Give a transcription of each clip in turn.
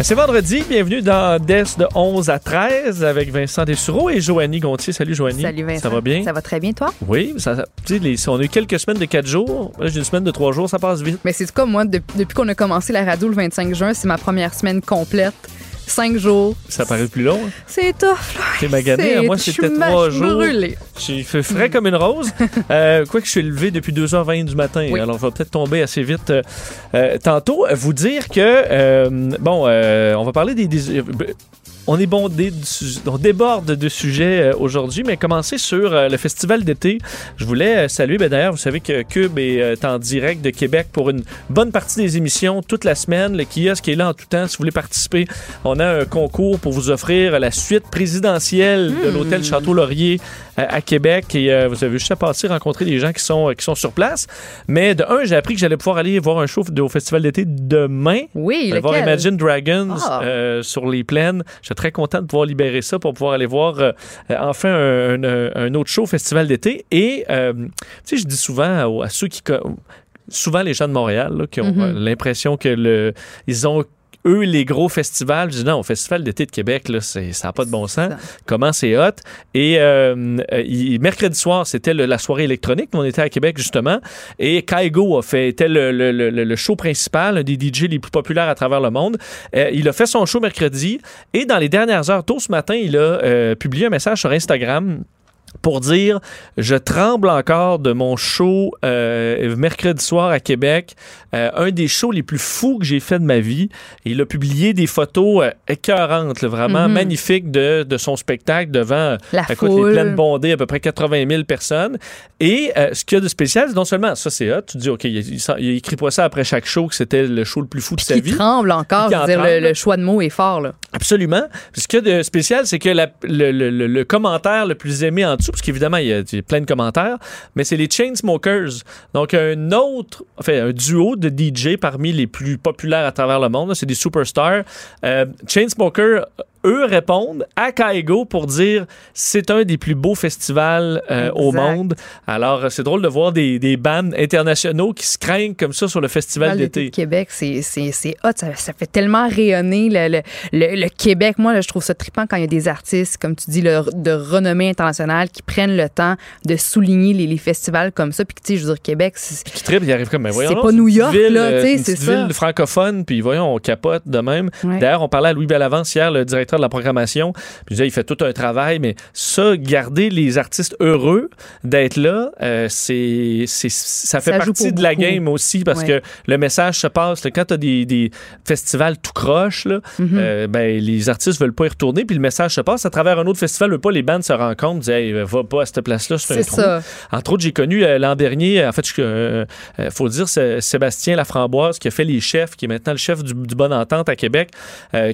C'est vendredi, bienvenue dans Des de 11 à 13 avec Vincent Dessureau et Joanny Gontier. Salut Joanny. Salut Vincent. Ça va bien? Ça va très bien, toi? Oui, ça, ça- les- on a eu quelques semaines de 4 jours. Là, j'ai une semaine de 3 jours, ça passe vite. Mais c'est comme moi, de- depuis qu'on a commencé la radio le 25 juin, c'est ma première semaine complète. Cinq jours. Ça paraît plus long. hein? C'est tough, là. T'es magané, moi je c'était suis 3 ma- jours. brûlée. J'ai fait frais comme une rose. Euh, quoi que je suis levé depuis 2h20 du matin. Oui. Alors, je vais peut-être tomber assez vite euh, euh, tantôt. Vous dire que, euh, bon, euh, on va parler des... des- on est bondé, on déborde de sujets euh, aujourd'hui, mais commencer sur euh, le festival d'été. Je voulais euh, saluer, ben, d'ailleurs, vous savez que Cube est en direct de Québec pour une bonne partie des émissions toute la semaine. Le kiosque est là en tout temps. Si vous voulez participer, on a un concours pour vous offrir la suite présidentielle de l'hôtel Château-Laurier euh, à Québec et vous avez juste à passer rencontrer des gens qui sont, qui sont sur place. Mais de un, j'ai appris que j'allais pouvoir aller voir un show au festival d'été demain. Oui, voir? Imagine Dragons Ah. euh, sur les plaines. Très content de pouvoir libérer ça pour pouvoir aller voir euh, euh, enfin un, un- un autre show au festival d'été. Et euh, tu sais, je dis souvent à, à ceux qui souvent les gens de Montréal là, qui ont Mhm. euh, l'impression que le ils ont eux les gros festivals. Je dis non, au festival d'été de Québec là, ça n'a pas de bon sens comment c'est hot? Et euh, euh, il- mercredi soir, c'était la soirée électronique. On était à Québec, justement. Et Kaigo a fait, était le, le- le- le show principal, un des DJ les plus populaires à travers le monde. Euh, il a fait son show mercredi. Et dans les dernières heures, tôt ce matin, il a euh, publié un message sur Instagram pour dire je tremble encore de mon show euh, mercredi soir à Québec, Euh, un des shows les plus fous que j'ai fait de ma vie. Il a publié des photos euh, écœurantes, là, vraiment Mhm. magnifiques de, de son spectacle devant La écoute, foule. les plaines bondées, à peu près 80 000 personnes. Et euh, ce qu'il y a de spécial, c'est non seulement ça, c'est hot. Tu te dis, OK, il, il, il écrit pas ça après chaque show que c'était le show le plus fou de sa vie. tremble encore. Dire, le, tremble. le choix de mots est fort, là. Absolument. Ce qu'il y a de spécial, c'est que la- le, le- le- le commentaire le plus aimé en dessous, parce qu'évidemment, il y, a, plein de commentaires, mais c'est les Chainsmokers. Donc, un autre, enfin, un duo de DJ parmi les plus populaires à travers le monde. C'est des superstars. Euh, Chainsmokers, eux répondent à Kaigo pour dire c'est un des plus beaux festivals euh, au monde. Alors, c'est drôle de voir des, des bands internationaux qui se craignent comme ça sur le festival d'été de Québec, c'est hot. Ça, ça fait tellement rayonner le, le, le- le Québec. Moi, là, je trouve ça trippant quand il y a des artistes, comme tu dis, le- de renommée internationale qui prennent le temps de souligner les, les festivals comme ça. Puis, tu sais, je veux dire, Québec, c'est- qui trippent, ils arrivent comme, mais voyons C'est pas New York, ville, là, euh, tu sais, une c'est ça. ville francophone, puis voyons, on capote de même. Ouais. D'ailleurs, on parlait à Louis Bellavance hier, le directeur de la programmation, puis il fait tout un travail, mais ça, garder les artistes heureux d'être là, euh, c'est, c'est, ça fait Ça partie de la game aussi, parce Ouais. que le message se passe. là, quand tu as des, des festivals tout croche, là, Mhm. euh, ben, les artistes veulent pas y retourner, puis le message se passe à travers un autre festival, pas les bandes se rencontrent, disent, hey, va pas à cette place-là, c'est un c'est trou. ça. Entre autres, j'ai connu euh, l'an dernier, en fait, il euh, faut dire, c'est Sébastien Laframboise qui a fait les chefs, qui est maintenant le chef du, du Bonne Entente à Québec,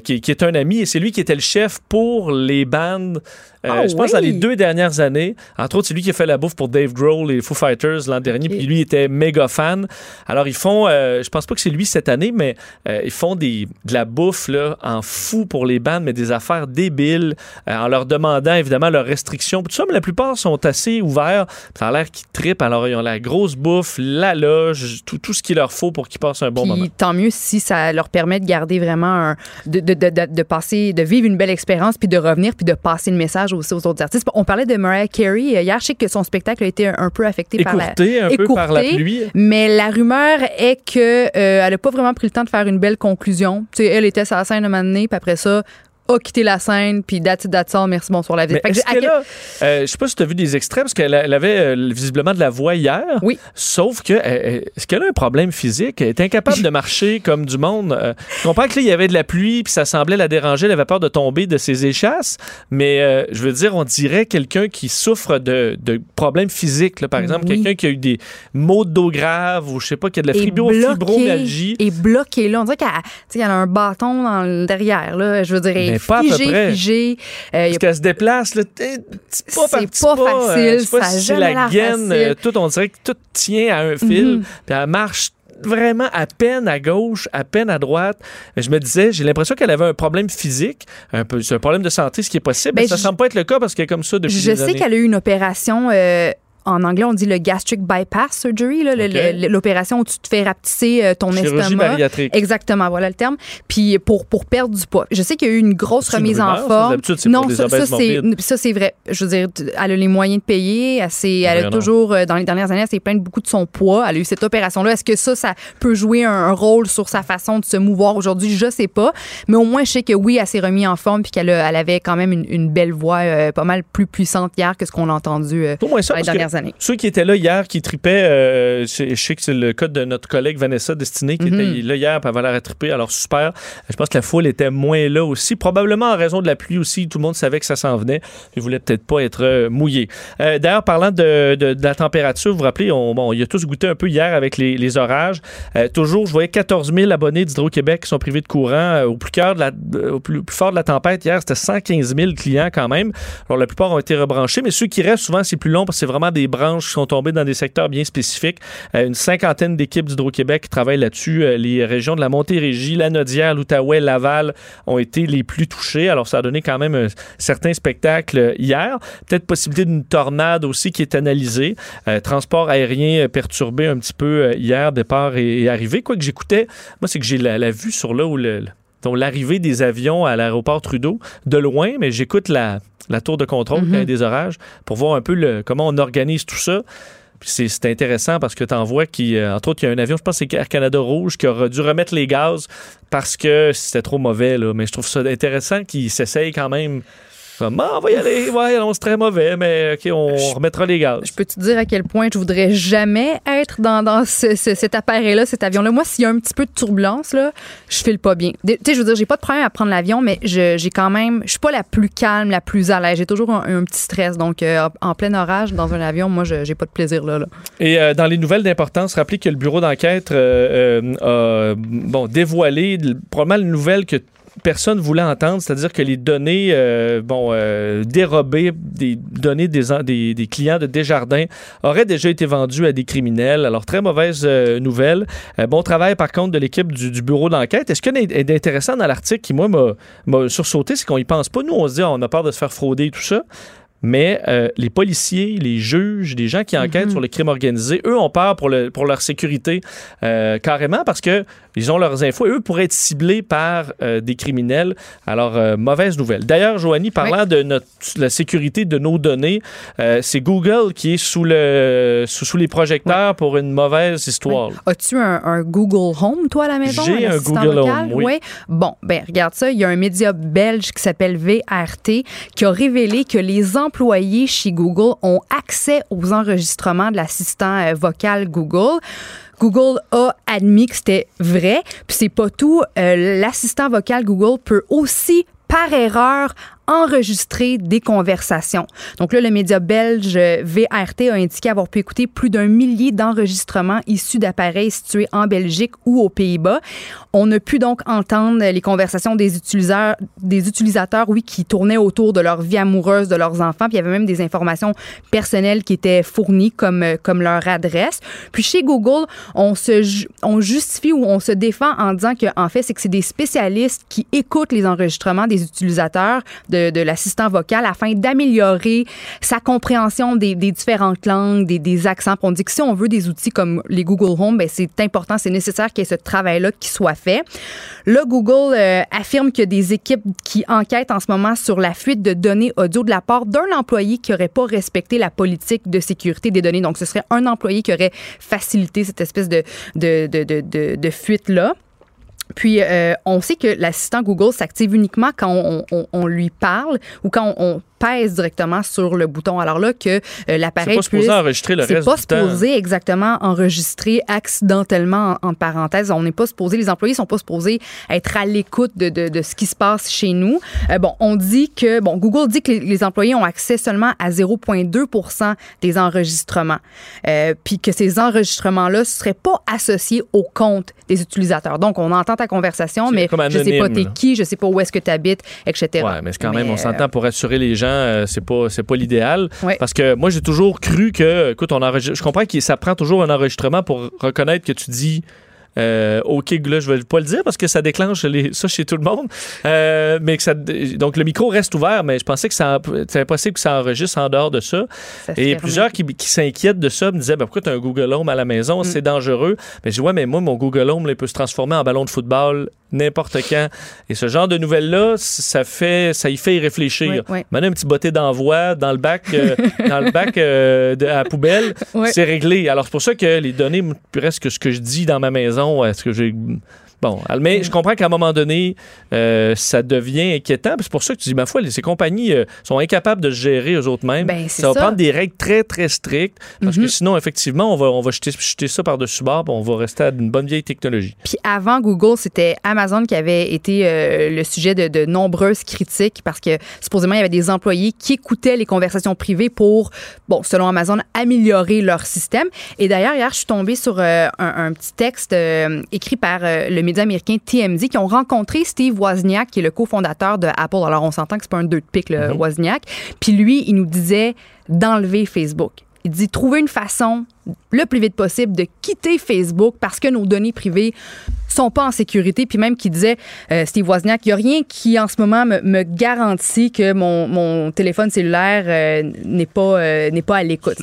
qui, qui est un ami, et c'est lui qui était le chef pour les bandes, Ah je pense, dans oui? les deux dernières années. Entre autres, c'est lui qui a fait la bouffe pour Dave Grohl et Foo Fighters l'an dernier, puis lui était méga fan. Alors, ils font, euh, je pense pas que c'est lui cette année, mais euh, ils font des, de la bouffe là, en fou pour les bandes, mais des affaires débiles, euh, en leur demandant évidemment leurs restrictions. Tout ça, mais la plupart sont assez ouverts. Ça a l'air qu'ils trippent. Alors, ils ont la grosse bouffe, la loge, tout, tout ce qu'il leur faut pour qu'ils passent un bon Puis moment. tant mieux si ça leur permet de garder vraiment un, de, de, de, de- de passer, de vivre une belle expérience, puis de revenir, puis de passer le message aussi aux autres artistes. On parlait de Mariah Carey euh, hier. Je sais que son spectacle a été un, un peu affecté par la. Écourté un peu par la pluie. Mais la rumeur est que euh, elle a pas vraiment pris le temps de faire une belle conclusion. Elle était sur la scène un moment donné, puis après ça, a quitté la scène, puis it, that's all, merci, bonsoir, la Mais visite. A, euh, je sais pas si tu as vu des extraits, parce qu'elle avait euh, visiblement de la voix hier. Oui. Sauf que, euh, euh, est-ce qu'elle a un problème physique? Elle est incapable de marcher comme du monde. Euh, je comprends que là, il y avait de la pluie, puis ça semblait la déranger. Elle avait peur de tomber de ses échasses. Mais je veux dire, on dirait quelqu'un qui souffre de, de problèmes physiques. là. Par exemple, Oui. quelqu'un qui a eu des maux de dos graves ou je sais pas, qui a de la fibromyalgie. est bloqué là. On dirait qu'elle a un bâton dans le derrière. Là. Je veux dire, Mais pas à peu figé, près. figé. Euh, Parce a- qu'elle se déplace, là, petit pas par C'est petit pas pas, facile, euh, pas ça a si c'est la gaine, euh, tout, on dirait que tout tient à un fil, Mhm. puis elle marche vraiment à peine à gauche, à peine à droite. Je me disais, j'ai l'impression qu'elle avait un problème physique, un peu, c'est un problème de santé, ce qui est possible, Ben, mais ça je- semble pas être le cas parce qu'elle est comme ça depuis Je des sais qu'elle a eu une opération. euh, en anglais, on dit le gastric bypass surgery, l'opération où tu te fais rapetisser euh, ton Chirurgie estomac. bariatrique. Exactement, voilà le terme. Puis pour, pour perdre du poids. Je sais qu'il y a eu une grosse une remise rumeur, en forme. pour non, des ça, ça, c'est morbides. ça c'est vrai. Je veux dire, elle a les moyens de payer. Elle, s'est- elle a toujours, euh, dans les dernières années, elle s'est plainte beaucoup de son poids. Elle a eu cette opération-là. Est-ce que ça, ça peut jouer un, un rôle sur sa façon de se mouvoir aujourd'hui? Je sais pas. Mais au moins, je sais que oui, elle s'est remise en forme puis qu'elle a- elle avait quand même une, une belle voix euh, pas mal plus puissante hier que ce qu'on a entendu euh, dans les parce que dernières années. Ceux qui étaient là hier, qui tripaient, euh, je sais que c'est le cas de notre collègue Vanessa Destinée qui Mhm. était là hier, puis elle avait l'air à triper. Alors super. Je pense que la foule était moins là aussi. Probablement en raison de la pluie aussi. Tout le monde savait que ça s'en venait. Ils voulaient peut-être pas être euh, mouillés. Euh, D'ailleurs, parlant de, de- de la température, vous vous rappelez, on, bon, il a tous goûté un peu hier avec les, les orages. Euh, toujours, je voyais 14 000 abonnés d'Hydro-Québec qui sont privés de courant. Au, plus cœur de la, au plus, plus fort de la tempête hier, c'était 115 000 clients quand même. Alors, la plupart ont été rebranchés, mais ceux qui restent, souvent, c'est plus long parce que c'est vraiment des branches qui sont tombées dans des secteurs bien spécifiques. Euh, une cinquantaine d'équipes d'Hydro-Québec travaillent là-dessus. Euh, les régions de la Montérégie, la Nodière, l'Outaouais, Laval ont été les plus touchées. Alors, ça a donné quand même un certain spectacle euh, hier. Peut-être possibilité d'une tornade aussi qui est analysée. Euh, transport aérien euh, perturbé un petit peu euh, hier, départ et, et arrivée. Quoi que j'écoutais, moi, c'est que j'ai la, la vue sur là où le, l'arrivée des avions à l'aéroport Trudeau de loin, mais j'écoute la, la tour de contrôle Mhm. quand il y a des orages pour voir un peu le, comment on organise tout ça. C'est intéressant parce que tu en vois qui, euh, entre autres, il y a un avion, je pense que c'est Air Canada Rouge, qui aurait dû remettre les gaz parce que c'était trop mauvais. Là. Mais je trouve ça intéressant qu'ils s'essayent quand même. Comme, Ah, on va y aller, ouais, non, c'est très mauvais, mais OK, on remettra les gaz. Je peux te dire à quel point je voudrais jamais être dans, dans ce- ce- cet appareil-là, cet avion-là? Moi, s'il y a un petit peu de turbulence, là, je file pas bien. Tu sais, je veux dire, j'ai pas de problème à prendre l'avion, mais je- j'ai quand même, je suis pas la plus calme, la plus à l'aise. J'ai toujours un, un petit stress. Donc, euh, en plein orage, dans un avion, moi, je- j'ai pas de plaisir là. là. Et euh, dans les nouvelles d'importance, rappelez que le bureau d'enquête euh, euh, a bon, dévoilé probablement une nouvelle que personne voulait entendre, c'est-à-dire que les données euh, bon, euh, dérobées, des données des, des, des clients de Desjardins auraient déjà été vendues à des criminels. Alors, très mauvaise euh, nouvelle. Bon travail, par contre, de l'équipe du, du bureau d'enquête. Et ce qui est intéressant dans l'article qui, moi, m'a- sursauté, c'est qu'on y pense pas. Nous, on se dit, ah, on a peur de se faire frauder et tout ça. Mais euh, les policiers, les juges, les gens qui enquêtent Mhm. sur le crime organisé, eux ont peur pour, le, pour leur sécurité euh, carrément parce que ils ont leurs infos et eux pourraient être ciblés par euh, des criminels. Alors, euh, mauvaise nouvelle. D'ailleurs, Joanie, parlant de notre, la sécurité de nos données, euh, c'est Google qui est sous, le, sous, sous les projecteurs pour une mauvaise histoire. As-tu un, un Google Home, toi, à la maison? J'ai un assistant Google? Home, oui. Bon, ben regarde ça. Il y a un média belge qui s'appelle VRT qui a révélé que les employés chez Google ont accès aux enregistrements de l'assistant vocal Google. Google a admis que c'était vrai. Puis c'est pas tout. Euh, L'assistant vocal Google peut aussi par erreur enregistrer des conversations. Donc là, le média belge VRT a indiqué avoir pu écouter plus d'un millier d'enregistrements issus d'appareils situés en Belgique ou aux Pays-Bas. On a pu donc entendre les conversations des utilisateurs, des utilisateurs, oui, qui tournaient autour de leur vie amoureuse, de leurs enfants. Puis il y avait même des informations personnelles qui étaient fournies comme, euh, comme leur adresse. Puis chez Google, on se on justifie ou on se défend en disant que en fait, c'est que c'est des spécialistes qui écoutent les enregistrements des utilisateurs de l'assistant vocal afin d'améliorer sa compréhension des, des différentes langues, des, des accents. On dit que si on veut des outils comme les Google Home, ben c'est important, c'est nécessaire qu'il y ait ce travail-là qui soit fait. Là, Google euh, affirme qu'il y a des équipes qui enquêtent en ce moment sur la fuite de données audio de la part d'un employé qui n'aurait pas respecté la politique de sécurité des données. Donc, ce serait un employé qui aurait facilité cette espèce de, de, de, de, de, de fuite-là. Puis, euh, on sait que l'assistant Google s'active uniquement quand on, lui parle ou quand on pèse directement sur le bouton. Alors là, que euh, l'appareil C'est pas supposé enregistrer le c'est reste pas du temps. supposé exactement enregistrer accidentellement en, en parenthèse. On n'est pas supposé, les employés sont pas supposés être à l'écoute de, de, de ce qui se passe chez nous. Euh, bon, on dit que bon, Google dit que les, les employés ont accès seulement à 0,2% des enregistrements, euh, puis que ces enregistrements-là ne seraient pas associés au compte des utilisateurs. Donc, on entend ta conversation, C'est mais je sais pas t'es qui, je sais pas où est-ce que tu habites, etc. Ouais, mais c'est quand même, on s'entend pour assurer les gens, euh, c'est pas, c'est pas l'idéal. Ouais. Parce que moi, j'ai toujours cru que, écoute, on enregistre. Je comprends que ça prend toujours un enregistrement pour reconnaître que tu dis. euh, OK, là, je vais pas le dire parce que ça déclenche les, ça chez tout le monde. Euh, mais que ça, donc, le micro reste ouvert, mais je pensais que c'est impossible que ça enregistre en dehors de ça. Et plusieurs qui, qui s'inquiètent de ça me disaient ben, pourquoi tu as un Google Home à la maison? Mm. C'est dangereux. Mais je dis ouais, mais moi, mon Google Home, là, il peut se transformer en ballon de football n'importe quand. Et ce genre de nouvelles-là, ça fait ça y fait y réfléchir. Oui, oui. Maintenant, un petit botté d'envoi dans le bac, euh, dans le bac euh, de, à la poubelle, c'est réglé. Alors, c'est pour ça que les données, presque ce que je dis dans ma maison, est-ce que j'ai. Bon, mais je comprends qu'à un moment donné, euh, ça devient inquiétant. C'est pour ça que tu dis, ma foi, ces compagnies euh, sont incapables de se gérer eux autres mêmes. Ben, ça va prendre des règles très, très strictes. Parce que Mhm. sinon, effectivement, on va, on va jeter, jeter ça par-dessus bord, on va rester à une bonne vieille technologie. Puis avant Google, c'était Amazon qui avait été euh, le sujet de, de nombreuses critiques parce que supposément il y avait des employés qui écoutaient les conversations privées pour, bon, selon Amazon, améliorer leur système. Et d'ailleurs, hier, je suis tombée sur un, un petit texte écrit par le média américain TMZ qui ont rencontré Steve Wozniak, qui est le cofondateur de Apple. Alors, on s'entend que c'est pas un deux de pique, le Wozniak. Puis lui, il nous disait d'enlever Facebook. Il dit trouver une façon le plus vite possible de quitter Facebook parce que nos données privées sont pas en sécurité. Puis même qui disait, euh, Steve Wozniak, il n'y a rien qui en ce moment me, me garantit que mon, mon téléphone cellulaire euh, n'est pas euh, n'est pas à l'écoute.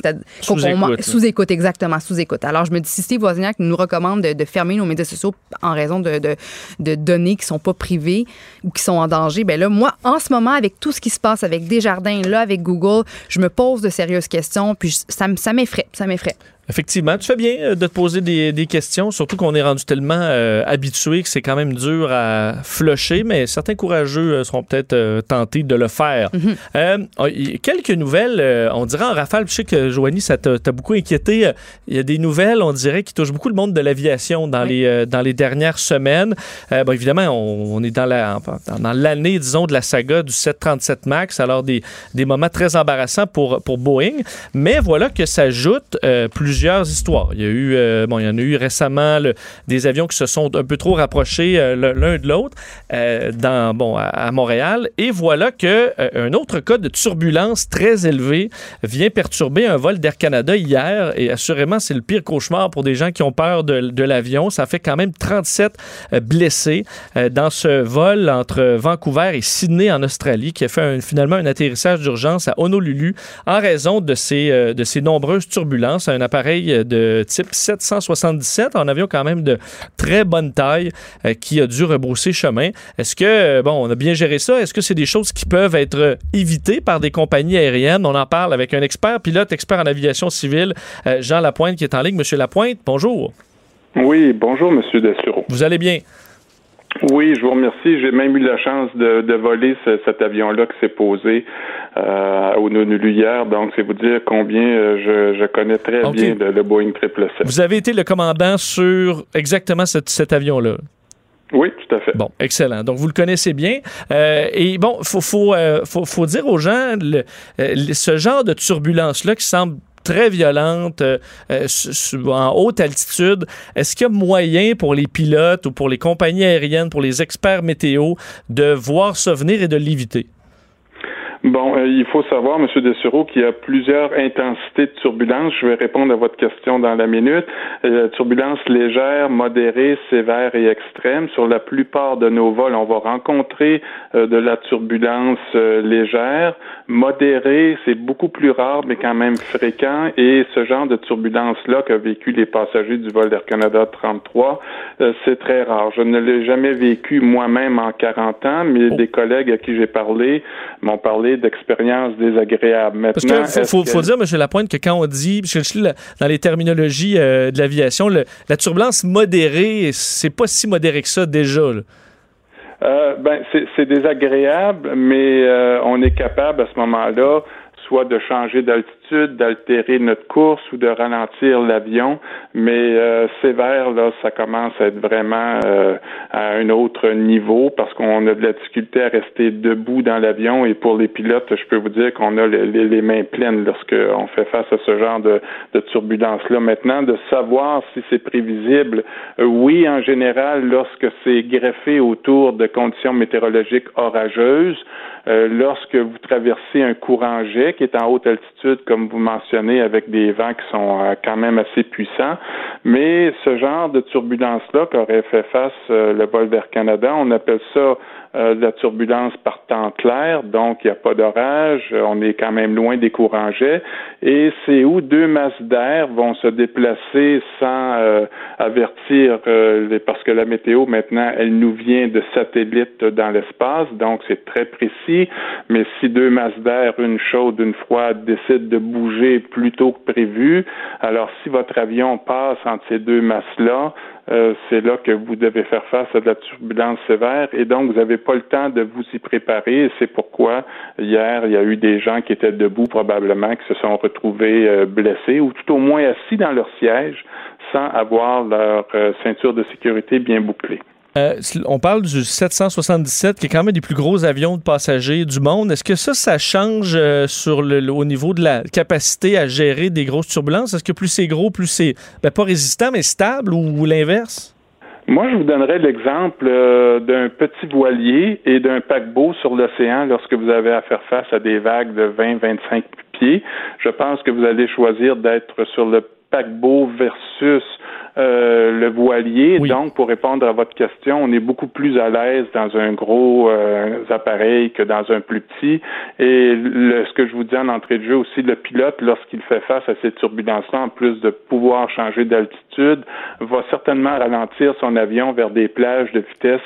Qu'on- là. Sous-écoute, exactement, sous-écoute. Alors je me dis, si Steve Wozniak nous recommande de, de fermer nos médias sociaux en raison de, de, de données qui sont pas privées ou qui sont en danger, ben là, moi, en ce moment, avec tout ce qui se passe avec Desjardins, là, avec Google, je me pose de sérieuses questions, puis ça, ça m'effraie, ça m'effraie. Effectivement, tu fais bien euh, de te poser des, des questions, surtout qu'on est rendu tellement euh, habitué que c'est quand même dur à flusher, mais certains courageux euh, seront peut-être euh, tentés de le faire. Euh, oh, quelques nouvelles, on dirait en rafale, je sais que Joanie, ça t'a beaucoup inquiété. Il y a des nouvelles, on dirait, qui touchent beaucoup le monde de l'aviation dans, Oui. les, dans les dernières semaines. Bon, évidemment, on, on est dans la dans, l'année, disons, de la saga du 737 MAX, alors des, des moments très embarrassants pour, pour Boeing. Mais voilà que s'ajoutent euh, plusieurs histoires. Il y a eu, euh, bon, il y en a eu récemment des avions qui se sont un peu trop rapprochés euh, l'un de l'autre euh, dans, bon, à, Montréal. Et voilà que un autre cas de turbulence très élevé vient perturber un vol d'Air Canada hier. Et assurément, c'est le pire cauchemar pour des gens qui ont peur de, l'avion. Ça fait quand même 37 euh, blessés dans ce vol entre Vancouver et Sydney en Australie qui a fait finalement un atterrissage d'urgence à Honolulu en raison de ces, de ces nombreuses turbulences. Un appareil euh, de type 777, un avion quand même de très bonne taille euh, qui a dû rebrousser chemin. Est-ce que, euh, bon, on a bien géré ça? Est-ce que c'est des choses qui peuvent être évitées par des compagnies aériennes? On en parle avec un expert pilote, expert en aviation civile, euh, Jean Lapointe, qui est en ligne. Monsieur Lapointe, bonjour. Oui, bonjour, Monsieur Dessureau. Vous allez bien? Oui, je vous remercie. J'ai même eu la chance de, de voler ce- cet avion-là qui s'est posé euh, au Honolulu hier. Donc, c'est vous dire combien euh, je, je connais très bien le, le Boeing 777. Vous avez été le commandant sur exactement cet, cet avion-là? Oui, tout à fait. Bon, excellent. Donc, vous le connaissez bien. Euh, et bon, il faut, faut, euh, faut, faut dire aux gens, le- le- ce genre de turbulence-là qui semble très violente, euh, euh, en haute altitude, est-ce qu'il y a moyen pour les pilotes ou pour les compagnies aériennes, pour les experts météo, de voir ça venir et de l'éviter? Bon, euh, il faut savoir, M. Dessureau, qu'il y a plusieurs intensités de turbulence. Je vais répondre à votre question dans la minute. Euh, turbulence légère, modérée, sévère et extrême. Sur la plupart de nos vols, on va rencontrer euh, de la turbulence euh, légère. Modérée, c'est beaucoup plus rare, mais quand même fréquent. Et ce genre de turbulence-là qu'a vécu les passagers du vol d'Air Canada 33, euh, c'est très rare. Je ne l'ai jamais vécu moi-même en 40 ans, mais Oh. des collègues à qui j'ai parlé m'ont parlé d'expériences désagréables. Parce Maintenant, faut, est-ce faut, que- faut dire, M. Lapointe, que quand on dit, parce dans les terminologies euh, de l'aviation, la turbulence modérée, c'est pas si modéré que ça déjà. là. Euh, ben, c'est désagréable, mais euh, on est capable à ce moment-là soit de changer d'altitude, d'altérer notre course ou de ralentir l'avion. Mais euh, sévère, là, ça commence à être vraiment euh, à un autre niveau parce qu'on a de la difficulté à rester debout dans l'avion. Et pour les pilotes, je peux vous dire qu'on a les, mains pleines lorsqu'on fait face à ce genre de, de turbulence-là. Maintenant, de savoir si c'est prévisible, euh, oui, en général, lorsque c'est greffé autour de conditions météorologiques orageuses, euh, lorsque vous traversez un courant jet qui est en haute altitude, comme vous mentionnez, avec des vents qui sont euh, quand même assez puissants. Mais ce genre de turbulence-là qu'aurait fait face euh, le vol vers Canada, on appelle ça euh, la turbulence par temps clair, donc il n'y a pas d'orage, on est quand même loin des courants jets, et c'est où deux masses d'air vont se déplacer sans euh, avertir, euh, parce que la météo maintenant, elle nous vient de satellites dans l'espace, donc c'est très précis, mais si deux masses d'air, une chaude, une froide, décident de bouger plus tôt que prévu, alors si votre avion passe entre ces deux masses-là, euh, c'est là que vous devez faire face à de la turbulence sévère et donc vous n'avez pas le temps de vous y préparer. C'est pourquoi hier, il y a eu des gens qui étaient debout probablement, qui se sont retrouvés euh, blessés ou tout au moins assis dans leur siège sans avoir leur euh, ceinture de sécurité bien bouclée. Euh, on parle du 777, qui est quand même des plus gros avions de passagers du monde. Est-ce que ça, ça change euh, sur le, au niveau de la capacité à gérer des grosses turbulences? Est-ce que plus c'est gros, plus c'est ben, pas résistant, mais stable ou, l'inverse? Moi, je vous donnerais l'exemple euh, d'un petit voilier et d'un paquebot sur l'océan lorsque vous avez à faire face à des vagues de 20-25 pieds. Je pense que vous allez choisir d'être sur le paquebot versus euh, le voilier. Donc, pour répondre à votre question, on est beaucoup plus à l'aise dans un gros euh, appareil que dans un plus petit. Et ce que je vous dis en entrée de jeu aussi, le pilote, lorsqu'il fait face à ces turbulences-là, en plus de pouvoir changer d'altitude, va certainement ralentir son avion vers des plages de vitesse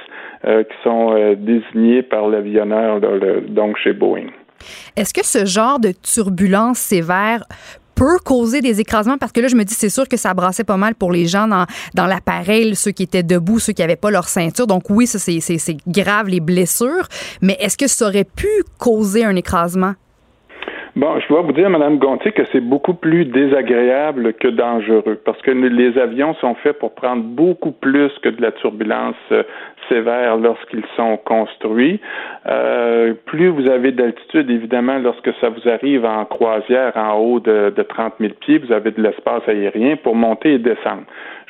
euh, qui sont désignées par l'avionneur, donc chez Boeing. Est-ce que ce genre de turbulence sévère peut causer des écrasements parce que là, je me dis, c'est sûr que ça brassait pas mal pour les gens dans, dans l'appareil, ceux qui étaient debout, ceux qui n'avaient pas leur ceinture. Donc oui, ça, c'est grave, les blessures. Mais est-ce que ça aurait pu causer un écrasement? Bon, je dois vous dire, Madame Gontier, que c'est beaucoup plus désagréable que dangereux parce que les avions sont faits pour prendre beaucoup plus que de la turbulence euh, sévère lorsqu'ils sont construits. Euh, plus vous avez d'altitude, évidemment, lorsque ça vous arrive en croisière en haut de, de 30 000 pieds, vous avez de l'espace aérien pour monter et descendre.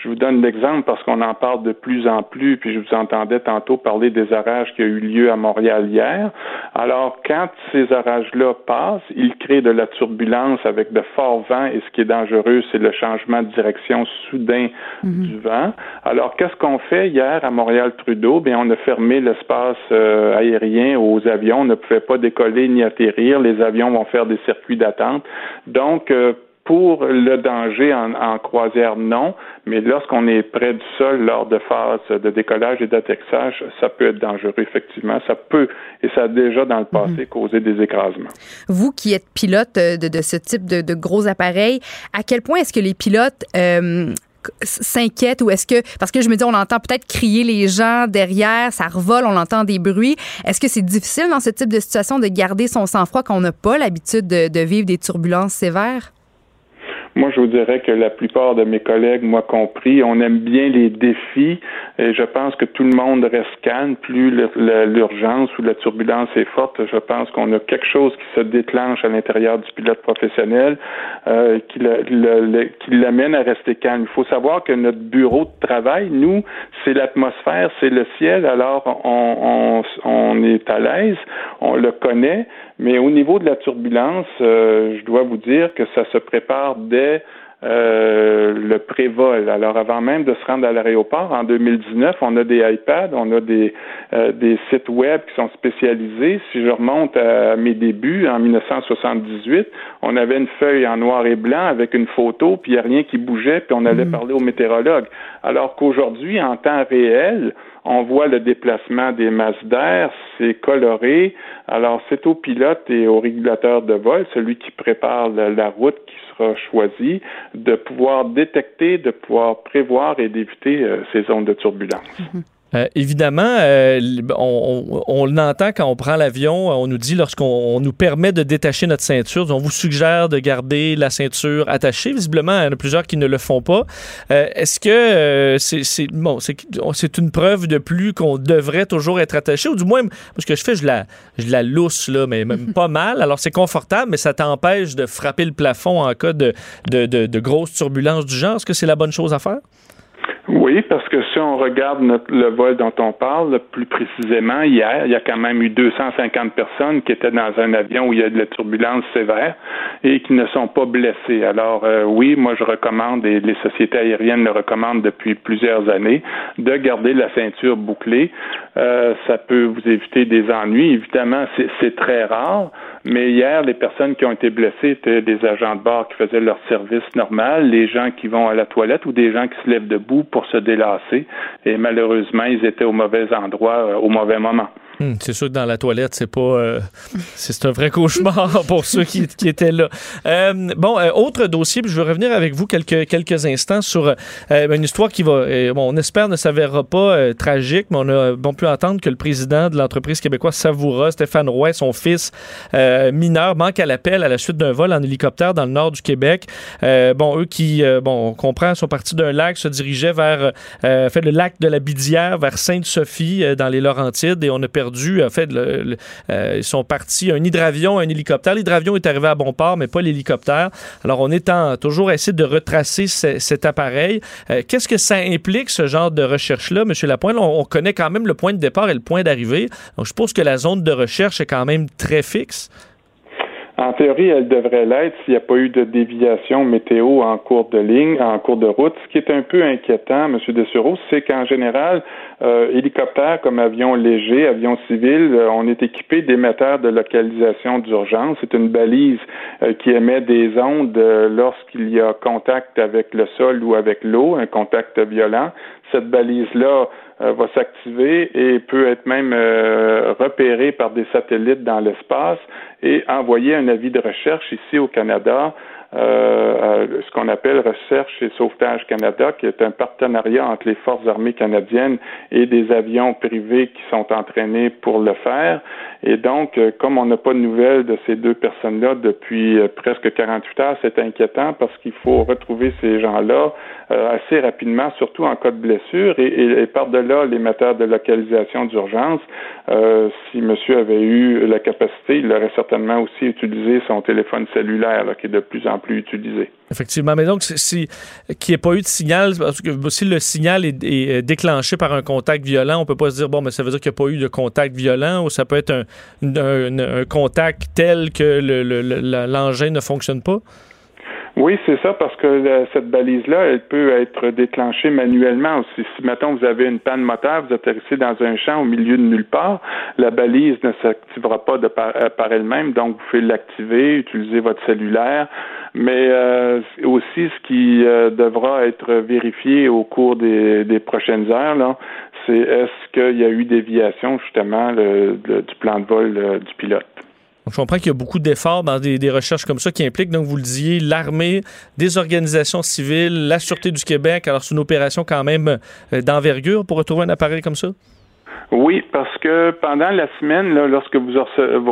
Je vous donne l'exemple parce qu'on en parle de plus en plus, puis je vous entendais tantôt parler des orages qui ont eu lieu à Montréal hier. Alors, quand ces orages-là passent, ils créent de la turbulence avec de forts vents et ce qui est dangereux, c'est le changement de direction soudain mhm. du vent. Alors, qu'est-ce qu'on fait? Hier à Montréal-Trudeau? Bien, on a fermé l'espace euh, aérien aux avions. On ne pouvait pas décoller ni atterrir. Les avions vont faire des circuits d'attente. Donc, euh, pour le danger en, croisière, non, mais lorsqu'on est près du sol lors de phases de décollage et d'atterrissage, ça peut être dangereux, effectivement. Ça peut, et ça a déjà dans le passé mhm. causé des écrasements. Vous qui êtes pilote de, de ce type de, de, gros appareils, à quel point est-ce que les pilotes euh, s'inquiètent ou est-ce que parce que je me dis on entend peut-être crier les gens derrière, ça revole, on entend des bruits. Est-ce que c'est difficile dans ce type de situation de garder son sang-froid quand on n'a pas l'habitude de, vivre des turbulences sévères? Moi, je vous dirais que la plupart de mes collègues, moi compris, on aime bien les défis et je pense que tout le monde reste calme. Plus l'urgence ou la turbulence est forte, je pense qu'on a quelque chose qui se déclenche à l'intérieur du pilote professionnel euh, qui l'amène à rester calme. Il faut savoir que notre bureau de travail, nous, c'est l'atmosphère, c'est le ciel, alors on, on, on est à l'aise, on le connaît, mais au niveau de la turbulence, euh, je dois vous dire que ça se prépare dès euh, le pré-vol. Alors avant même de se rendre à l'aéroport, en 2019, on a des iPads, on a des, euh, des sites web qui sont spécialisés. Si je remonte à mes débuts, en 1978, on avait une feuille en noir et blanc avec une photo, puis il n'y a rien qui bougeait, puis on allait mm. parler au météorologue. Alors qu'aujourd'hui, en temps réel, on voit le déplacement des masses d'air, c'est coloré. Alors, c'est au pilote et au régulateur de vol, celui qui prépare la, route qui sera choisie, de pouvoir détecter, de pouvoir prévoir et d'éviter euh, ces zones de turbulence. Mm-hmm. Euh, évidemment, euh, on, on, l'entend quand on prend l'avion, on nous dit lorsqu'on nous permet de détacher notre ceinture, on vous suggère de garder la ceinture attachée. Visiblement, il y en a plusieurs qui ne le font pas. Euh, est-ce que c'est bon, c'est une preuve de plus qu'on devrait toujours être attaché, ou du moins, ce que je fais, je la, je la lousse, là, mais même pas mal. Alors, c'est confortable, mais ça t'empêche de frapper le plafond en cas de, de, de, de grosses turbulences du genre. Est-ce que c'est la bonne chose à faire? Oui, parce que si on regarde notre, le vol dont on parle, plus précisément, hier, il y a quand même eu 250 personnes qui étaient dans un avion où il y a de la turbulence sévère et qui ne sont pas blessées. Alors euh, oui, moi je recommande, et les sociétés aériennes le recommandent depuis plusieurs années, de garder la ceinture bouclée. Euh, ça peut vous éviter des ennuis. Évidemment, c'est très rare, mais hier, les personnes qui ont été blessées étaient des agents de bord qui faisaient leur service normal, les gens qui vont à la toilette ou des gens qui se lèvent debout pour se délasser. Et malheureusement, ils étaient au mauvais endroit euh, au mauvais moment. Hmm, c'est sûr que dans la toilette, c'est pas. Euh, c'est un vrai cauchemar pour ceux qui, qui étaient là. Euh, bon, euh, autre dossier, puis je vais revenir avec vous quelques, quelques instants sur une histoire qui va. bon, on espère ne s'avérera pas tragique, mais on a bon, pu entendre que le président de l'entreprise québécoise Savoura, Stéphane Roy, son fils mineur, manque à l'appel à la suite d'un vol en hélicoptère dans le nord du Québec. bon, eux qui, bon, on comprend, sont partis d'un lac, se dirigeaient vers fait, le lac de la Bidière, vers Sainte-Sophie, dans les Laurentides, et on a perdu en fait, euh, ils sont partis, un hydravion, un hélicoptère. L'hydravion est arrivé à bon port, mais pas l'hélicoptère. Alors, on est en, toujours à de retracer cet appareil. Euh, qu'est-ce que ça implique, ce genre de recherche-là, M. Lapointe? On, on, connaît quand même le point de départ et le point d'arrivée. Donc, je suppose que la zone de recherche est quand même très fixe. En théorie, elle devrait l'être s'il n'y a pas eu de déviation météo en cours de ligne, en cours de route. Ce qui est un peu inquiétant, M. Dessureau, c'est qu'en général, euh, hélicoptères comme avions légers, avions civils, euh, on est équipé d'émetteurs de localisation d'urgence. C'est une balise euh, qui émet des ondes lorsqu'il y a contact avec le sol ou avec l'eau, un contact violent. Cette balise-là va s'activer et peut être même repérée par des satellites dans l'espace et envoyer un avis de recherche ici au Canada euh, ce qu'on appelle Recherche et Sauvetage Canada, qui est un partenariat entre les forces armées canadiennes et des avions privés qui sont entraînés pour le faire. Et donc, euh, comme on n'a pas de nouvelles de ces deux personnes-là depuis euh, presque 48 heures, c'est inquiétant parce qu'il faut retrouver ces gens-là assez rapidement, surtout en cas de blessure. Et, par-delà l'émetteur de localisation d'urgence, si monsieur avait eu la capacité, il aurait certainement aussi utilisé son téléphone cellulaire, qui est de plus en plus utilisé. Effectivement, mais donc si qu'il n'y ait pas eu de signal, parce que si le signal est, déclenché par un contact violent, on peut pas se dire bon, mais ça veut dire qu'il n'y a pas eu de contact violent, ou ça peut être un contact tel que l'engin ne fonctionne pas? Oui, c'est ça, parce que cette balise-là, elle peut être déclenchée manuellement aussi. Si, mettons, vous avez une panne moteur, vous atterrissez dans un champ au milieu de nulle part, la balise ne s'activera pas de par, euh, elle-même, donc vous pouvez l'activer, utiliser votre cellulaire, mais euh, aussi ce qui euh, devra être vérifié au cours des, des prochaines heures, là, c'est est-ce qu'il y a eu déviation justement du plan de vol du pilote je comprends qu'il y a beaucoup d'efforts dans des, recherches comme ça qui impliquent, donc vous le disiez, l'armée, des organisations civiles, la Sûreté du Québec. Alors, c'est une opération quand même euh, d'envergure pour retrouver un appareil comme ça? Oui, parce que pendant la semaine, lorsque vous,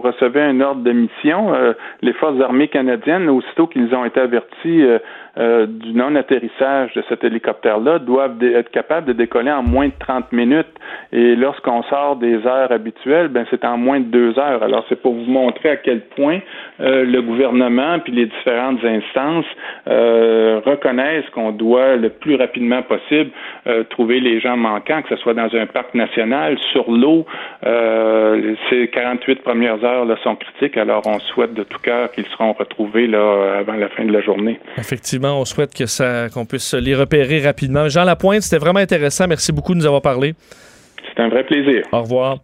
recevez un ordre de mission, euh, les forces armées canadiennes, aussitôt qu'ils ont été avertis euh, euh, du non-atterrissage de cet hélicoptère-là doivent être capables de décoller en moins de 30 minutes. Et lorsqu'on sort des heures habituelles, ben c'est en moins de deux heures. Alors c'est pour vous montrer à quel point euh, le gouvernement puis les différentes instances euh, reconnaissent qu'on doit le plus rapidement possible trouver les gens manquants, que ce soit dans un parc national, sur l'eau. ces 48 premières heures là, sont critiques. Alors on souhaite de tout cœur qu'ils seront retrouvés là avant la fin de la journée. Effectivement. On souhaite que ça, qu'on puisse les repérer rapidement. Jean Lapointe, c'était vraiment intéressant. Merci beaucoup de nous avoir parlé. C'est un vrai plaisir. Au revoir.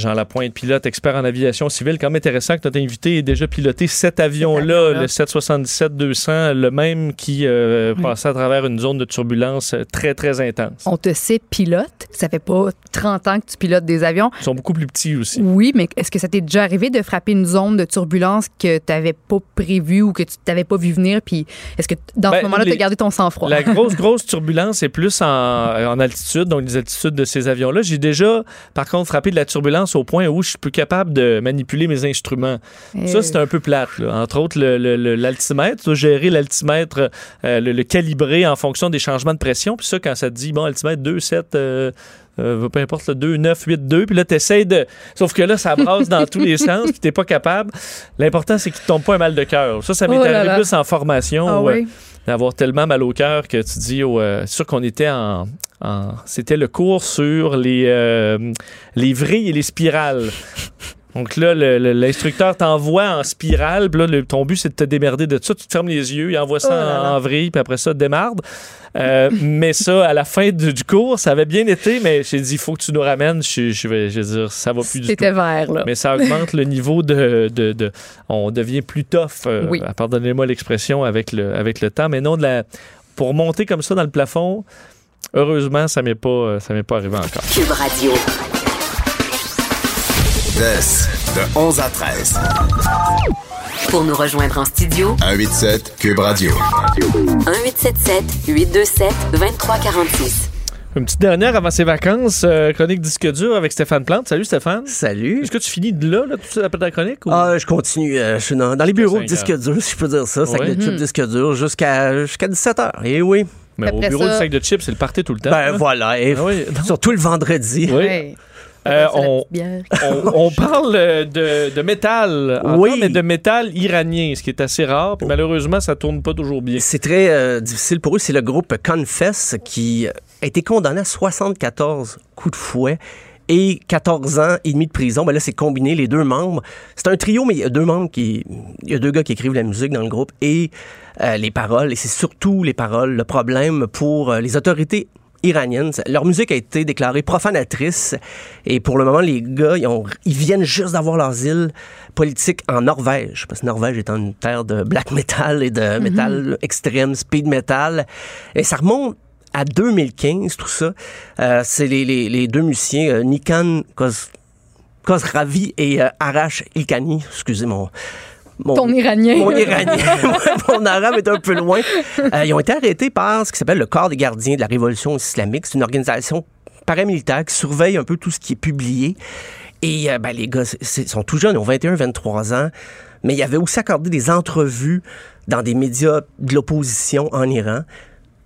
Jean Lapointe, pilote, expert en aviation civile. Quand même intéressant que notre invité ait déjà piloté cet avion-là, le 777-200, le même qui euh, passait à travers une zone de turbulence euh, très, très intense. On te sait pilote. Ça fait pas 30 ans que tu pilotes des avions. Ils sont beaucoup plus petits aussi. Oui, mais est-ce que ça t'est déjà arrivé de frapper une zone de turbulence que tu n'avais pas prévue ou que tu t'avais pas vu venir? Puis est-ce que dans Ben, ce moment-là, tu as gardé ton sang-froid? La grosse, grosse turbulence est plus en, en altitude, donc les altitudes de ces avions-là. J'ai déjà, par contre, frappé de la turbulence au point où je suis plus capable de manipuler mes instruments. Ça, c'est un peu plate. là. Entre autres, le- le- le- l'altimètre. Tu dois gérer l'altimètre, euh, le, le calibrer en fonction des changements de pression. Puis ça, quand ça te dit, bon, altimètre 2, 7, euh, euh, peu importe, le 2, 9, 8, 2, puis là, tu essaies de. Sauf que là, ça brasse dans tous les sens, puis t'es pas capable. L'important, c'est qu'il te tombe pas un mal de cœur. Ça, ça m'est Oh arrivé là. plus en formation. Ah où, oui? D'avoir tellement mal au cœur que tu dis, oh, sûr qu'on était en, en- c'était le cours sur les, euh, les vrilles et les spirales. Donc là, l'instructeur t'envoie en spirale, puis là, le- ton but, c'est de te démerder de ça. Tu te fermes les yeux, il envoie ça Oh là là. en, vrille, puis après ça, démarde. Euh, mais ça, à la fin du, du cours, ça avait bien été, mais j'ai dit, il faut que tu nous ramènes. Je, je vais, je vais dire, ça va plus du tout. C'était vert, là. Mais ça augmente le niveau de, de, de- On devient plus tough, euh, Oui. pardonnez-moi l'expression, avec le, avec le temps. Mais non, de la, pour monter comme ça dans le plafond, heureusement, ça m'est pas, euh, ça m'est pas arrivé encore. Cube Radio. De, de 11 à 13. Pour nous rejoindre en studio, 187 Cube Radio. 1877 827 2346. Une petite dernière avant ses vacances, euh, chronique disque dur avec Stéphane Plante. Salut Stéphane. Salut. Est-ce que tu finis de là, là tout ça, après ta chronique? Ou... Ah, je continue. euh, je suis dans, dans les bureaux de disque dur, si je peux dire ça. Sac Ouais. de chips disque dur jusqu'à jusqu'à 17h. Et oui. Mais au bureau ça- du sac de chips, c'est le party tout le temps. Ben hein? voilà. Et Ah oui, surtout le vendredi. Oui. Euh, on, parle de, de métal, Oui. mais de métal iranien, ce qui est assez rare. Puis malheureusement, ça tourne pas toujours bien. C'est très euh, difficile pour eux. C'est le groupe Confess qui a été condamné à 74 coups de fouet et 14 ans et demi de prison. Ben là, c'est combiné les deux membres. C'est un trio, mais il y a deux membres qui... Il y a deux gars qui écrivent la musique dans le groupe et euh, les paroles. Et c'est surtout les paroles le problème pour euh, les autorités iraniennes. Leur musique a été déclarée profanatrice et pour le moment, les gars, ils, ont- ils viennent juste d'avoir leur asile politique en Norvège, parce que Norvège étant une terre de black metal et de metal extrême, speed metal. Et ça remonte à 2015, tout ça. Euh, c'est les, les- les deux musiciens, euh, Nikan Koz, Kozravi et euh, Arash Ilkani, excusez mon... mon Ton iranien. mon iranien, mon arabe est un peu loin. Euh, ils ont été arrêtés par ce qui s'appelle le Corps des gardiens de la révolution islamique. C'est une organisation paramilitaire qui surveille un peu tout ce qui est publié. Et euh, ben, les gars, sont tout jeunes, ils ont 21, 23 ans. Mais ils avaient aussi accordé des entrevues dans des médias de l'opposition en Iran.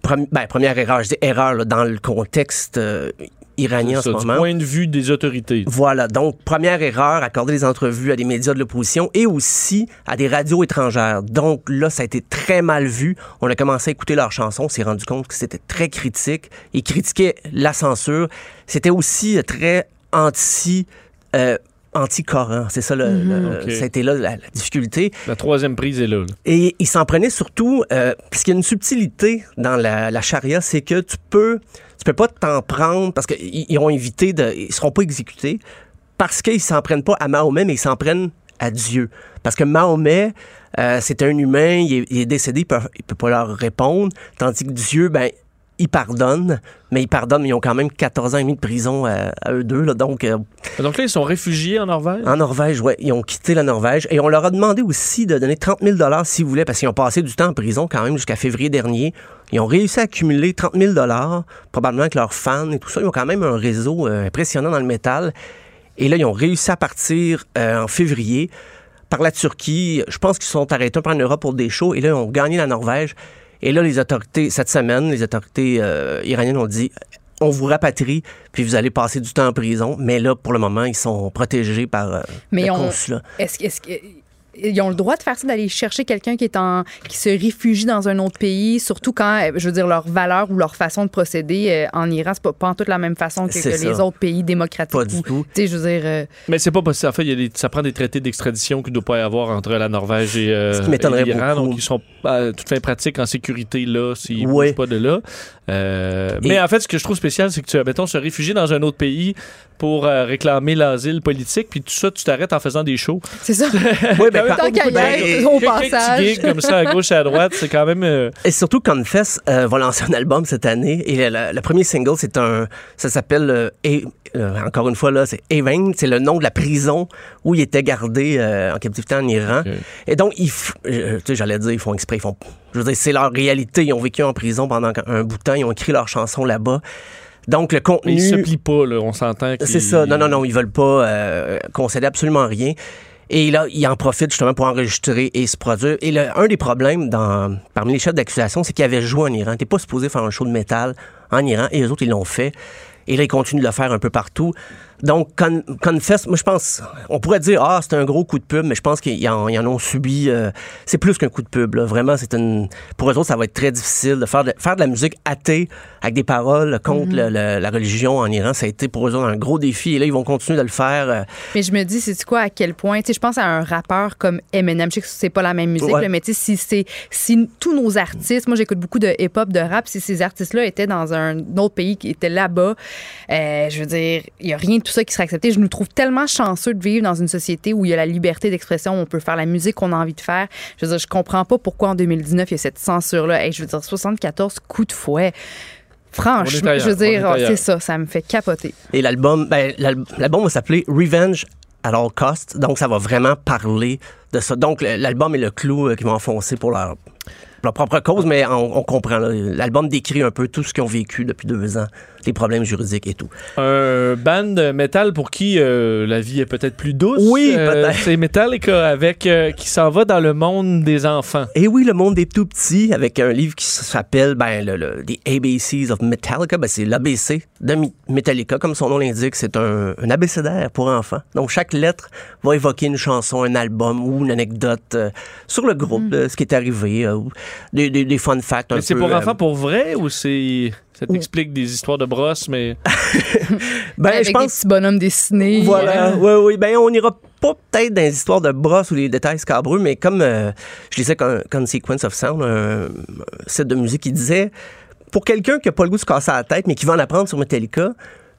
Premi- ben, première erreur, je dis erreur là, dans le contexte euh, iranien en ce du moment. point de vue des autorités. Voilà, donc première erreur, accorder des entrevues à des médias de l'opposition et aussi à des radios étrangères. Donc là, ça a été très mal vu. On a commencé à écouter leurs chansons, on s'est rendu compte que c'était très critique. Ils critiquaient la censure. C'était aussi très anti... euh, anti-Coran, c'est ça, le, le- Ok. ça a été là la, la difficulté. La troisième prise est là. là. Et ils s'en prenaient surtout euh, parce qu'il y a une subtilité dans la, la charia, c'est que tu peux tu peux pas t'en prendre parce qu'ils ils ont évité de ils seront pas exécutés parce qu'ils s'en prennent pas à Mahomet mais ils s'en prennent à Dieu. Parce que Mahomet euh, c'est un humain, il est, il est décédé, il peut, il peut pas leur répondre, tandis que Dieu ben il pardonne, mais il pardonne, mais ils ont quand même 14 ans et demi de prison à, à eux deux. Là, donc, euh, Donc là, ils sont réfugiés en Norvège? en Norvège, ouais, ils ont quitté la Norvège et on leur a demandé aussi de donner 30 000 dollars s'ils voulaient parce qu'ils ont passé du temps en prison quand même jusqu'à février dernier. Ils ont réussi à accumuler 30 000 dollars, probablement avec leurs fans et tout ça. Ils ont quand même un réseau euh, impressionnant dans le métal. Et là, ils ont réussi à partir euh, en février par la Turquie. Je pense qu'ils sont arrêtés un peu en Europe pour des shows et là, ils ont gagné la Norvège. Et là, les autorités, cette semaine, les autorités euh, iraniennes ont dit on vous rapatrie, puis vous allez passer du temps en prison. Mais là, pour le moment, ils sont protégés par euh, Mais le on- consulat. Est-ce que- est-ce que ils ont le droit de faire ça, d'aller chercher quelqu'un qui est en qui se réfugie dans un autre pays, surtout quand, euh, je veux dire, leur valeur ou leur façon de procéder euh, en Iran, c'est pas, pas en toute la même façon que, les autres pays démocratiques. Pas du ou- tout. Tu sais, je veux dire, euh, Mais c'est pas possible. En fait, il y a des- ça prend des traités d'extradition qu'il ne doit pas y avoir entre la Norvège et, euh, Ce qui m'étonnerait et l'Iran. Donc, ils sont à toute fin pratique en sécurité là, s'ils ne bougent pas de là. Euh, Mais en fait, ce que je trouve spécial, c'est que tu, mettons, se réfugier dans un autre pays pour euh, réclamer l'asile politique, puis tout ça, tu t'arrêtes en faisant des shows. c'est ça. Oui, ben, Tant par- ben, au passage. comme ça à gauche et à droite, c'est quand même. euh, Et surtout, Confess euh, va lancer un album cette année. Et le, premier single, c'est un. Ça s'appelle. euh, euh, encore une fois, là, c'est Evin. C'est le nom de la prison où il était gardé euh, en captivité en Iran. Et donc, ils f- euh, tu sais, j'allais dire, ils font exprès. Ils font, je veux dire, c'est leur réalité. Ils ont vécu en prison pendant un bout de temps. Ils ont écrit leurs chansons là-bas. Donc, le mais contenu. ils se plient pas, là, on s'entend. C'est ça. Non, non, non, ils veulent pas euh, concéder absolument rien. Et là, ils en profitent justement pour enregistrer et se produire. Et le- un des problèmes dans, parmi les chefs d'accusation, c'est qu'ils avaient joué en Iran. T'es pas supposé faire un show de métal en Iran et les autres, ils l'ont fait. Et là, ils continuent de le faire un peu partout. Donc, Con- Confess, moi, je pense, on pourrait dire, ah, c'est un gros coup de pub, mais je pense qu'ils en, en ont subi. euh, c'est plus qu'un coup de pub, là. Vraiment, c'est une. Pour eux autres, ça va être très difficile de faire de, faire de la musique athée avec des paroles contre le- le- la religion en Iran. Ça a été pour eux autres un gros défi. Et là, ils vont continuer de le faire. euh, Mais je me dis, c'est quoi à quel point, tu sais, je pense à un rappeur comme Eminem, je sais que c'est pas la même musique, Ouais. là, mais tu sais, si c'est, si tous nos artistes, moi j'écoute beaucoup de hip-hop, de rap, si ces artistes-là étaient dans un autre pays, qui étaient là-bas, euh, je veux dire, il y a rien de tout ça qui serait accepté. Je nous trouve tellement chanceux de vivre dans une société où il y a la liberté d'expression, où on peut faire la musique qu'on a envie de faire. Je veux dire, je comprends pas pourquoi en 2019 il y a cette censure-là. Hey, je veux dire, 74 coups de fouet. Franchement, je veux dire, c'est ça, ça me fait capoter. Et l'album, ben, l'album va s'appeler Revenge at All Cost. Donc, ça va vraiment parler de ça. Donc, l'album est le clou euh, qu'ils vont enfoncer pour leur, pour leur propre cause, mais on, on comprend. L'album décrit un peu tout ce qu'ils ont vécu depuis deux ans, les problèmes juridiques et tout. Un band metal pour qui euh, la vie est peut-être plus douce. Oui, Euh, peut-être. C'est Metallica avec euh, qui s'en va dans le monde des enfants. Et oui, le monde des tout petits, avec un livre qui s'appelle ben, le, le- The ABCs of Metallica. Ben, c'est l'ABC de Metallica. Comme son nom l'indique, c'est un, un abécédaire pour enfants. Donc, chaque lettre va évoquer une chanson, un album ou une anecdote euh, sur le groupe, là, ce qui est arrivé, euh, des, des- des fun facts un Mais c'est pour euh, enfants pour vrai ou c'est ça t'explique des histoires de brosses mais ben, Avec je des pense... petits bonhommes dessinés. Voilà, oui, oui. Ben, on n'ira pas peut-être dans les histoires de brosses ou les détails scabreux, mais comme euh, je lisais Con- Consequence of Sound, un, un site de musique qui disait, pour quelqu'un qui n'a pas le goût de se casser la tête, mais qui va en apprendre sur Metallica,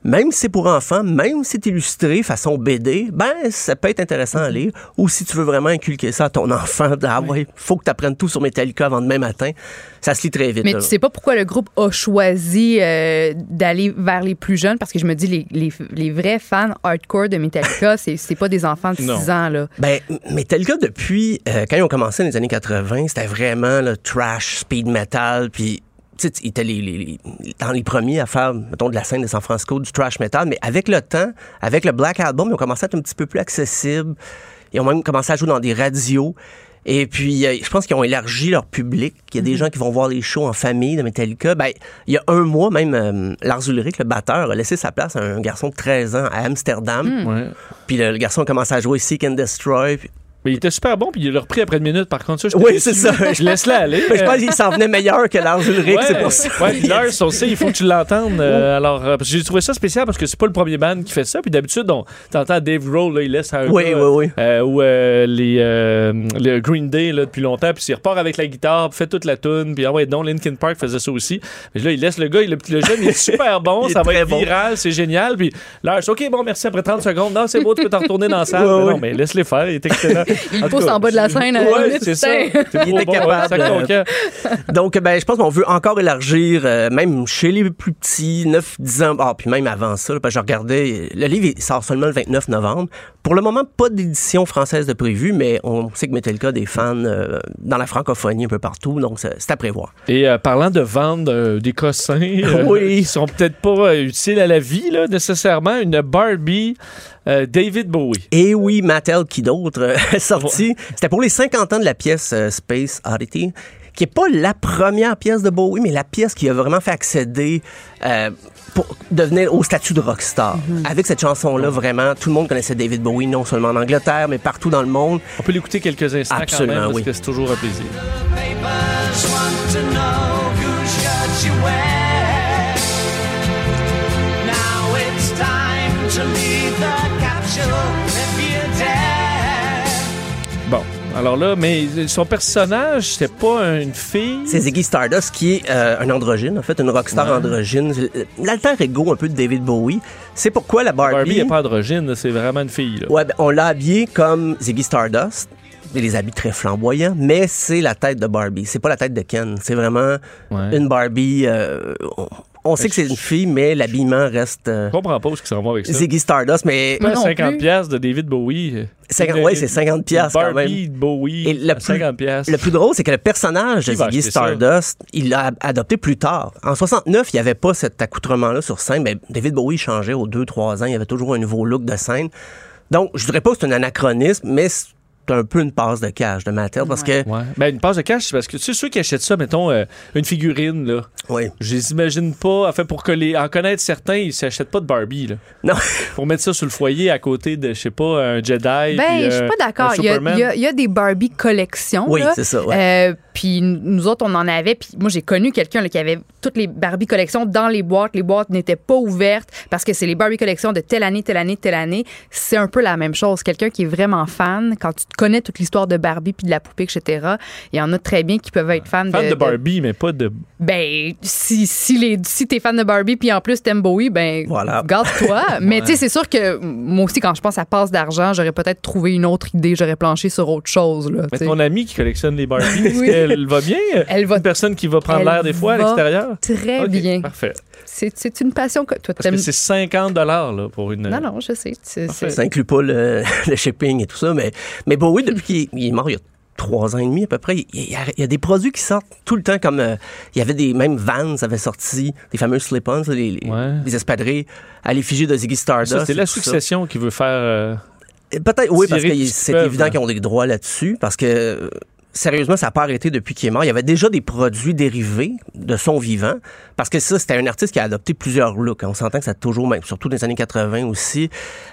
même si c'est pour enfants, même si c'est illustré façon BD, ben, ça peut être intéressant à lire. Ou si tu veux vraiment inculquer ça à ton enfant, ah ouais, faut que tu apprennes tout sur Metallica avant demain matin, ça se lit très vite. Mais là. tu sais pas pourquoi le groupe a choisi euh, d'aller vers les plus jeunes, parce que je me dis, les, les, les vrais fans hardcore de Metallica, c'est c'est pas des enfants de 6 Non. ans, là. Ben, Metallica, depuis, euh, quand ils ont commencé dans les années 80, c'était vraiment le trash, speed metal, puis ils étaient les, dans les premiers à faire, mettons, de la scène de San Francisco, du trash metal, mais avec le temps, avec le Black Album, ils ont commencé à être un petit peu plus accessibles. Ils ont même commencé à jouer dans des radios. Et puis, euh, je pense qu'ils ont élargi leur public. Il y a des gens qui vont voir les shows en famille de Metallica. Ben, il y a un mois, même, euh, Lars Ulrich, le batteur, a laissé sa place à un garçon de 13 ans à Amsterdam. ouais. Puis le, le garçon a commencé à jouer Seek and Destroy. Puis- Mais il était super bon puis il l'a repris après une minute par contre ça Oui, c'est ça. Je laisse là aller. Je pense qu'il s'en venait meilleur que Lars Ulrich, c'est pour ça. Ouais, Lars aussi, il faut que tu l'entendes. euh, alors, euh, j'ai trouvé ça spécial parce que c'est pas le premier band qui fait ça. Puis d'habitude, on t'entends Dave Grohl, là, il laisse un Oui, gars, oui, oui. euh, ou les, euh, le Green Day là, depuis longtemps, puis il repart avec la guitare, puis fait toute la tune, puis ah ouais, non, Linkin Park faisait ça aussi. Mais là, il laisse le gars, il- le, le jeune, il est super bon, est ça va être bon. viral, c'est génial. Puis Lars, ok, bon, merci après 30 secondes. Non, c'est beau, tu peux t'en retourner dans la salle. Ouais, Mais ouais. Non, mais laisse-les faire, il est excellent. Il pousse en bas de la scène. à la Ouais, limite, c'est ça. Il était capable camp. Donc, ben, je pense qu'on veut encore élargir, euh, même chez les plus petits, 9, 10 ans, ah, puis même avant ça, là, parce que je regardais, le livre il sort seulement le 29 novembre. Pour le moment, pas d'édition française de prévu, mais on sait que Metallica a des fans euh, dans la francophonie un peu partout, donc c'est c'est à prévoir. Et euh, parlant de vendre euh, des cossins euh, Oui. qui sont peut-être pas euh, utiles à la vie là, nécessairement, une Barbie euh, David Bowie. Et oui, Mattel, qui d'autre, euh, est sorti. C'était pour les 50 ans de la pièce euh, Space Oddity qui est pas la première pièce de Bowie, mais la pièce qui a vraiment fait accéder euh, pour devenir au statut de rockstar. Avec cette chanson-là, vraiment, tout le monde connaissait David Bowie, non seulement en Angleterre, mais partout dans le monde. On peut l'écouter quelques instants quand même, parce oui. que c'est toujours un plaisir. Alors là, mais son personnage, c'était pas une fille. C'est Ziggy Stardust qui est euh, un androgyne, en fait, une rockstar Ouais. androgyne, l'alter ego un peu de David Bowie. C'est pourquoi la Barbie... Barbie n'est pas androgyne, c'est vraiment une fille. Là. Ouais, ben, on l'a habillé comme Ziggy Stardust. Les habits très flamboyants, mais c'est la tête de Barbie. C'est pas la tête de Ken. C'est vraiment Ouais. une Barbie. euh, on, sait que c'est une fille, mais l'habillement reste euh, Je comprends pas où ce qui s'en va avec ça. Ziggy Stardust. Mais Moi non 50 plus. piastres de David Bowie. euh, 50 une- ouais, c'est 50 piastres quand Barbie Bowie, Et le plus- 50 piastres. le plus drôle, c'est que le personnage de Ziggy ça? Stardust, il l'a adopté plus tard. En 69, il n'y avait pas cet accoutrement-là sur scène. Mais David Bowie changeait aux 2-3 ans. Il y avait toujours un nouveau look de scène. Donc, je dirais pas que c'est un anachronisme, mais un peu une passe de cage de Mattel parce que Ouais. Ben, une passe de cash, c'est parce que tu sais, ceux qui achètent ça, mettons, euh, une figurine, là, Oui. je les imagine pas, en fait, pour que les, en connaître certains, ils s'achètent pas de Barbie, là. Non. Pour mettre ça sur le foyer à côté de, je sais pas, un Jedi. Ben, puis, je suis euh, pas d'accord. Il y, a- Superman. il y y a des Barbie collections. Oui, c'est ça, ouais. Euh, puis nous autres, on en avait. Puis moi, j'ai connu quelqu'un là, qui avait toutes les Barbie collections dans les boîtes. Les boîtes n'étaient pas ouvertes parce que c'est les Barbie collections de telle année, telle année, telle année. C'est un peu la même chose. Quelqu'un qui est vraiment fan, quand tu connais toute l'histoire de Barbie puis de la poupée, etc., il y en a très bien qui peuvent être fans Fan de, Barbie, mais pas de. Ben, si, si, les, si t'es fan de Barbie puis en plus t'aimes Bowie, ben, Voilà. garde-toi. Mais tu sais, c'est sûr que moi aussi, quand je pense à passe d'argent, j'aurais peut-être trouvé une autre idée. J'aurais planché sur autre chose. Là, Mais ton amie qui collectionne les Barbie, est-ce Oui. qu'elle va bien? Elle va Une personne qui va prendre Elle l'air des fois à l'extérieur? Très bien. Parfait. C'est une passion que toi, Parce que c'est 50 là, pour une. Non, non, je sais. Ça inclut pas le, le shipping et tout ça, mais, mais Bowie, depuis qu'il est- il est mort il y a trois ans et demi à peu près, il y, a, il y a des produits qui sortent tout le temps comme euh, il y avait des même Vans avait sorti des fameux slip-ons les, les, Ouais. les espadrilles à l'effigie de Ziggy Stardust. C'est la succession qui veut faire. euh, Peut-être oui parce que c'est évident hein. qu'ils ont des droits là-dessus parce que euh, Sérieusement, ça n'a pas arrêté depuis qu'il est mort. Il y avait déjà des produits dérivés de son vivant, parce que ça, c'était un artiste qui a adopté plusieurs looks. On s'entend que ça a toujours, même, surtout dans les années 80 aussi.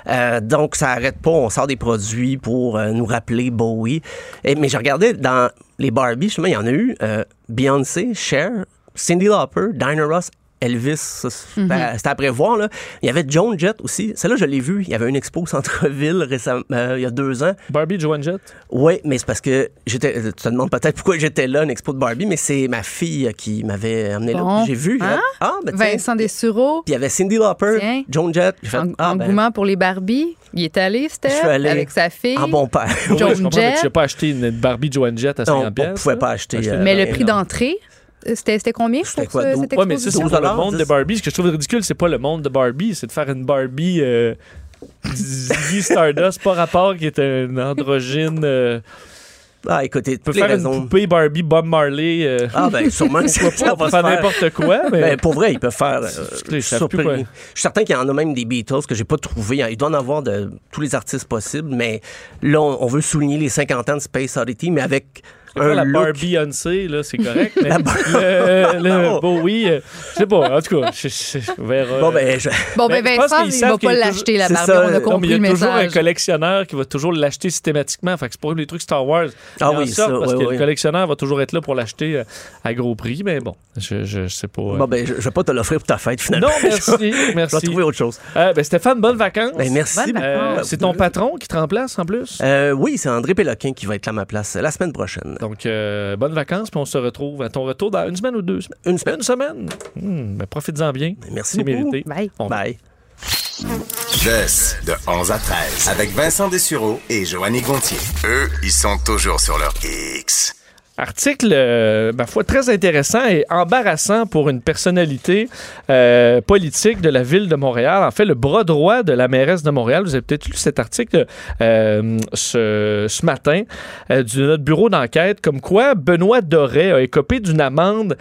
Euh, donc, ça arrête pas. On sort des produits pour euh, nous rappeler Bowie. Et, mais je regardais dans les Barbie, justement, il y en a eu euh, Beyoncé, Cher, Cindy Lauper, Dinah Ross, Elvis, ça, c'était c'était à prévoir. Là. Il y avait Joan Jett aussi. Celle-là, je l'ai vue. Il y avait une expo au centre-ville récemment, euh, il y a deux ans. Barbie Joan Jett? Oui, mais c'est parce que j'étais. Tu te demandes peut-être pourquoi j'étais là, une expo de Barbie, mais c'est ma fille qui m'avait amené là. Bon. J'ai vu. Hein? Ah, ben tiens. Vincent Dessureau, Puis il y avait Cindy Lauper, Tiens. Joan Jett. J'ai fait, en, ah, ben, engouement pour les Barbie. Il est allé, Je Steph, allé avec sa fille. en bon père. Oui, Joan je comprends, mais Jett. tu n'as pas acheté une Barbie Joan Jett à Non, 50 on pièces, pouvait pas acheter, euh, Mais le prix d'entrée, c'était combien C'était pour quoi, ce- douze- cette Ouais, mais c'est pour le 12 monde de. Barbie. Ce que je trouve ridicule, c'est pas le monde de Barbie, c'est de faire une Barbie euh, Ziggy Stardust, pas rapport, qui est un androgyne. Euh, Ah, écoutez, tu peux faire une poupée Barbie Bob Marley. Euh, Ah, ben, sûrement que ça, va faire faire. n'importe quoi, mais. Ben, pour vrai, ils peuvent faire. euh, je sais plus surpris- quoi. Je suis certain qu'il y en a même des Beatles que j'ai pas trouvé. Il doit en avoir de tous les artistes possibles, mais là, on, on veut souligner les 50 ans de Space Oddity, mais avec La. Barbie Beyoncé, là, c'est correct. Mais le, le. Bowie, euh, je sais pas. En tout cas, je, je, je- on verra. Bon, ben, je- Bon, ben, Ben, je pense Vincent, il va pas l'acheter, la Barbie. ça. On a mais Non, mais compris il y a le toujours un collectionneur qui va toujours l'acheter systématiquement. Fait que c'est pour les trucs Star Wars. Ah oui, ça, parce oui, que oui. le collectionneur va toujours être là pour l'acheter euh, à gros prix. Mais bon, je, je, je sais pas. euh. bon, ben, je, je vais pas te l'offrir pour ta fête, finalement. non, merci. Je vais merci. trouver autre chose. Euh, ben, Stéphane, bonnes vacances. Ben, merci. C'est ton patron qui te remplace en plus? Oui, c'est André Péloquin qui va être là à ma place la semaine prochaine. Donc, euh, bonnes vacances, puis on se retrouve à ton retour dans une semaine ou deux semaines. Une semaine. Une semaine. Hmm, ben, profites-en bien. Merci C'est beaucoup. mérité. Bye. On- Bye. Jess, de 11 à 13, avec Vincent Dessureau et Joanny Gontier. Eux, ils sont toujours sur leur X. Article, euh, ma foi, très intéressant et embarrassant pour une personnalité euh, politique de la ville de Montréal. En fait, le bras droit de la mairesse de Montréal. Vous avez peut-être lu cet article euh, ce, matin de notre bureau d'enquête, comme quoi Benoît Doré a écopé d'une amende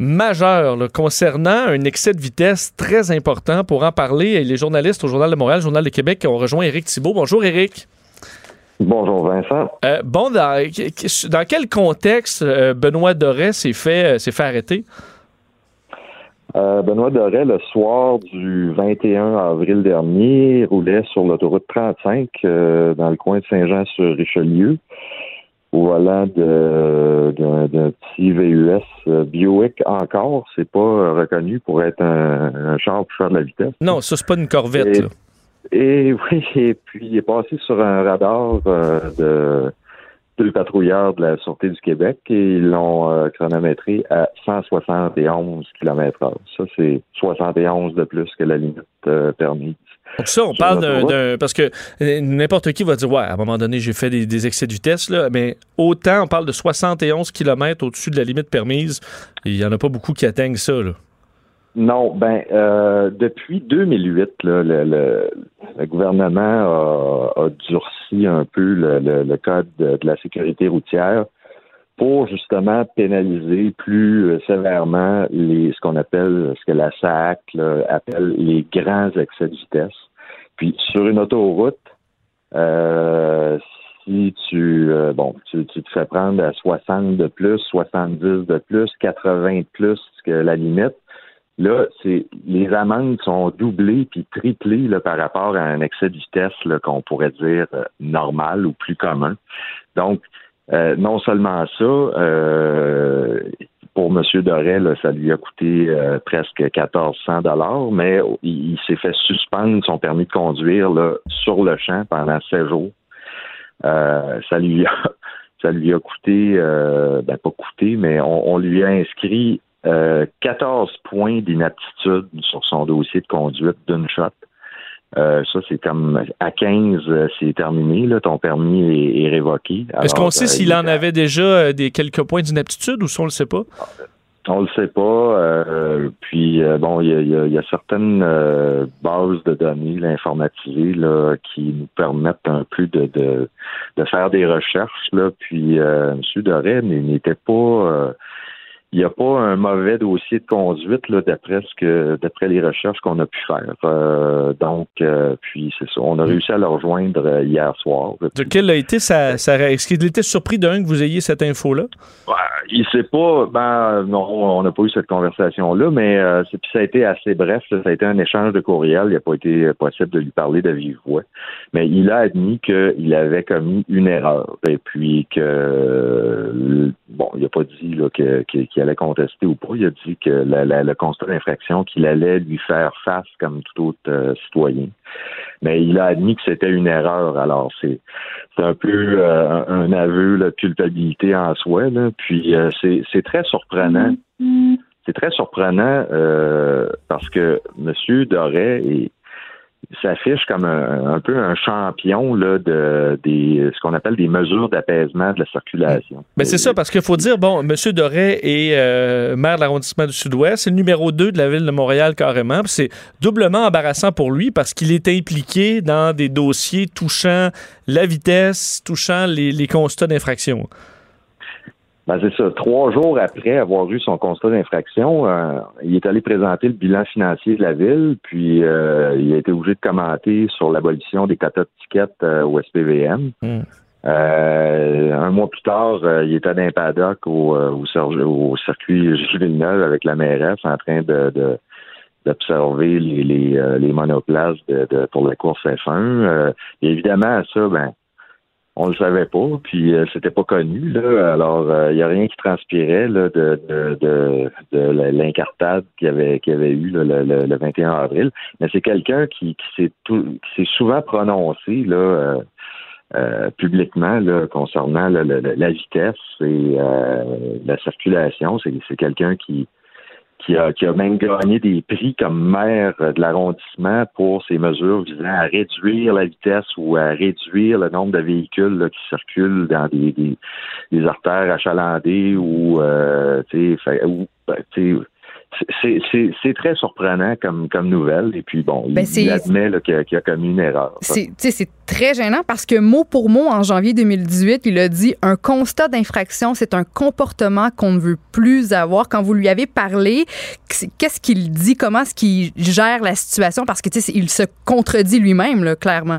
majeure concernant un excès de vitesse très important. Pour en parler, les journalistes au Journal de Montréal, Journal de Québec, qui ont rejoint Éric Thibault. Bonjour Éric. Bonjour Vincent. Euh, bon, dans, dans quel contexte euh, Benoît Doré s'est fait, euh, s'est fait arrêter? Euh, Benoît Doré, le soir du 21 avril dernier, roulait sur l'autoroute 35 euh, dans le coin de Saint-Jean-sur-Richelieu au volant de- d'un petit VUS euh, Buick encore. C'est pas reconnu pour être un, un char pour faire de la vitesse. Non, ça, c'est pas une corvette. Et- là. Et oui, et puis il est passé sur un radar euh, de deux patrouilleurs de la Sûreté du Québec et ils l'ont euh, chronométré à 171 km heure. Ça, c'est 71 de plus que la limite euh, permise. Donc ça, on parle d'un, Parce que euh, n'importe qui va dire, ouais, à un moment donné, j'ai fait des, des excès de vitesse, là, mais autant, on parle de 71 km au-dessus de la limite permise, il y en a pas beaucoup qui atteignent ça. Là. Non, ben euh, depuis 2008, là, le, le- le gouvernement a, a durci un peu le, le- code de, de la sécurité routière pour justement pénaliser plus euh, sévèrement les ce qu'on appelle ce que la SAC là, appelle les grands excès de vitesse. Puis sur une autoroute, euh, si tu euh, bon, tu, tu te fais prendre à 60 de plus, 70 de plus, 80 de plus que la limite, Là, c'est les amendes sont doublées puis triplées là, par rapport à un excès de vitesse qu'on pourrait dire euh, normal ou plus commun. Donc, euh, non seulement ça, euh, pour M. Doré, là, ça lui a coûté euh, presque 1400 dollars, mais il, il s'est fait suspendre son permis de conduire là, sur le champ pendant 16 jours. Euh, ça lui a ça lui a coûté, euh, ben pas coûté, mais on, on lui a inscrit euh, 14 points d'inaptitude sur son dossier de conduite d'une shot. Euh, ça, c'est comme à 15, euh, c'est terminé, là, ton permis est, est révoqué. Est-ce qu'on sait euh, s'il il- en avait déjà euh, des quelques points d'inaptitude ou si on le sait pas? On le sait pas. euh, puis euh, bon, il y a, il y a- il y a certaines euh, bases de données là, informatisées là, qui nous permettent un peu de, de, de faire des recherches. Là, puis euh, M. Doré n'était pas. Il n'y a pas un mauvais dossier de conduite d'après ce que d'après les recherches qu'on a pu faire. Euh, donc, euh, puis c'est ça. On a réussi à le rejoindre euh, hier soir. De quelle a été sa, sa Est-ce qu'il était surpris d'un que vous ayez cette info-là? Ouais, il sait pas, ben non, on n'a pas eu cette conversation-là, mais euh, puis ça a été assez bref. là. ça a été un échange de courriel. Il n'a pas été possible de lui parler de vive voix. Mais il a admis qu'il avait commis une erreur. Et puis que bon, il n'a pas dit là, que- qu'il allait contester ou pas. Il a dit que la- la- le constat d'infraction qu'il allait lui faire face comme tout autre euh, citoyen. Mais il a admis que c'était une erreur. Alors c'est un peu euh, un aveu là, de culpabilité en soi. Là. Puis euh, c'est très surprenant. C'est très surprenant parce que M. Doré est- s'affiche comme un, peu un champion là, de des ce qu'on appelle des mesures d'apaisement de la circulation. Ben c'est ça, parce qu'il faut dire, bon, M. Doré est euh, maire de l'arrondissement du Sud-Ouest, c'est le numéro 2 de la ville de Montréal carrément, c'est doublement embarrassant pour lui parce qu'il est impliqué dans des dossiers touchant la vitesse, touchant les constats d'infraction. Ben, c'est ça. Trois jours après avoir eu son constat d'infraction, euh, il est allé présenter le bilan financier de la ville, puis euh, il a été obligé de commenter sur l'abolition des quotas de tickets euh, au SPVM. Mm. Euh, un mois plus tard, il était dans un paddock au, au, cir- au circuit Villeneuve avec la mairesse en train de, de- d'observer les, les, les monoplaces de, de- pour la course F1. Euh, et évidemment, ça, ben, on le savait pas, puis euh, c'était pas connu. Là, alors, il n'y a rien qui transpirait là, de, de, de, de la- l'incartade qu'il y avait, qu'il avait eu là, le, le- le 21 avril. Mais c'est quelqu'un qui, qui s'est souvent prononcé là, euh, euh, publiquement là, concernant là, le- la vitesse et euh, la circulation. C'est quelqu'un qui, qui a, qui a même gagné des prix comme maire de l'arrondissement pour ses mesures visant à réduire la vitesse ou à réduire le nombre de véhicules là, qui circulent dans des, des, des artères achalandées ou, euh, tu sais, fait- ou, ben, tu sais, c'est, très surprenant comme, comme nouvelle. Et puis, bon, Ben, il, il admet qu'il, a, commis une erreur. C'est très gênant parce que mot pour mot, en janvier 2018, il a dit un constat d'infraction, c'est un comportement qu'on ne veut plus avoir. Quand vous lui avez parlé, qu'est-ce qu'il dit? Comment est-ce qu'il gère la situation? Parce que tu sais, il se contredit lui-même, clairement.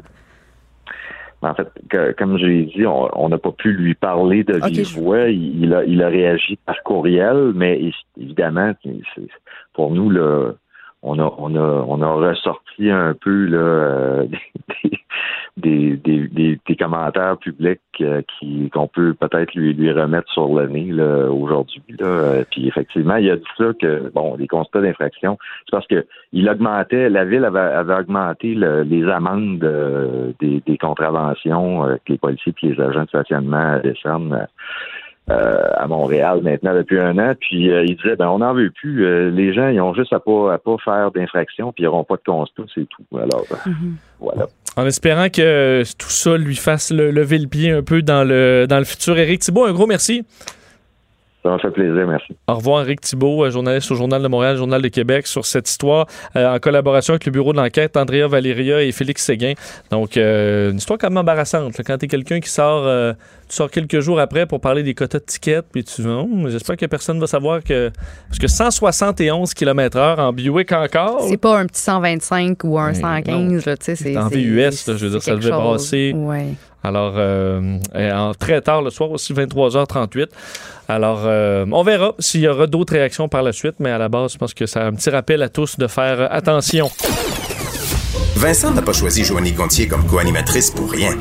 En fait, que- comme j'ai dit, on n'a pas pu lui parler de Ok, vive voix. Il, il a, il a réagi par courriel, mais évidemment, pour nous, là, on a, on a, on a ressorti un peu là, euh, des, des, des, des commentaires publics euh, qui qu'on peut peut-être lui, lui remettre sur le nez là, aujourd'hui. Là. Euh, Puis effectivement, il a dit ça que bon, les constats d'infraction, c'est parce que il augmentait, la ville avait, avait augmenté le- les amendes euh, des, des contraventions euh, que les policiers et les agents de stationnement décernent. euh, à Montréal maintenant depuis un an. Puis euh, il disait ben on n'en veut plus. Euh, les gens ils ont juste à pas à pas faire d'infraction puis ils n'auront pas de constat, c'est tout. Alors euh, voilà. En espérant que tout ça lui fasse le- lever le pied un peu dans le, dans le futur. Éric Thibault, un gros merci. Ça m'a fait plaisir, merci. Au revoir, Éric Thibault, euh, journaliste au Journal de Montréal, Journal de Québec, sur cette histoire euh, en collaboration avec le bureau de l'enquête, Andrea Valéria et Félix Séguin. Donc, euh, une histoire quand même embarrassante. là. quand tu es quelqu'un qui sort, euh, tu sors quelques jours après pour parler des quotas de tickets, puis tu dis, Hum, j'espère que personne va savoir que. Parce que 171 km/h en Buick encore. C'est pas un petit 125 ou un Mais 115, là, tu sais. c'est- En VUS, là, je veux dire, ça quelque devait chose. brasser. Ouais. Alors, euh, très tard le soir, aussi 23h38. Alors, euh, on verra s'il y aura d'autres réactions par la suite, mais à la base, je pense que c'est un petit rappel à tous de faire attention. Vincent n'a pas choisi Joanie Gontier comme co-animatrice pour rien.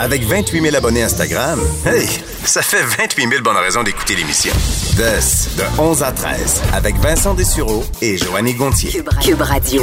Avec 28 000 abonnés Instagram, hey, ça fait 28 000 bonnes raisons d'écouter l'émission. De, de 11 à 13, avec Vincent Dessureau et Joanie Gontier. Cube, Cube Radio.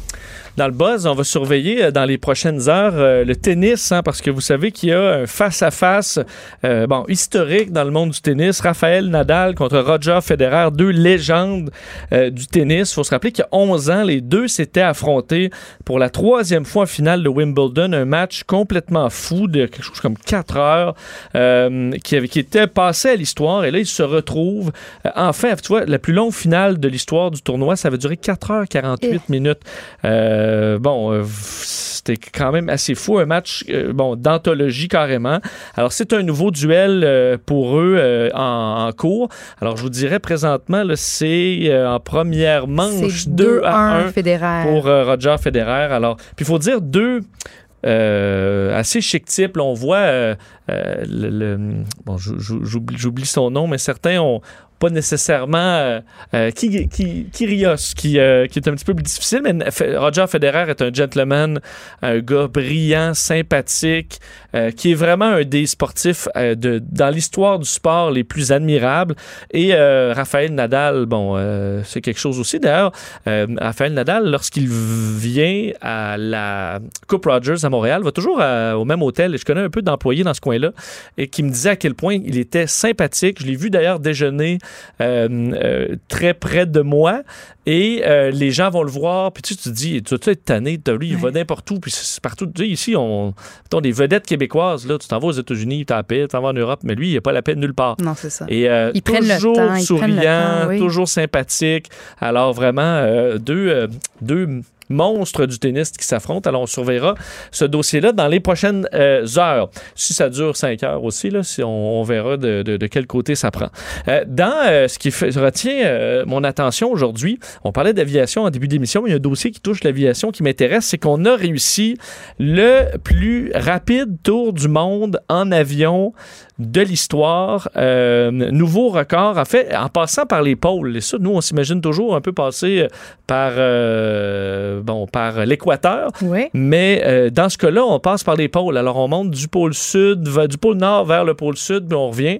Dans le buzz, on va surveiller euh, dans les prochaines heures euh, le tennis, hein, parce que vous savez qu'il y a un face-à-face euh, bon, historique dans le monde du tennis. Raphaël Nadal contre Roger Federer, deux légendes euh, du tennis. Il faut se rappeler qu'il y a 11 ans, les deux s'étaient affrontés pour la troisième fois en finale de Wimbledon, un match complètement fou de quelque chose comme 4 heures qui, était passé à l'histoire. Et là, ils se retrouvent. Enfin, tu vois, la plus longue finale de l'histoire du tournoi, ça avait duré 4h48 minutes. Euh, bon, euh, c'était quand même assez fou, un match euh, bon d'anthologie carrément. Alors c'est un nouveau duel euh, pour eux euh, en, en cours. Alors je vous dirais présentement, c'est euh, en première manche C'est 2 à 1 Federer. pour euh, Roger Federer. Alors, puis il faut dire deux euh, assez chic types. Là, on voit euh, euh, le, bon, j'ou- j'ou- j'oublie son nom, mais certains ont pas nécessairement euh, euh, qui, qui, Kyrgios, qui, euh, qui est un petit peu plus difficile, mais Roger Federer est un gentleman, un gars brillant, sympathique, euh, qui est vraiment un des sportifs euh, de, dans l'histoire du sport les plus admirables. Et euh, Raphaël Nadal, bon, euh, c'est quelque chose aussi. D'ailleurs, euh, Raphaël Nadal, lorsqu'il vient à la Coupe Rogers à Montréal, va toujours au même hôtel. Et je connais un peu d'employés dans ce coin-là et qui me disait à quel point il était sympathique. Je l'ai vu d'ailleurs déjeuner euh, euh, très près de moi et euh, les gens vont le voir. Puis tu, te dis, tu vas être tanné, lui, il va n'importe où. Puis c'est partout. Tu sais, ici, on, mettons, des vedettes québécoises, là, tu t'en vas aux États-Unis, tu as la paix, tu t'en vas en Europe, mais lui, il n'a pas la paix nulle part. Non, c'est ça. Et Ils le toujours temps, souriant, prennent le temps, oui. toujours sympathique. Alors vraiment, deux, deux monstres du tennis qui s'affrontent. Alors on surveillera ce dossier-là dans les prochaines euh, heures. Si ça dure cinq heures aussi, si on, verra de, quel côté ça prend. Euh, dans euh, ce qui retient mon attention aujourd'hui, on parlait d'aviation en début d'émission, mais il y a un dossier qui touche l'aviation qui m'intéresse, c'est qu'on a réussi le plus rapide tour du monde en avion de l'histoire. Nouveau record, en fait, en passant par les pôles. Et ça, nous, on s'imagine toujours un peu passer par, bon, par l'équateur. Oui. Mais euh, dans ce cas-là, on passe par les pôles. Alors, on monte du pôle sud, du pôle nord vers le pôle sud, puis on revient.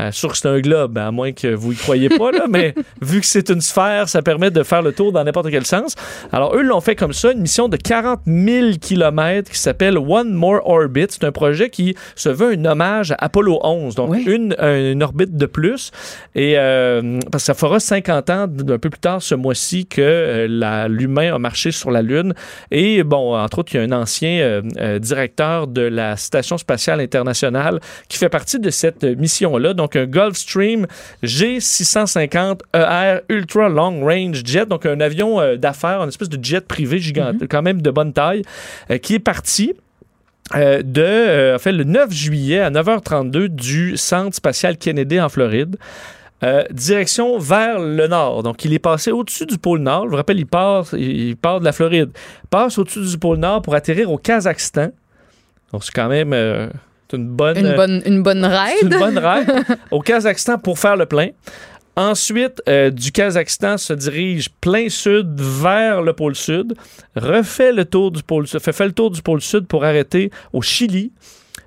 Euh, sûr que c'est un globe, à moins que vous y croyez pas, là, mais vu que c'est une sphère, ça permet de faire le tour dans n'importe quel sens. Alors, eux l'ont fait comme ça, une mission de 40 000 km qui s'appelle One More Orbit. C'est un projet qui se veut un hommage à Apollo 11, donc Oui. une, une orbite de plus. Et euh, parce que ça fera 50 ans, un peu plus tard ce mois-ci, que euh, l'humain a marché sur la Lune. Et bon, entre autres, il y a un ancien euh, euh, directeur de la Station spatiale internationale qui fait partie de cette mission-là. Donc, un Gulfstream G650ER E Ultra Long Range Jet, donc un avion euh, d'affaires, une espèce de jet privé gigantesque, quand même de bonne taille, euh, qui est parti. euh, de, euh, en fait, le 9 juillet à 9h32 du Centre spatial Kennedy en Floride. Euh, direction vers le nord. Donc, il est passé au-dessus du pôle nord. Je vous rappelle, il part, il part de la Floride, passe au-dessus du pôle nord pour atterrir au Kazakhstan. Donc, c'est quand même euh, une bonne, Une bonne, une bonne c'est une ride. bonne ride au Kazakhstan pour faire le plein. Ensuite, euh, du Kazakhstan se dirige plein sud vers le pôle sud, refait le tour du pôle sud, fait, fait le tour du pôle sud pour arrêter au Chili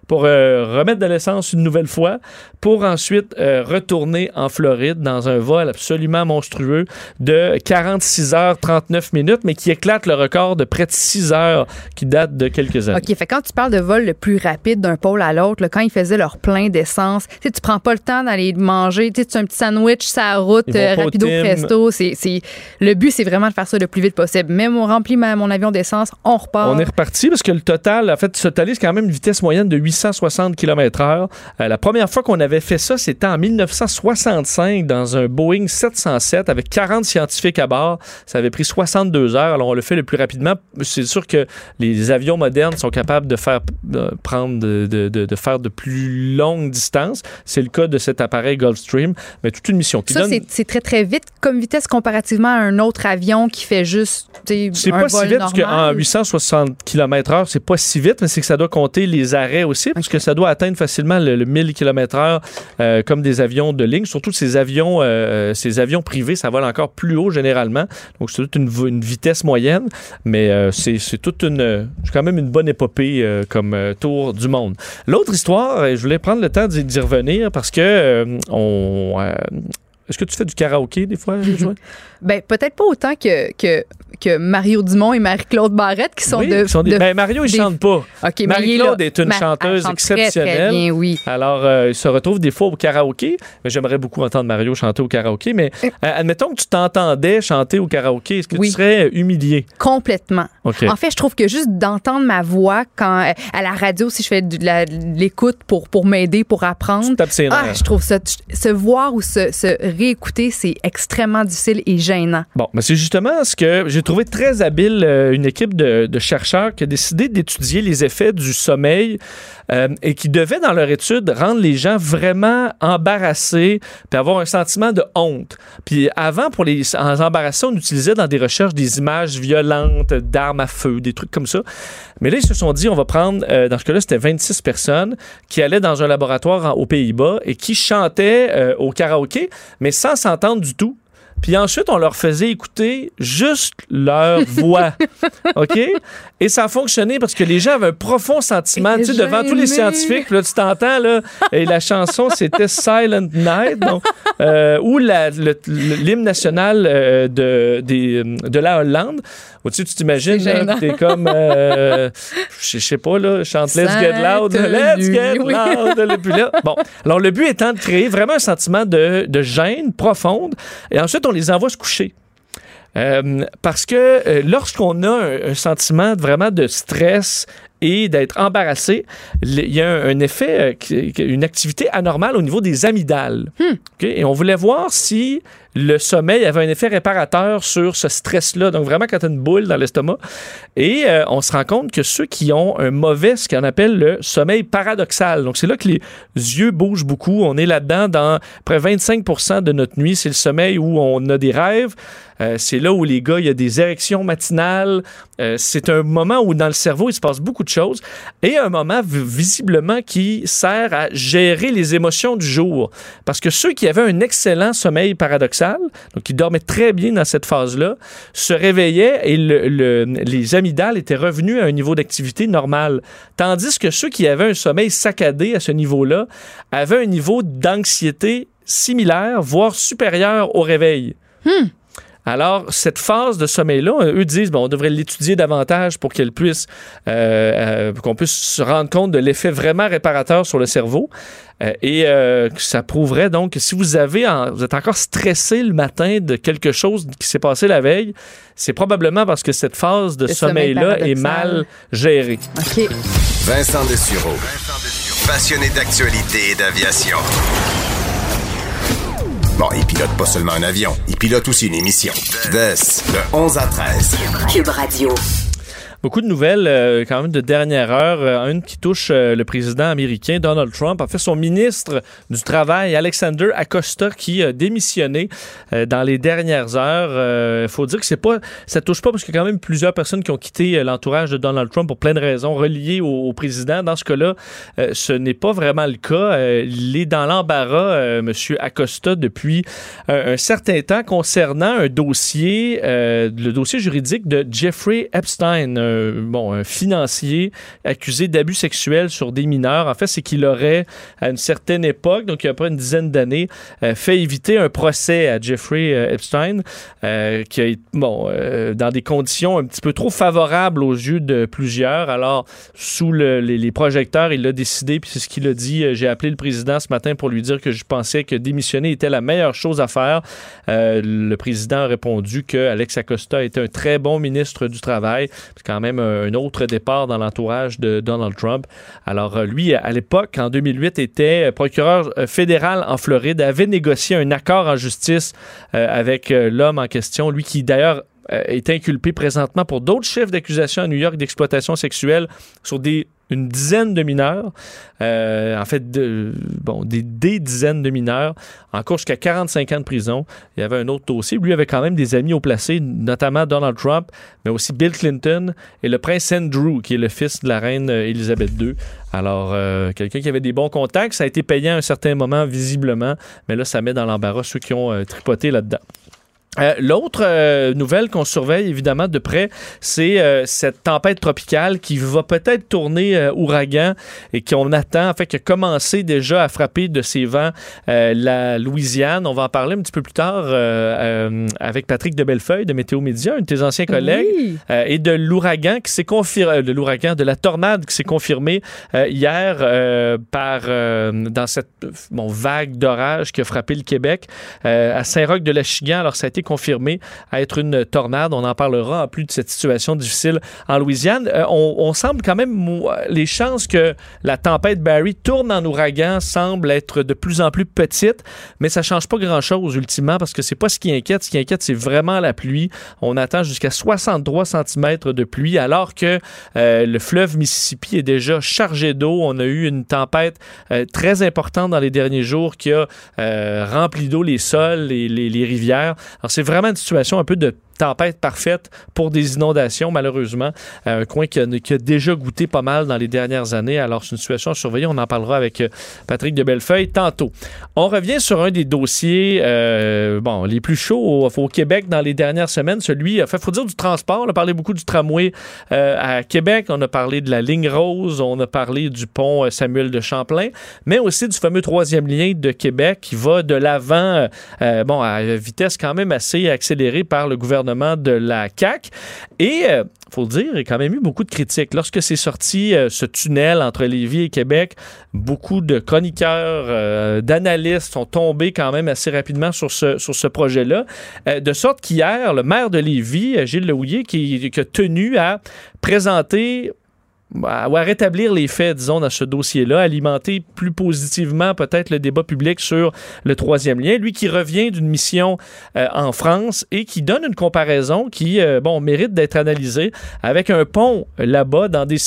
pour euh, remettre de l'essence une nouvelle fois, pour ensuite euh, retourner en Floride dans un vol absolument monstrueux de 46 heures 39 minutes, mais qui éclate le record de près de 6 heures qui date de quelques années. OK, fait quand tu parles de vol le plus rapide d'un pôle à l'autre, quand ils faisaient leur plein d'essence, tu prends pas le temps d'aller manger, tu un petit sandwich la route, euh, rapido presto, c'est le but c'est vraiment de faire ça le plus vite possible. Même on remplit ma- mon avion d'essence, on repart. On est reparti parce que le total, en fait, se totalise quand même une vitesse moyenne de 860 km/h. Euh, la première fois qu'on avait fait ça, c'était en 1965 dans un Boeing 707 avec 40 scientifiques à bord. Ça avait pris 62 heures. Alors, on le fait le plus rapidement. C'est sûr que les avions modernes sont capables de faire de prendre de, de- de- de faire de plus longues distances. C'est le cas de cet appareil Gulfstream, mais toute une mission qui Ça, donne- c'est- très, très vite comme vitesse comparativement à un autre avion qui fait juste C'est pas si vol vite parce qu'en normal. 860 km/h, c'est pas si vite, mais c'est que ça doit compter les arrêts aussi, parce que ça doit atteindre facilement le, le 1000 km/h euh, comme des avions de ligne. Surtout ces avions, euh, ces avions privés, ça vole encore plus haut généralement. Donc c'est toute une, vitesse moyenne, mais euh, c'est toute une, quand même une bonne épopée comme tour du monde. L'autre histoire, je voulais prendre le temps d'y revenir parce que on. est-ce que tu fais du karaoké des fois? Ben, peut-être pas autant que, que, que Mario Dumont et Marie-Claude Barrette qui sont Oui, de. qui sont des- de- ben, Mario, il des- chante pas. Est Marie-Claude est une chanteuse chante exceptionnelle. très bien, oui. Alors, euh, il se retrouve des fois au karaoké. J'aimerais beaucoup entendre Mario chanter au karaoké. Mais euh, admettons que tu t'entendais chanter au karaoké. Est-ce que Oui. tu serais humilié? Complètement. En fait, je trouve que juste d'entendre ma voix quand euh, à la radio, si je fais de l'écoute pour, pour m'aider, pour apprendre, Tu ah, je trouve ça, se voir ou se, se réécouter, c'est extrêmement difficile et gênant. Bon, mais c'est justement ce que j'ai trouvé très habile, euh, une équipe de, chercheurs qui a décidé d'étudier les effets du sommeil euh, et qui devait, dans leur étude, rendre les gens vraiment embarrassés puis avoir un sentiment de honte. Puis avant, pour les embarrasser, on utilisait dans des recherches des images violentes d'armes à feu, des trucs comme ça. Mais là, ils se sont dit, on va prendre, euh, dans ce cas-là, c'était 26 personnes qui allaient dans un laboratoire aux Pays-Bas et qui chantaient au karaoké, mais sans s'entendre du tout. Puis ensuite, on leur faisait écouter juste leur voix. OK? Et ça a fonctionné parce que les gens avaient un profond sentiment. Tu sais, devant tous les scientifiques, là, tu t'entends, là, et la chanson, c'était Silent Night, donc, euh, ou l'hymne national euh, de, des, de la Hollande. Où, tu tu t'imagines, gênant. t'es comme, euh, je sais pas, là, chante Let's Get Loud, Let's Get oui. Loud. le plus là. Bon, alors le but étant de créer vraiment un sentiment de, de gêne profonde, et ensuite on les envoie se coucher. Euh, parce que euh, lorsqu'on a un, un sentiment vraiment de stress et d'être embarrassé, il y a un, un effet, euh, une activité anormale au niveau des amygdales. OK? Et on voulait voir si le sommeil avait un effet réparateur sur ce stress-là. Donc vraiment quand tu as une boule dans l'estomac. Et euh, on se rend compte que ceux qui ont un mauvais, ce qu'on appelle le sommeil paradoxal, donc c'est là que les yeux bougent beaucoup. On est là-dedans dans près 25% de notre nuit. C'est le sommeil où on a des rêves. Euh, c'est là où les gars, il y a des érections matinales. Euh, c'est un moment où dans le cerveau, il se passe beaucoup de choses. Et un moment vi- visiblement qui sert à gérer les émotions du jour. Parce que ceux qui avaient un excellent sommeil paradoxal, donc qui dormaient très bien dans cette phase-là, se réveillaient et le- le- les amygdales étaient revenus à un niveau d'activité normal. Tandis que ceux qui avaient un sommeil saccadé à ce niveau-là avaient un niveau d'anxiété similaire, voire supérieur au réveil. Alors, cette phase de sommeil-là, euh, eux disent, bon, on devrait l'étudier davantage pour qu'elle puisse, euh, euh, qu'on puisse se rendre compte de l'effet vraiment réparateur sur le cerveau. Euh, et euh, ça prouverait donc que si vous avez, en- vous êtes encore stressé le matin de quelque chose qui s'est passé la veille, c'est probablement parce que cette phase de sommeil sommeil-là est mal gérée. OK. Vincent Dessureau. Passionné d'actualité et d'aviation. Bon, il pilote pas seulement un avion, il pilote aussi une émission. DES, de 11 à 13. Cube Radio. Beaucoup de nouvelles, euh, quand même, de dernière heure. Euh, une qui touche euh, le président américain Donald Trump. En fait, son ministre du Travail, Alexander Acosta, qui a démissionné dans les dernières heures. Il faut dire que c'est pas, ça touche pas parce qu'il y a quand même plusieurs personnes qui ont quitté l'entourage de Donald Trump pour plein de raisons reliées au, président. Dans ce cas-là, ce n'est pas vraiment le cas. Il est dans l'embarras, Monsieur Acosta, depuis un, certain temps concernant un dossier, le dossier juridique de Jeffrey Epstein, un, financier accusé d'abus sexuels sur des mineurs. En fait, c'est qu'il aurait, à une certaine époque, donc il y a pas une dizaine d'années, euh, fait éviter un procès à Jeffrey euh, Epstein, euh, qui été, bon, dans des conditions un petit peu trop favorables aux yeux de plusieurs. Alors, sous le- les, projecteurs, il a décidé, puis c'est ce qu'il a dit. J'ai appelé le président ce matin pour lui dire que je pensais que démissionner était la meilleure chose à faire. Le président a répondu que Alex Acosta était un très bon ministre du Travail. C'est quand même un autre départ dans l'entourage de Donald Trump. Alors, euh, lui, à l'époque, en 2008, était procureur euh, fédéral en Floride, avait négocié un accord en justice euh, avec euh, l'homme en question, lui qui d'ailleurs euh, est inculpé présentement pour d'autres chefs d'accusation à New York d'exploitation sexuelle sur des une dizaine de mineurs, euh, en fait, bon, des, dizaines de mineurs, en cours jusqu'à 45 ans de prison. Il y avait un autre dossier. Lui avait quand même des amis au placé, notamment Donald Trump, mais aussi Bill Clinton et le prince Andrew, qui est le fils de la reine euh, Elisabeth II. Alors, euh, quelqu'un qui avait des bons contacts, ça a été payant à un certain moment, visiblement, mais là, ça met dans l'embarras ceux qui ont euh, tripoté là-dedans. Euh, L'autre euh, nouvelle qu'on surveille évidemment de près, c'est euh, cette tempête tropicale qui va peut-être tourner euh, ouragan et qu'on attend, en fait, qui a commencé déjà à frapper de ses vents euh, la Louisiane. On va en parler un petit peu plus tard euh, euh, avec Patrick de Bellefeuille de Météo Média, un de tes anciens collègues, Oui. euh, et de l'ouragan qui s'est confirmé, de l'ouragan, de la tornade qui s'est confirmée euh, hier euh, par euh, dans cette bon, vague d'orage qui a frappé le Québec euh, à Saint-Roch-de-la-Chigan. Alors, ça a été confirmé à être une tornade. On en parlera en plus de cette situation difficile en Louisiane. Euh, on, semble quand même, les chances que la tempête Barry tourne en ouragan semblent être de plus en plus petites, mais ça change pas grand-chose ultimement parce que c'est pas ce qui inquiète. Ce qui inquiète, c'est vraiment la pluie. On attend jusqu'à 63 cm de pluie alors que euh, le fleuve Mississippi est déjà chargé d'eau. On a eu une tempête euh, très importante dans les derniers jours qui a rempli d'eau les sols, les, les- rivières. C'est vraiment une situation un peu de tempête parfaite pour des inondations, malheureusement. Euh, un coin qui a, déjà goûté pas mal dans les dernières années. Alors, c'est une situation à surveiller. On en parlera avec euh, Patrick de Bellefeuille tantôt. On revient sur un des dossiers euh, bon, les plus chauds au, Québec dans les dernières semaines. Celui, il faut dire du transport. On a parlé beaucoup du tramway à Québec. On a parlé de la ligne rose. On a parlé du pont Samuel de Champlain, mais aussi du fameux troisième lien de Québec qui va de l'avant, bon, à vitesse quand même assez accélérée par le gouvernement de la CAQ. Et, euh, faut le dire, il y a quand même eu beaucoup de critiques. Lorsque c'est sorti, euh, ce tunnel entre Lévis et Québec, beaucoup de chroniqueurs, euh, d'analystes sont tombés quand même assez rapidement sur ce, projet-là. De sorte qu'hier, le maire de Lévis, Gilles Lehouillier, qui, qui a tenu à présenter ou à rétablir les faits, disons, dans ce dossier-là, alimenter plus positivement peut-être le débat public sur le troisième lien. Lui qui revient d'une mission euh, en France et qui donne une comparaison qui, euh, bon, mérite d'être analysée avec un pont là-bas dans des,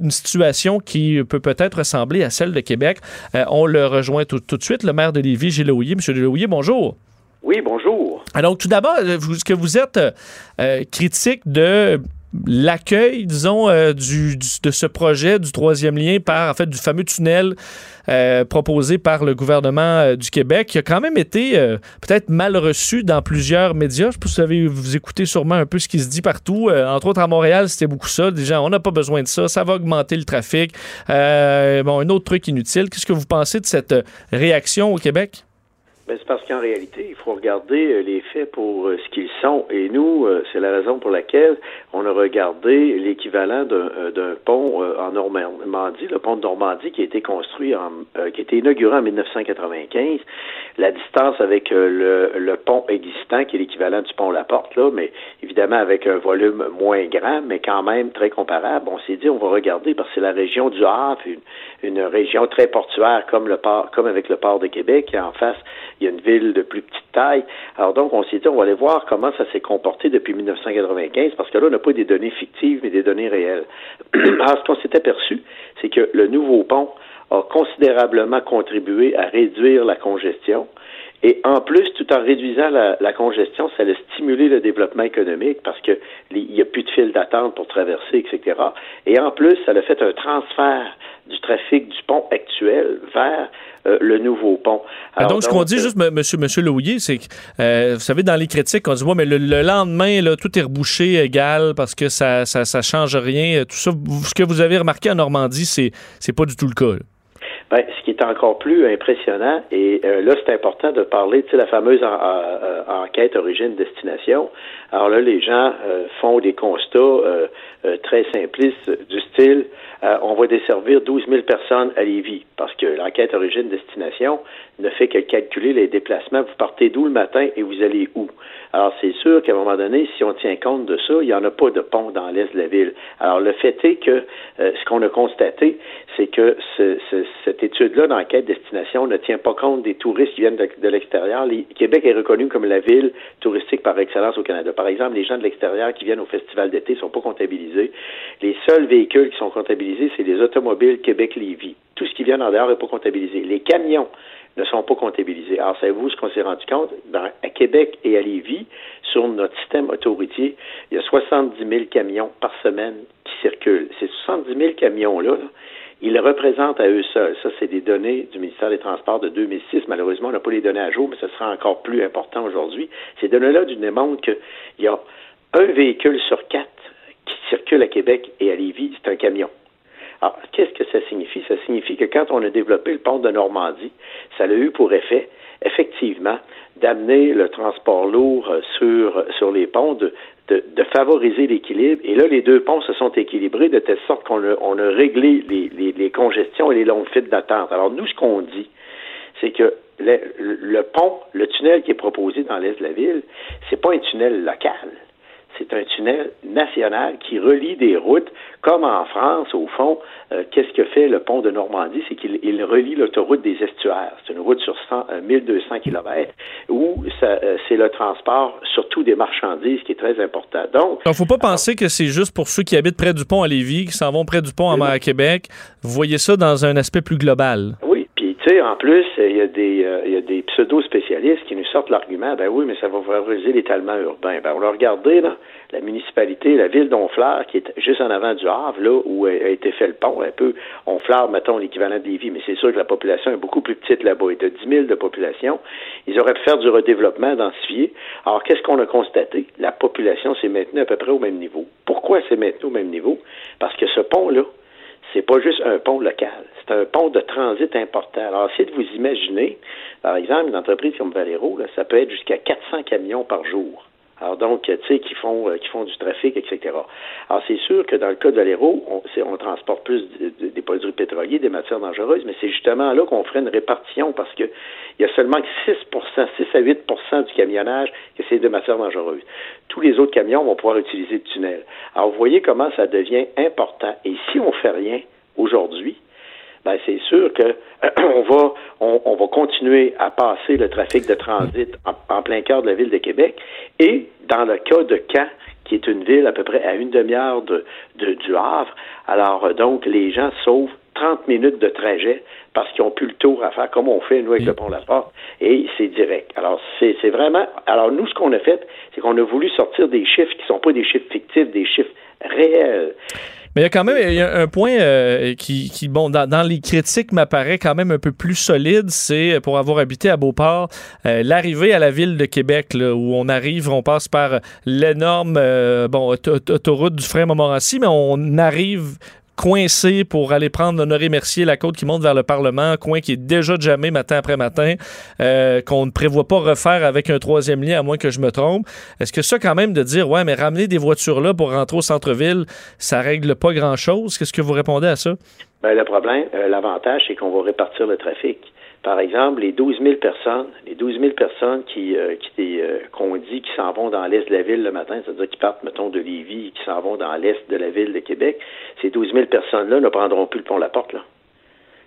une situation qui peut peut-être ressembler à celle de Québec. Euh, on le rejoint tout, tout de suite, le maire de Lévis, Gilles Lehouillier. Monsieur Lehouillier, bonjour. Oui, bonjour. Alors, tout d'abord, est-ce que vous êtes critique de l'accueil, disons, euh, du, de ce projet du troisième lien par, en fait, du fameux tunnel euh, proposé par le gouvernement euh, du Québec, qui a quand même été peut-être mal reçu dans plusieurs médias. Je pense que vous avez vous écoutez sûrement un peu ce qui se dit partout. Entre autres, à Montréal, c'était beaucoup ça. Gens, on n'a pas besoin de ça, ça va augmenter le trafic. Bon, un autre truc inutile. Qu'est-ce que vous pensez de cette réaction au Québec? Ben, c'est parce qu'en réalité, il faut regarder les faits pour ce qu'ils sont. Et nous, c'est la raison pour laquelle on a regardé l'équivalent d'un euh, pont euh, en Normandie, le pont de Normandie qui a été construit, en, euh, qui a été inauguré en 1995. La distance avec le, le pont existant, qui est l'équivalent du pont La Porte, là, mais évidemment avec un volume moins grand, mais quand même très comparable. On s'est dit, on va regarder parce que c'est la région du Havre, une, une région très portuaire comme le port, comme avec le port de Québec, en face il y a une ville de plus petite taille. Alors donc, on s'est dit, on va aller voir comment ça s'est comporté depuis 1995, parce que là, pas des données fictives, mais des données réelles. Alors, ce qu'on s'est aperçu, c'est que le nouveau pont a considérablement contribué à réduire la congestion. Et en plus, tout en réduisant la, la congestion, ça a stimulé le développement économique parce que il n'y a plus de file d'attente pour traverser, etc. Et en plus, ça a fait un transfert du trafic du pont actuel vers euh, le nouveau pont. Ah, donc, ce qu'on dit, euh, juste, M- monsieur, monsieur Louillet, c'est que, euh, vous savez, dans les critiques, on dit, ouais, mais le, le lendemain, là, tout est rebouché égal parce que ça, ça, ça change rien. Tout ça, vous- ce que vous avez remarqué en Normandie, c'est, c'est pas du tout le cas. là. Ben, ce qui est encore plus impressionnant, et euh, là, c'est important de parler, tu sais, la fameuse en- enquête origine-destination. Alors là, les gens euh, font des constats euh, euh, très simplistes du style, euh, on va desservir 12 000 personnes à Lévis, parce que l'enquête origine-destination ne fait que calculer les déplacements. Vous partez d'où le matin et vous allez où? Alors, c'est sûr qu'à un moment donné, si on tient compte de ça, il n'y en a pas de pont dans l'est de la ville. Alors, le fait est que euh, ce qu'on a constaté, c'est que ce- ce- cette étude-là d'enquête destination ne tient pas compte des touristes qui viennent de, de l'extérieur. Québec est reconnu comme la ville touristique par excellence au Canada. Par exemple, les gens de l'extérieur qui viennent au festival d'été ne sont pas comptabilisés. Les seuls véhicules qui sont comptabilisés, c'est les automobiles Québec-Lévis. Tout ce qui vient en dehors n'est pas comptabilisé. Les camions ne sont pas comptabilisés. Alors, savez-vous ce qu'on s'est rendu compte? Dans- à Québec et à Lévis, sur notre système autoroutier, il y a 70 000 camions par semaine qui circulent. Ces 70 000 camions-là, là, ils représentent à eux seuls. Ça, c'est des données du ministère des Transports de 2006. Malheureusement, on n'a pas les données à jour, mais ce sera encore plus important aujourd'hui. Ces données-là nous démontrent qu'il y a un véhicule sur quatre qui circule à Québec et à Lévis, c'est un camion. Alors, qu'est-ce que ça signifie? Ça signifie que quand on a développé le pont de Normandie, ça a eu pour effet, effectivement, d'amener le transport lourd euh, sur, sur les ponts, de, de, de favoriser l'équilibre. Et là, les deux ponts se sont équilibrés de telle sorte qu'on a, on a réglé les, les, les congestions et les longues files d'attente. Alors, nous, ce qu'on dit, c'est que le, le pont, le tunnel qui est proposé dans l'est de la ville, c'est pas un tunnel local. C'est un tunnel national qui relie des routes, comme en France, au fond, euh, qu'est-ce que fait le pont de Normandie? C'est qu'il il relie l'autoroute des estuaires. C'est une route sur 100, euh, 1200 km où euh, c'est le transport, surtout des marchandises, qui est très important. Donc, Donc, faut pas penser que c'est juste pour ceux qui habitent près du pont à Lévis, qui s'en vont près du pont à, à Québec. Vous voyez ça dans un aspect plus global. Oui, tu sais, en plus, il y a des, euh, il y a des pseudo-spécialistes qui nous sortent l'argument, ben oui, mais ça va favoriser l'étalement urbain. Ben, on a regardé, là, la municipalité, la ville d'Honfleur, qui est juste en avant du Havre, là, où a, a été fait le pont, un peu, Honfleur, mettons, l'équivalent de Lévis, mais c'est sûr que la population est beaucoup plus petite là-bas, et de 10 000 de population. Ils auraient pu faire du redéveloppement densifié. Alors, qu'est-ce qu'on a constaté? La population s'est maintenue à peu près au même niveau. Pourquoi c'est maintenue au même niveau? Parce que ce pont-là, c'est pas juste un pont local, c'est un pont de transit important. Alors, essayez de vous imaginer, par exemple, une entreprise comme Valero, là, ça peut être jusqu'à 400 camions par jour. Alors donc, tu sais, qui font euh, qui font du trafic, etc. Alors c'est sûr que dans le cas de Valero, on, on transporte plus de- de- des produits pétroliers, des matières dangereuses, mais c'est justement là qu'on ferait une répartition parce que il y a seulement que 6 6 à 8% du camionnage que c'est de matières dangereuses. Tous les autres camions vont pouvoir utiliser le tunnel. Alors vous voyez comment ça devient important. Et si on fait rien aujourd'hui, ben c'est sûr que on va on, on va continuer à passer le trafic de transit en, en plein cœur de la ville de Québec et dans le cas de Caen qui est une ville à peu près à une demi-heure de, de- du Havre alors euh, donc les gens sauvent 30 minutes de trajet parce qu'ils ont plus le tour à faire comme on fait nous avec le pont La Porte et c'est direct. Alors c'est c'est vraiment alors nous ce qu'on a fait c'est qu'on a voulu sortir des chiffres qui sont pas des chiffres fictifs des chiffres réels. Mais il y a quand même un point euh, qui, qui, bon, dans, dans les critiques m'apparaît quand même un peu plus solide, c'est euh, pour avoir habité à Beauport, euh, l'arrivée à la ville de Québec, là, où on arrive, on passe par l'énorme bon, auto- auto- autoroute du frein Montmorency, mais on arrive coincé pour aller prendre Honoré Mercier, la côte qui monte vers le Parlement, coin qui est déjà jamais matin après matin, euh, qu'on ne prévoit pas refaire avec un troisième lien, à moins que je me trompe. Est-ce que ça, quand même, de dire, ouais, mais ramener des voitures là pour rentrer au centre-ville, ça règle pas grand-chose? Qu'est-ce que vous répondez à ça? Ben, le problème, euh, l'avantage, c'est qu'on va répartir le trafic. Par exemple, les 12 000 personnes, les 12 000 personnes qui, euh, qui euh, qu'on dit qui s'en vont dans l'est de la ville le matin, c'est-à-dire qui partent, mettons, de Lévis et qui s'en vont dans l'est de la ville de Québec, ces 12 000 personnes-là ne prendront plus le pont La Porte, là.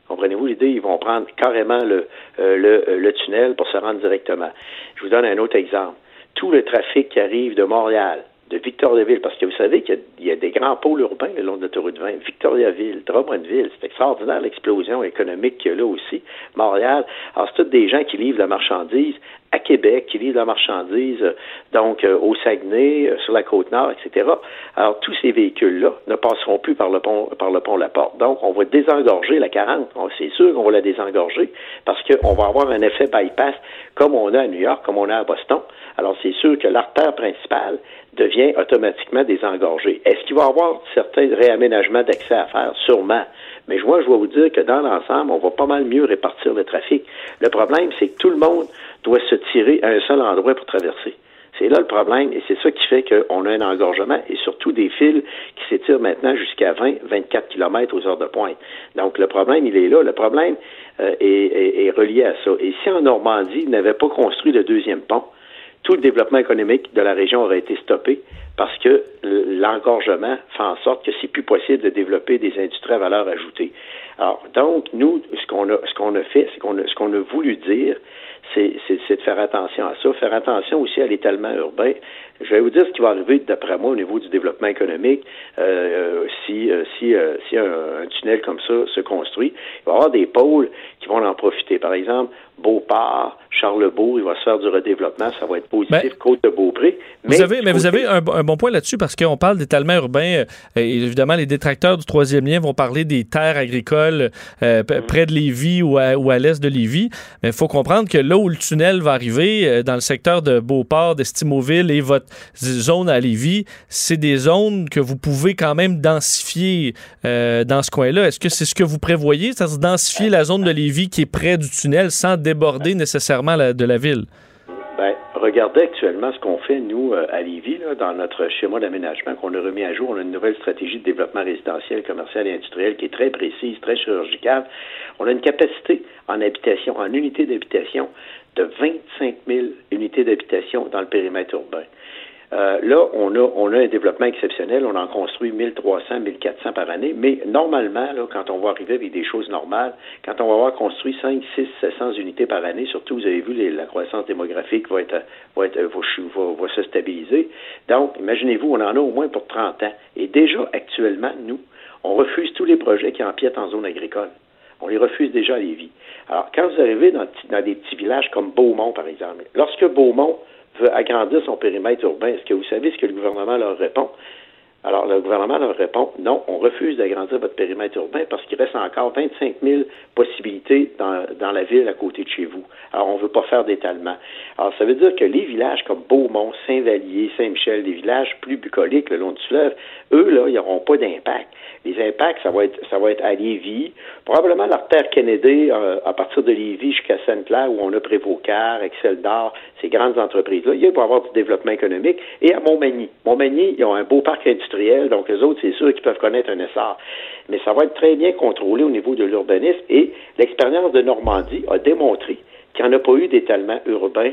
Comprenez-vous? L'idée? Ils vont prendre carrément le, euh, le, euh, le tunnel pour se rendre directement. Je vous donne un autre exemple. Tout le trafic qui arrive de Montréal, de Victoriaville, parce que vous savez qu'il y a- des grands pôles urbains le long de l'autoroute 20. Victoriaville, Drummondville, c'est extraordinaire l'explosion économique qu'il y a là aussi. Montréal, alors c'est tous des gens qui livrent la marchandise à Québec, qui livrent la marchandise euh, donc euh, au Saguenay, euh, sur la côte nord, etc. Alors tous ces véhicules-là ne passeront plus par le pont par le pont La Porte. Donc on va désengorger la 40. On- C'est sûr qu'on va la désengorger parce qu'on va avoir un effet bypass comme on a à New York, comme on a à Boston. Alors c'est sûr que l'artère principale devient automatiquement désengorgée. Est-ce qu'il va y avoir certains réaménagements d'accès à faire? Sûrement. Mais moi, je vais vous dire que dans l'ensemble, on va pas mal mieux répartir le trafic. Le problème, c'est que tout le monde doit se tirer à un seul endroit pour traverser. C'est là le problème et c'est ça qui fait qu'on a un engorgement et surtout des fils qui s'étirent maintenant jusqu'à 20, 24 km aux heures de pointe. Donc le problème, il est là. Le problème euh, est, est- est relié à ça. Et si en Normandie, ils n'avaient pas construit le deuxième pont, tout le développement économique de la région aurait été stoppé parce que l'engorgement fait en sorte que c'est plus possible de développer des industries à valeur ajoutée. Alors, donc, nous, ce qu'on a, ce qu'on a fait, c'est qu'on a, ce qu'on a voulu dire, c'est, de faire attention à ça, faire attention aussi à l'étalement urbain. Je vais vous dire ce qui va arriver, d'après moi, au niveau du développement économique, euh, si, euh, si, euh, si un, un tunnel comme ça se construit. Il va y avoir des pôles qui vont en profiter. Par exemple, Beauport, Charlebourg, il va se faire du redéveloppement, ça va être positif, Côte de Beaupré. Vous avez, mais vous avez un, un bon point là-dessus parce qu'on parle d'étalement urbain. euh, et évidemment, les détracteurs du troisième lien vont parler des terres agricoles euh, p- près de Lévis ou à, ou à l'est de Lévis. Mais il faut comprendre que là où le tunnel va arriver, euh, dans le secteur de Beauport, d'Estimauville et votre zone à Lévis, c'est des zones que vous pouvez quand même densifier dans ce coin-là. Est-ce que c'est ce que vous prévoyez, c'est-à-dire densifier la zone de Lévis qui est près du tunnel sans déborder nécessairement la- de la ville? Ben, regardez actuellement ce qu'on fait, nous, euh, à Lévis, là, dans notre schéma d'aménagement qu'on a remis à jour. On a une nouvelle stratégie de développement résidentiel, commercial et industriel qui est très précise, très chirurgicale. On a une capacité en habitation, en unité d'habitation, de 25 000 unités d'habitation dans le périmètre urbain. Euh, là, on a, on a un développement exceptionnel. On en construit 1300, 1400 par année. Mais normalement, là, quand on va arriver avec des choses normales, quand on va avoir construit 5, 6, 700 unités par année, surtout, vous avez vu, la croissance démographique va être, va être, va, se stabiliser. Donc, imaginez-vous, on en a au moins pour 30 ans. Et déjà, actuellement, nous, on refuse tous les projets qui empiètent en zone agricole. On les refuse déjà à Lévis. Alors, quand vous arrivez dans des petits villages comme Beaumont, par exemple, lorsque Beaumont veut agrandir son périmètre urbain, est-ce que vous savez ce que le gouvernement leur répond? Alors, le gouvernement leur répond, non, on refuse d'agrandir votre périmètre urbain parce qu'il reste encore 25 000 possibilités dans, dans la ville à côté de chez vous. Alors, on ne veut pas faire d'étalement. Alors, ça veut dire que les villages comme Beaumont, Saint-Vallier, Saint-Michel, des villages plus bucoliques le long du fleuve, eux, là, ils n'auront pas d'impact. Les impacts, ça va être, ça va être à Lévis, probablement l'artère Kennedy, euh, à partir de Lévis jusqu'à Sainte-Claire, où on a Prévocar, Excel d'Or, ces grandes entreprises-là. Il va y avoir du développement économique. Et à Montmagny. Montmagny, ils ont un beau parc industriel, donc les autres, c'est sûr qu'ils peuvent connaître un essor. Mais ça va être très bien contrôlé au niveau de l'urbanisme. Et l'expérience de Normandie a démontré qu'il n'y en a pas eu d'étalement urbain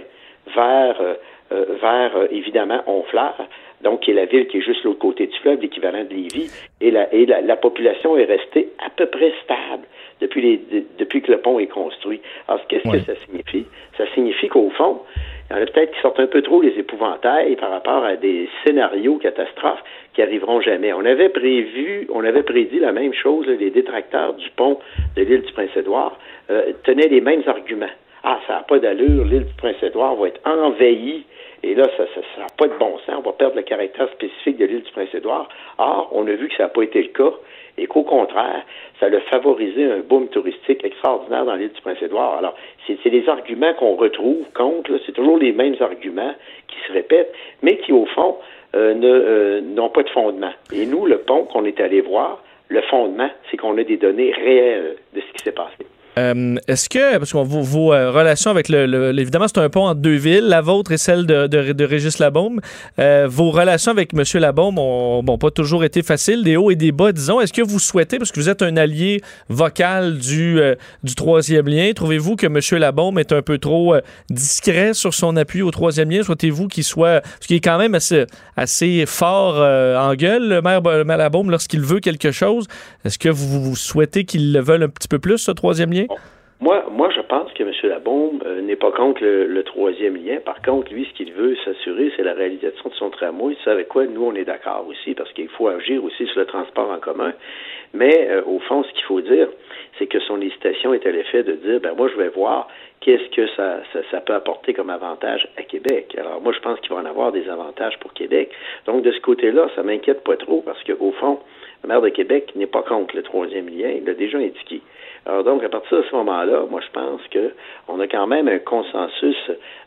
vers, euh, euh, vers euh, évidemment, Honfleur, donc qui est la ville qui est juste l'autre côté du fleuve, l'équivalent de Lévis, et, la, et la, la population est restée à peu près stable depuis, les, de- depuis que le pont est construit. Alors, qu'est-ce que ça signifie? Ça signifie qu'au fond, il y en a peut-être qui sortent un peu trop les épouvantails par rapport à des scénarios catastrophes qui arriveront jamais. On avait prévu, on avait prédit la même chose, les détracteurs du pont de l'île du Prince-Édouard euh, tenaient les mêmes arguments. Ah, ça n'a pas d'allure, l'île du Prince-Édouard va être envahie. Et là, ça n'a pas de bon sens. On va perdre le caractère spécifique de l'île du Prince-Édouard. Or, on a vu que ça n'a pas été le cas et qu'au contraire, ça a favorisé un boom touristique extraordinaire dans l'île du Prince-Édouard. Alors, c'est des arguments qu'on retrouve contre, c'est toujours les mêmes arguments qui se répètent, mais qui, au fond, euh, euh, n'ont pas de fondement. Et nous, le pont qu'on est allé voir, le fondement, c'est qu'on a des données réelles de ce qui s'est passé. Euh, Est-ce que, parce que vos, euh, relations avec le, évidemment, c'est un pont entre deux villes, la vôtre et celle de, de, Régis Labaume. Euh, vos relations avec M. Labaume ont bon, pas toujours été faciles, des hauts et des bas, disons. Est-ce que vous souhaitez, parce que vous êtes un allié vocal du, du troisième lien, trouvez-vous que M. Labaume est un peu trop discret sur son appui au troisième lien? Souhaitez-vous qu'il soit, parce qu'il est quand même assez, assez fort en gueule, le maire, le Labaume, lorsqu'il veut quelque chose. Est-ce que vous, vous souhaitez qu'il le veuille un petit peu plus, ce troisième lien? Moi, moi, je pense que M. Labombe euh, n'est pas contre le, troisième lien. Par contre, lui, ce qu'il veut s'assurer, c'est la réalisation de son tramway. C'est avec quoi? Nous, on est d'accord aussi, parce qu'il faut agir aussi sur le transport en commun. Mais euh, au fond, ce qu'il faut dire, c'est que son hésitation est à l'effet de dire, ben moi, je vais voir qu'est-ce que ça peut apporter comme avantage à Québec. Alors moi, je pense qu'il va en avoir des avantages pour Québec. Donc, de ce côté-là, ça m'inquiète pas trop, parce qu'au fond, le maire de Québec n'est pas contre le troisième lien. Il l'a déjà indiqué. Alors donc, à partir de ce moment-là, moi, je pense que on a quand même un consensus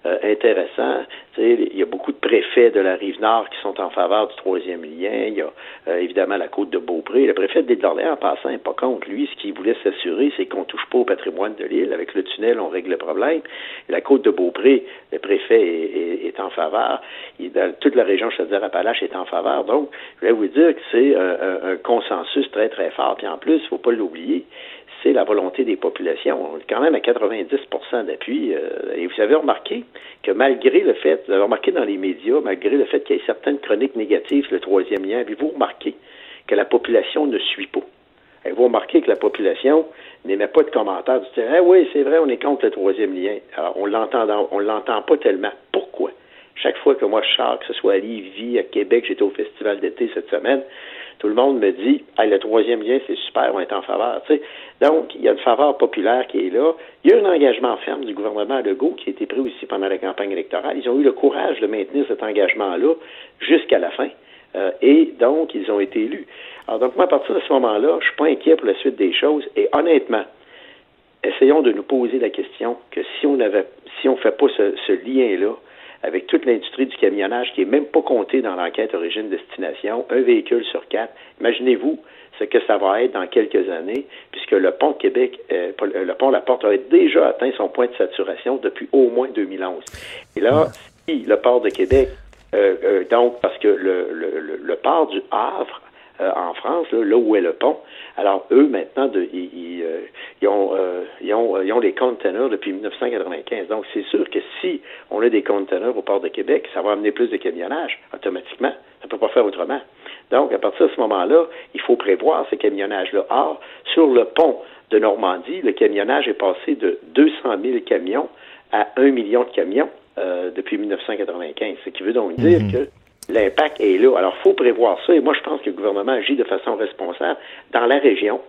euh, intéressant. Il y a beaucoup de préfets de la Rive-Nord qui sont en faveur du troisième lien. Il y a euh, évidemment la côte de Beaupré. Le préfet de d'Orléans, en passant, n'est pas contre. Lui, ce qu'il voulait s'assurer, c'est qu'on touche pas au patrimoine de l'île. Avec le tunnel, on règle le problème. La côte de Beaupré, le préfet est, est- est en faveur. Il, dans toute la région Chaudière-Appalaches est en faveur. Donc, je vais vous dire que c'est un, un- consensus très, très fort. Puis en plus, il faut pas l'oublier, c'est la volonté des populations. On est quand même à 90% d'appui. euh, et vous avez remarqué que malgré le fait, vous avez remarqué dans les médias, malgré le fait qu'il y ait certaines chroniques négatives le troisième lien, avez-vous remarqué que la population ne suit pas? Avez-vous remarqué que la population n'émet pas de commentaires du ah oui, c'est vrai, on est contre le troisième lien. Alors, on l'entend, on l'entend pas tellement. Pourquoi? Chaque fois que moi je sors, que ce soit à Lévis, à Québec, j'étais au festival d'été cette semaine, tout le monde me dit hey, le troisième lien, c'est super, on est en faveur. Donc, il y a une faveur populaire qui est là. Il y a un engagement ferme du gouvernement Legault qui a été pris aussi pendant la campagne électorale. Ils ont eu le courage de maintenir cet engagement-là jusqu'à la fin. Euh, et donc, ils ont été élus. Alors, donc, moi, à partir de ce moment-là, je suis pas inquiet pour la suite des choses. Et honnêtement, essayons de nous poser la question que si on avait, si fait pas ce lien-là avec toute l'industrie du camionnage qui est même pas comptée dans l'enquête origine-destination, un véhicule sur quatre, imaginez-vous ce que ça va être dans quelques années, puisque le pont de Québec, euh, le pont La Porte a déjà atteint son point de saturation depuis au moins 2011. Et là, si le port de Québec, euh, euh, donc, parce que le, le, le, le port du Havre, euh, en France, là, là où est le pont. Alors, eux, maintenant, de, ils, ils, euh, ils ont, euh, ils, ont, ils ont les containers depuis 1995. Donc, c'est sûr que si on a des containers au port de Québec, ça va amener plus de camionnage automatiquement. Ça ne peut pas faire autrement. Donc, à partir de ce moment-là, il faut prévoir ce camionnage-là. Or, sur le pont de Normandie, le camionnage est passé de 200 000 camions à 1 million de camions euh, depuis 1995. Ce qui veut donc dire que l'impact est là. Alors, il faut prévoir ça. Et moi, je pense que le gouvernement agit de façon responsable dans la région,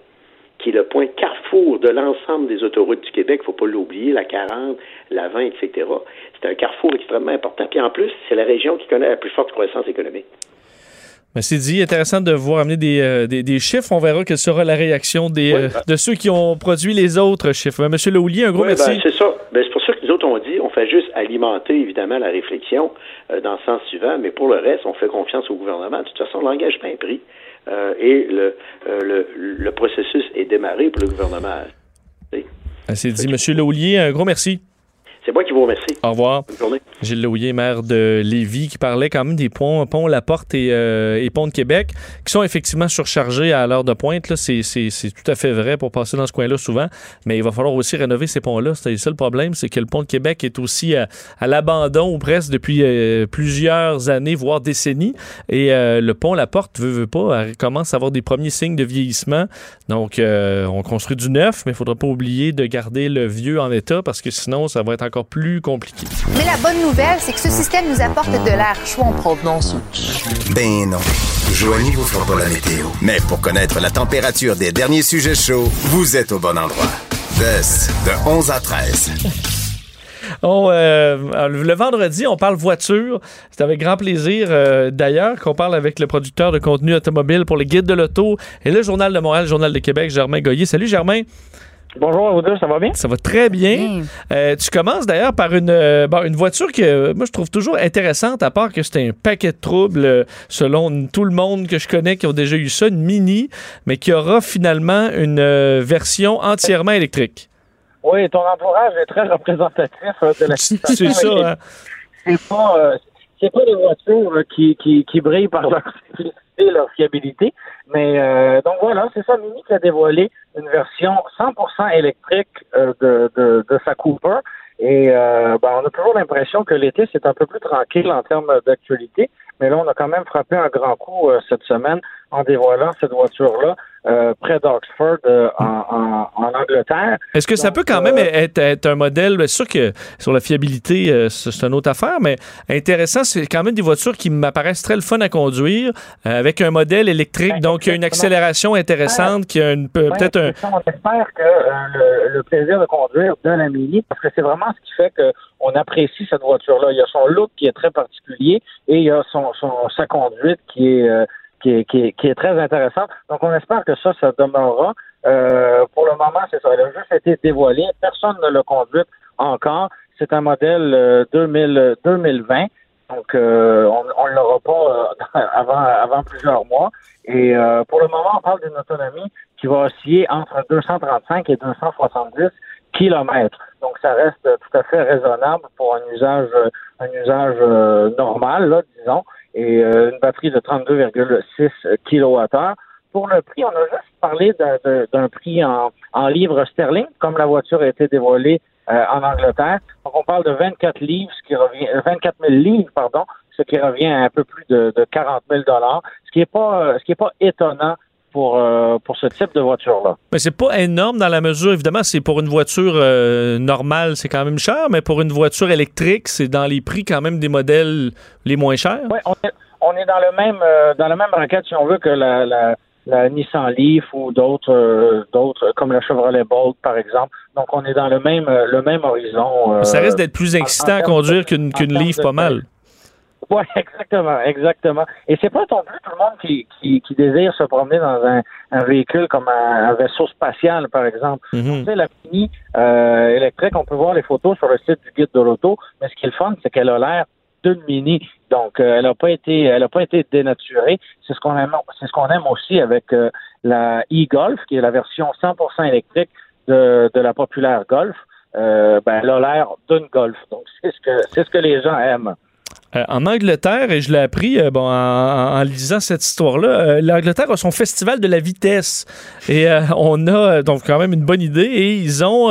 qui est le point carrefour de l'ensemble des autoroutes du Québec. Il ne faut pas l'oublier, la 40, la 20, etc. C'est un carrefour extrêmement important. Puis en plus, c'est la région qui connaît la plus forte croissance économique. C'est dit, intéressant de voir amener des, euh, des, des chiffres. On verra quelle sera la réaction des, Oui, euh, ben- de ceux qui ont produit les autres chiffres. Monsieur Lehoulier, un gros Oui, merci. ben, c'est ça. Ben, dit, on fait juste alimenter, évidemment, la réflexion euh, dans le sens suivant, mais pour le reste, on fait confiance au gouvernement. De toute façon, l'engagement est pris euh, et le, euh, le, le processus est démarré pour le gouvernement. C'est dit, Monsieur Lehoulier, un gros merci. C'est moi qui vous remercie. Au revoir. Bonne journée. Gilles Lehouillier, maire de Lévis, qui parlait quand même des ponts, ponts La Porte et, euh, et Ponts de Québec, qui sont effectivement surchargés à l'heure de pointe. C'est, tout à fait vrai pour passer dans ce coin-là souvent. Mais il va falloir aussi rénover ces ponts-là. C'est ça le problème, c'est que le pont de Québec est aussi à, à l'abandon ou presque depuis euh, plusieurs années, voire décennies. Et euh, le pont La Porte, veut, veut pas, elle commence à avoir des premiers signes de vieillissement. Donc, euh, on construit du neuf, mais il faudra pas oublier de garder le vieux en état parce que sinon, ça va être encore plus compliqué. Mais la bonne nouvelle, c'est que ce système nous apporte de l'air chaud en provenance. Ben non. Joanie vous fera pas la météo. Mais pour connaître la température des derniers sujets chauds, vous êtes au bon endroit. DES, de 11 à 13. On, euh, le vendredi, on parle voiture. C'est avec grand plaisir, euh, d'ailleurs, qu'on parle avec le producteur de contenu automobile pour le guide de l'auto et le Journal de Montréal, le Journal de Québec, Germain Goyer. Salut, Germain. Bonjour à vous deux, ça va bien? Ça va très bien. Euh, tu commences d'ailleurs par une, euh, bon, une voiture que euh, moi je trouve toujours intéressante, à part que c'est un paquet de troubles euh, selon tout le monde que je connais qui ont déjà eu ça, une Mini, mais qui aura finalement une euh, version entièrement électrique. Oui, ton entourage est très représentatif euh, de la situation. C'est ça, hein? C'est pas, euh, c'est pas des voitures euh, qui, qui, qui brillent par leur simplicité leur fiabilité. Mais euh, donc voilà, c'est ça, Mini qui a dévoilé une version 100% électrique euh, de, de, de sa Cooper. Et euh, ben, on a toujours l'impression que l'été, c'est un peu plus tranquille en termes d'actualité. Mais là, on a quand même frappé un grand coup euh, cette semaine en dévoilant cette voiture-là euh, près d'Oxford euh, en, en, en Angleterre. Est-ce que ça peut quand même être, être un modèle, bien sûr que sur la fiabilité, euh, c'est une autre affaire, mais intéressant, c'est quand même des voitures qui m'apparaissent très le fun à conduire, euh, avec un modèle électrique, donc il y a une accélération intéressante, qui a une, Ouais, peut-être un... on espère que euh, le, le plaisir de conduire de la Mini, parce que c'est vraiment ce qui fait qu'on apprécie cette voiture-là. Il y a son look qui est très particulier et il y a son, son sa conduite qui est, euh, qui est, très intéressante. Donc on espère que ça, ça demeurera. Euh, pour le moment, c'est ça. Elle a juste été dévoilée. Personne ne l'a conduite encore. C'est un modèle euh, 2000, 2020. Donc, euh, on ne l'aura pas euh, avant, plusieurs mois. Et euh, pour le moment, on parle d'une autonomie qui va osciller entre 235 et 270 kilomètres. Donc, ça reste tout à fait raisonnable pour un usage, euh, euh, normal, disons, et euh, une batterie de 32,6 kWh. Pour le prix, on a juste parlé d'un- prix en, livres sterling, comme la voiture a été dévoilée euh, en Angleterre. Donc, on parle de 24 livres, ce qui revient, euh, 24 000 livres, pardon, ce qui revient à un peu plus de, de 40 000 dollars, ce qui est pas, euh, ce qui est pas étonnant pour euh, pour ce type de voiture-là. Mais c'est pas énorme dans la mesure, évidemment, c'est pour une voiture euh, normale, c'est quand même cher, mais pour une voiture électrique, c'est dans les prix quand même des modèles les moins chers. Oui, on est, on est dans le même euh, dans la même raquette, si on veut, que la, la, la Nissan Leaf ou d'autres euh, d'autres comme la Chevrolet Bolt, par exemple. Donc, on est dans le même le même horizon. ça risque d'être plus excitant à conduire qu'une livre de pas mal. Oui, exactement, exactement. Et c'est pas non plus tout le monde qui, qui, qui désire se promener dans un, un véhicule comme un, un vaisseau spatial, par exemple. Mhm. Tu sais, la Mini euh, électrique, on peut voir les photos sur le site du guide de l'auto, mais ce qui est le fun, c'est qu'elle a l'air d'une Mini. Donc, euh, elle n'a pas été, elle a pas été dénaturée. C'est ce qu'on aime, c'est ce qu'on aime aussi avec euh, la e-Golf, qui est la version 100% électrique de, de la populaire Golf. Ben, elle a l'air d'une Golf. Donc, c'est ce que, c'est ce que les gens aiment. Euh, en Angleterre, et je l'ai appris euh, bon, en, en- lisant cette histoire-là, euh, l'Angleterre a son festival de la vitesse. Et on a donc quand même une bonne idée. Et ils ont,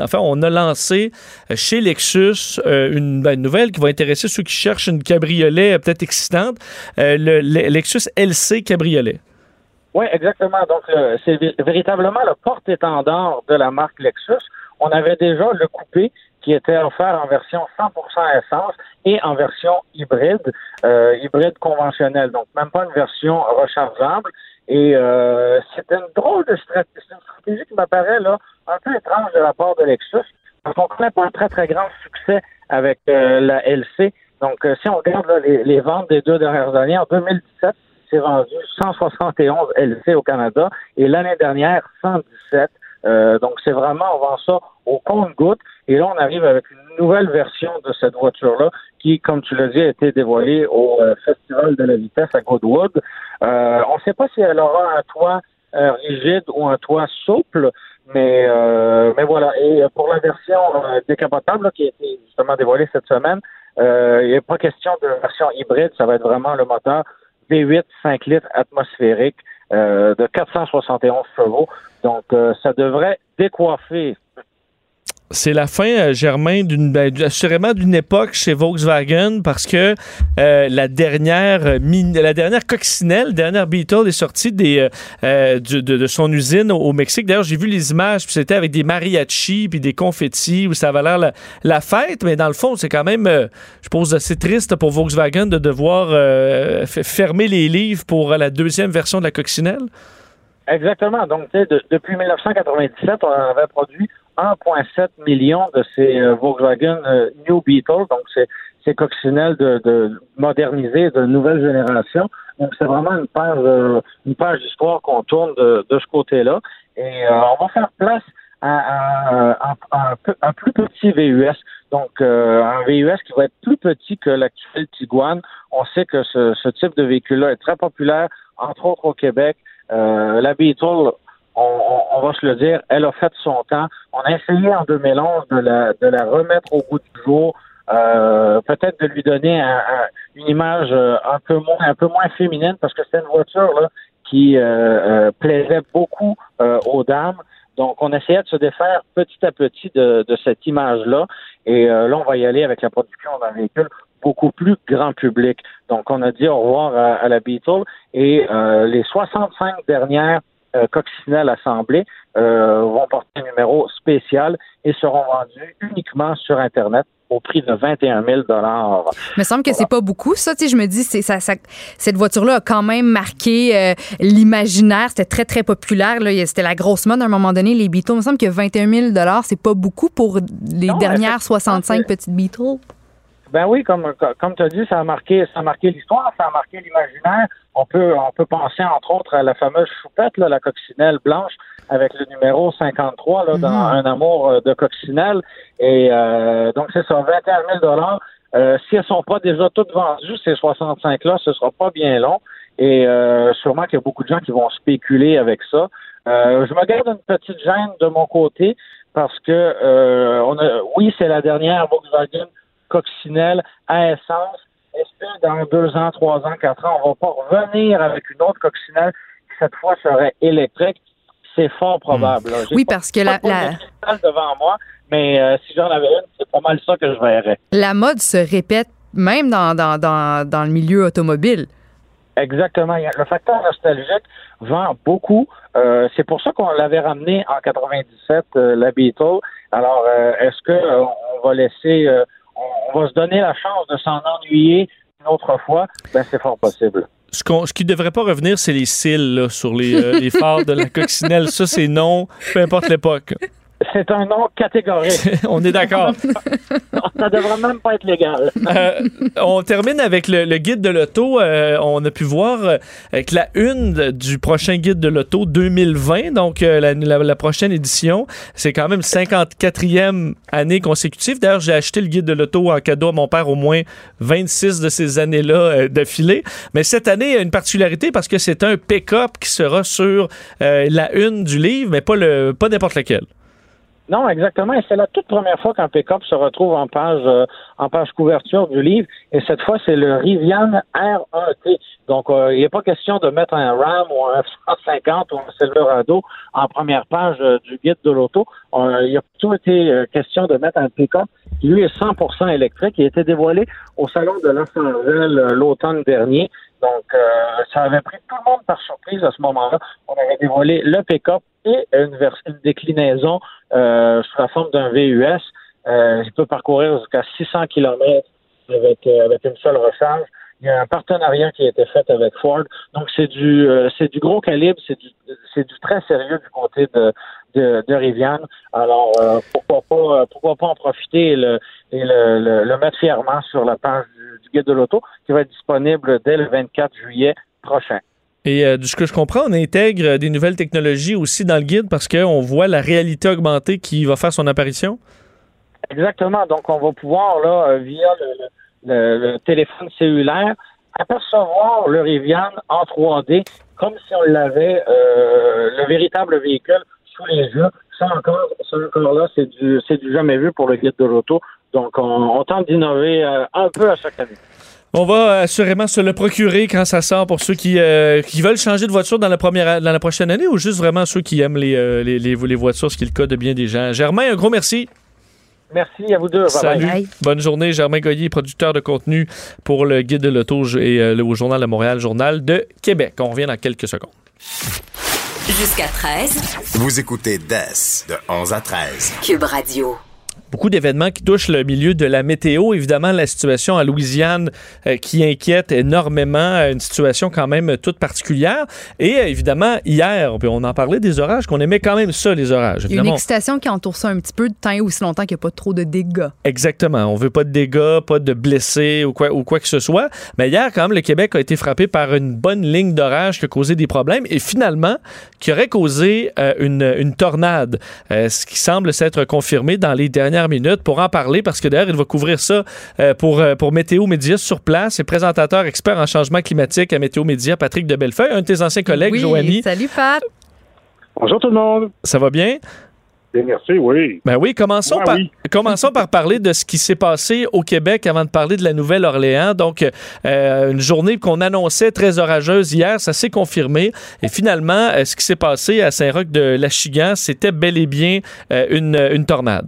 enfin, on a lancé chez Lexus une, ben, une nouvelle qui va intéresser ceux qui cherchent une cabriolet peut-être excitante, le, le Lexus LC cabriolet. Oui, exactement. Donc, c'est vé- véritablement le porte-étendard de la marque Lexus. On avait déjà le coupé qui était offert en version 100% essence et en version hybride, euh, hybride conventionnelle. Donc, même pas une version rechargeable. Et euh, c'est une drôle de stratégie, une stratégie qui m'apparaît là un peu étrange de la part de Lexus, parce qu'on connaît pas un très très grand succès avec euh, la LC. Donc, euh, si on regarde là, les, les ventes des deux dernières années, en 2017, c'est vendu 171 LC au Canada et l'année dernière 117. Euh, donc c'est vraiment on vend ça au compte-goutte et là on arrive avec une nouvelle version de cette voiture-là qui, comme tu l'as dit, a été dévoilée au euh, Festival de la vitesse à Goodwood. Euh, on ne sait pas si elle aura un toit euh, rigide ou un toit souple, mais euh, mais voilà. Et pour la version euh, décapotable là, qui a été justement dévoilée cette semaine, euh, il a pas question de version hybride, ça va être vraiment le moteur V8 5 litres atmosphérique euh, de 471 chevaux. Donc, euh, ça devrait décoiffer. C'est la fin, euh, Germain, d'une ben, assurément d'une époque chez Volkswagen parce que euh, la dernière euh, la dernière coccinelle, dernière Beetle est sortie des, euh, de, son usine au, Mexique. D'ailleurs, j'ai vu les images, puis c'était avec des mariachis puis des confettis où ça avait l'air la, la fête, mais dans le fond, c'est quand même, je pense, assez triste pour Volkswagen de devoir fermer les livres pour la deuxième version de la coccinelle. Exactement. Donc, depuis 1997, on avait produit 1,7 million de ces euh, Volkswagen euh, New Beetle. Donc, c'est ces coccinelles de, de de nouvelle génération. Donc, c'est vraiment une page, euh, une page d'histoire qu'on tourne de, de ce côté-là. Et euh, on va faire place à, à- à- à un, plus petit VUS. Donc, euh, un VUS qui va être plus petit que l'actuel Tiguan. On sait que ce, ce type de véhicule-là est très populaire, entre autres au Québec. La Beetle, on, va se le dire, elle a fait son temps. On a essayé en 2011 de la, de la remettre au goût du jour, euh, peut-être de lui donner un- un- une image euh, un peu moins un peu moins féminine parce que c'était une voiture là qui euh, euh, plaisait beaucoup aux dames. Donc, on essayait de se défaire petit à petit de, cette image-là. Et là, on va y aller avec la production d'un véhicule beaucoup plus grand public. Donc, on a dit au revoir à, à la Beetle et les 65 dernières euh, coccinelles assemblées euh, vont porter un numéro spécial et seront vendues uniquement sur Internet au prix de 21 000 Il me semble que c'est pas beaucoup, ça. Tu sais, je me dis, c'est, ça, ça- cette voiture-là a quand même marqué euh, l'imaginaire. C'était très, très populaire. Là. C'était la grosse mode à un moment donné, les Beatles. Il me semble que 21 000 c'est pas beaucoup pour les Non, dernières effectivement, 65 c'est- petites Beatles. Ben oui, comme comme tu as dit, ça a marqué ça a marqué l'histoire, ça a marqué l'imaginaire. On peut on peut penser entre autres à la fameuse choupette, là, la coccinelle blanche avec le numéro 53 là, dans Un amour euh, de coccinelle. Et euh, donc c'est ça, 21 000 dollars. Euh, si elles sont pas déjà toutes vendues, ces 65 là, ce sera pas bien long. Et euh, sûrement qu'il y a beaucoup de gens qui vont spéculer avec ça. Euh, je me garde une petite gêne de mon côté parce que euh, on a, oui, c'est la dernière Volkswagen coccinelle à essence. Est-ce que dans deux ans, trois ans, quatre ans, on va pas revenir avec une autre coccinelle qui cette fois serait électrique? C'est fort probable. J'ai Oui, pas- parce que la- la- devant moi, mais euh, si j'en avais une, c'est pas mal ça que je verrais. La mode se répète même dans, dans, dans, dans le milieu automobile. Exactement. Le facteur nostalgique vend beaucoup. Euh, c'est pour ça qu'on l'avait ramené en 97, euh, la Beetle. Alors, euh, est-ce que euh, on va laisser, on, va se donner la chance de s'en ennuyer une autre fois? Ben, c'est fort possible. Ce, qui ne devrait pas revenir, c'est les cils sur les, euh, les phares de la coccinelle. Ça, c'est non, peu importe l'époque. C'est un nom catégorique. On est d'accord. ça devrait même pas être légal. Euh, on termine avec le, le guide de l'auto. Euh, on a pu voir euh, avec la une du prochain guide de l'auto 2020, donc euh, la, la- la prochaine édition. C'est quand même 54e année consécutive. D'ailleurs, j'ai acheté le guide de l'auto en cadeau à mon père au moins 26 de ces années-là euh, d'affilée. Mais cette année, il y a une particularité parce que c'est un pick-up qui sera sur euh, la une du livre, mais pas, le, pas n'importe lequel. Non, exactement. Et c'est la toute première fois qu'un pick-up se retrouve en page euh, en page couverture du livre. Et cette fois, c'est le Rivian R1T. Donc, euh, il n'est pas question de mettre un Ram ou un F-150 ou un Silverado en première page euh, du guide de l'auto. Euh, il a plutôt été question de mettre un pick-up qui, lui, est 100% électrique. Il a été dévoilé au Salon de Los Angeles l'automne dernier. Donc, ça avait pris tout le monde par surprise à ce moment-là. On avait dévoilé le pick-up une, déclinaison euh, sous la forme d'un VUS. Euh, il peut parcourir jusqu'à 600 km avec, euh, avec une seule recharge. Il y a un partenariat qui a été fait avec Ford. Donc, c'est du euh, c'est du gros calibre, c'est du c'est du très sérieux du côté de, de, de Rivian. Alors, pourquoi pas en profiter et le, le mettre fièrement sur la page du, du guide de l'auto qui va être disponible dès le 24 juillet prochain. Et euh, de ce que je comprends, on intègre des nouvelles technologies aussi dans le guide parce qu'on voit la réalité augmentée qui va faire son apparition? Exactement. Donc, on va pouvoir, là, euh, via le, téléphone cellulaire, apercevoir le Rivian en 3D comme si on l'avait, euh, le véritable véhicule sous les yeux. Ça encore, ça encore là, c'est du, du jamais vu pour le guide de l'auto. Donc, on, tente d'innover un peu à chaque année. On va assurément se le procurer quand ça sort pour ceux qui, euh, qui veulent changer de voiture dans la, première, dans la prochaine année ou juste vraiment ceux qui aiment les, euh, les, les, les voitures, ce qui est le cas de bien des gens. Germain, un gros merci. Merci à vous deux. Bye. Bonne journée. Germain Goyer, producteur de contenu pour le Guide de l'Auto et euh, le au Journal de Montréal, Journal de Québec. On revient dans quelques secondes. Jusqu'à 13, Vous écoutez DES de 11 à 13. Cube Radio. Beaucoup d'événements qui touchent le milieu de la météo. Évidemment, la situation en Louisiane euh, qui inquiète énormément, euh, une situation quand même toute particulière. Et euh, évidemment, hier, on en parlait des orages, qu'on aimait quand même ça, les orages. Il y a une excitation qui entoure ça un petit peu de temps aussi longtemps qu'il n'y a pas trop de dégâts. Exactement. On veut pas de dégâts, pas de blessés ou quoi, ou quoi que ce soit. Mais hier, quand même, le Québec a été frappé par une bonne ligne d'orage qui a causé des problèmes et finalement, qui aurait causé euh, une, une tornade. Ce qui semble s'être confirmé dans les dernières minutes. Pour en parler, parce que d'ailleurs, il va couvrir ça euh, pour, euh, pour Météo Média sur place. Et présentateur expert en changement climatique à Météo Média, Patrick de Bellefeuille, un de tes anciens collègues, oui, Joanie. salut Pat. Bonjour tout le monde. Ça va bien? Bien, merci, oui. Ben oui, commençons, Ouais, par, oui. commençons par parler de ce qui s'est passé au Québec avant de parler de la Nouvelle-Orléans. Donc, euh, une journée qu'on annonçait très orageuse hier, ça s'est confirmé. Et finalement, euh, ce qui s'est passé à Saint-Roch-de-Lachigan, c'était bel et bien euh, une, une tornade.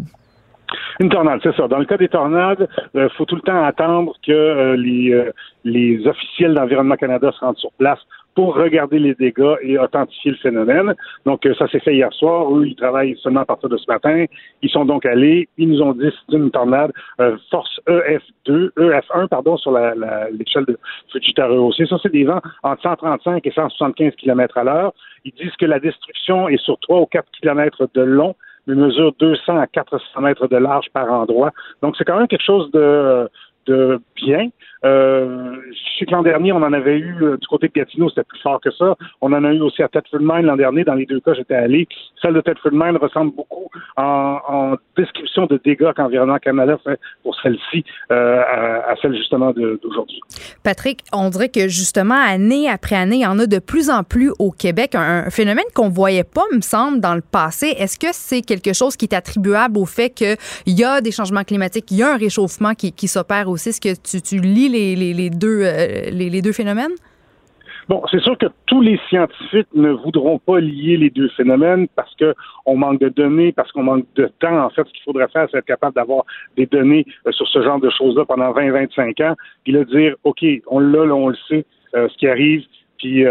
Une tornade, c'est ça. Dans le cas des tornades, il faut tout le temps attendre que euh, les, euh, les officiels d'Environnement Canada se rendent sur place pour regarder les dégâts et authentifier le phénomène. Donc, euh, ça s'est fait hier soir. Eux, ils travaillent seulement à partir de ce matin. Ils sont donc allés. Ils nous ont dit c'est une tornade euh, force EF2, EF1, pardon, sur la- la- l'échelle de Fujitaro aussi. Ça, c'est des vents entre 135 et 175 km à l'heure. Ils disent que la destruction est sur 3 ou 4 km de long, mais mesure 200 à 400 mètres de large par endroit. Donc, c'est quand même quelque chose de, de bien. Euh, je sais que l'an dernier, on en avait eu euh, du côté de Gatineau, c'était plus fort que ça. On en a eu aussi à Thetford Mine l'an dernier. Dans les deux cas, j'étais allé. Celle de Thetford Mine ressemble beaucoup en, description de dégâts qu'Environnement Canada fait pour celle-ci euh, à, celle justement d'aujourd'hui. Patrick, on dirait que justement, année après année, il y en a de plus en plus au Québec. Un, phénomène qu'on voyait pas, me semble, dans le passé. Est-ce que c'est quelque chose qui est attribuable au fait qu'il y a des changements climatiques, il y a un réchauffement qui, s'opère aussi? Est-ce que tu lis les, deux, euh, les, deux phénomènes? Bon, c'est sûr que tous les scientifiques ne voudront pas lier les deux phénomènes parce que on manque de données, parce qu'on manque de temps. En fait, ce qu'il faudrait faire, c'est être capable d'avoir des données euh, sur ce genre de choses-là pendant 20-25 ans, puis là dire, OK, on l'a, on le sait, euh, ce qui arrive, puis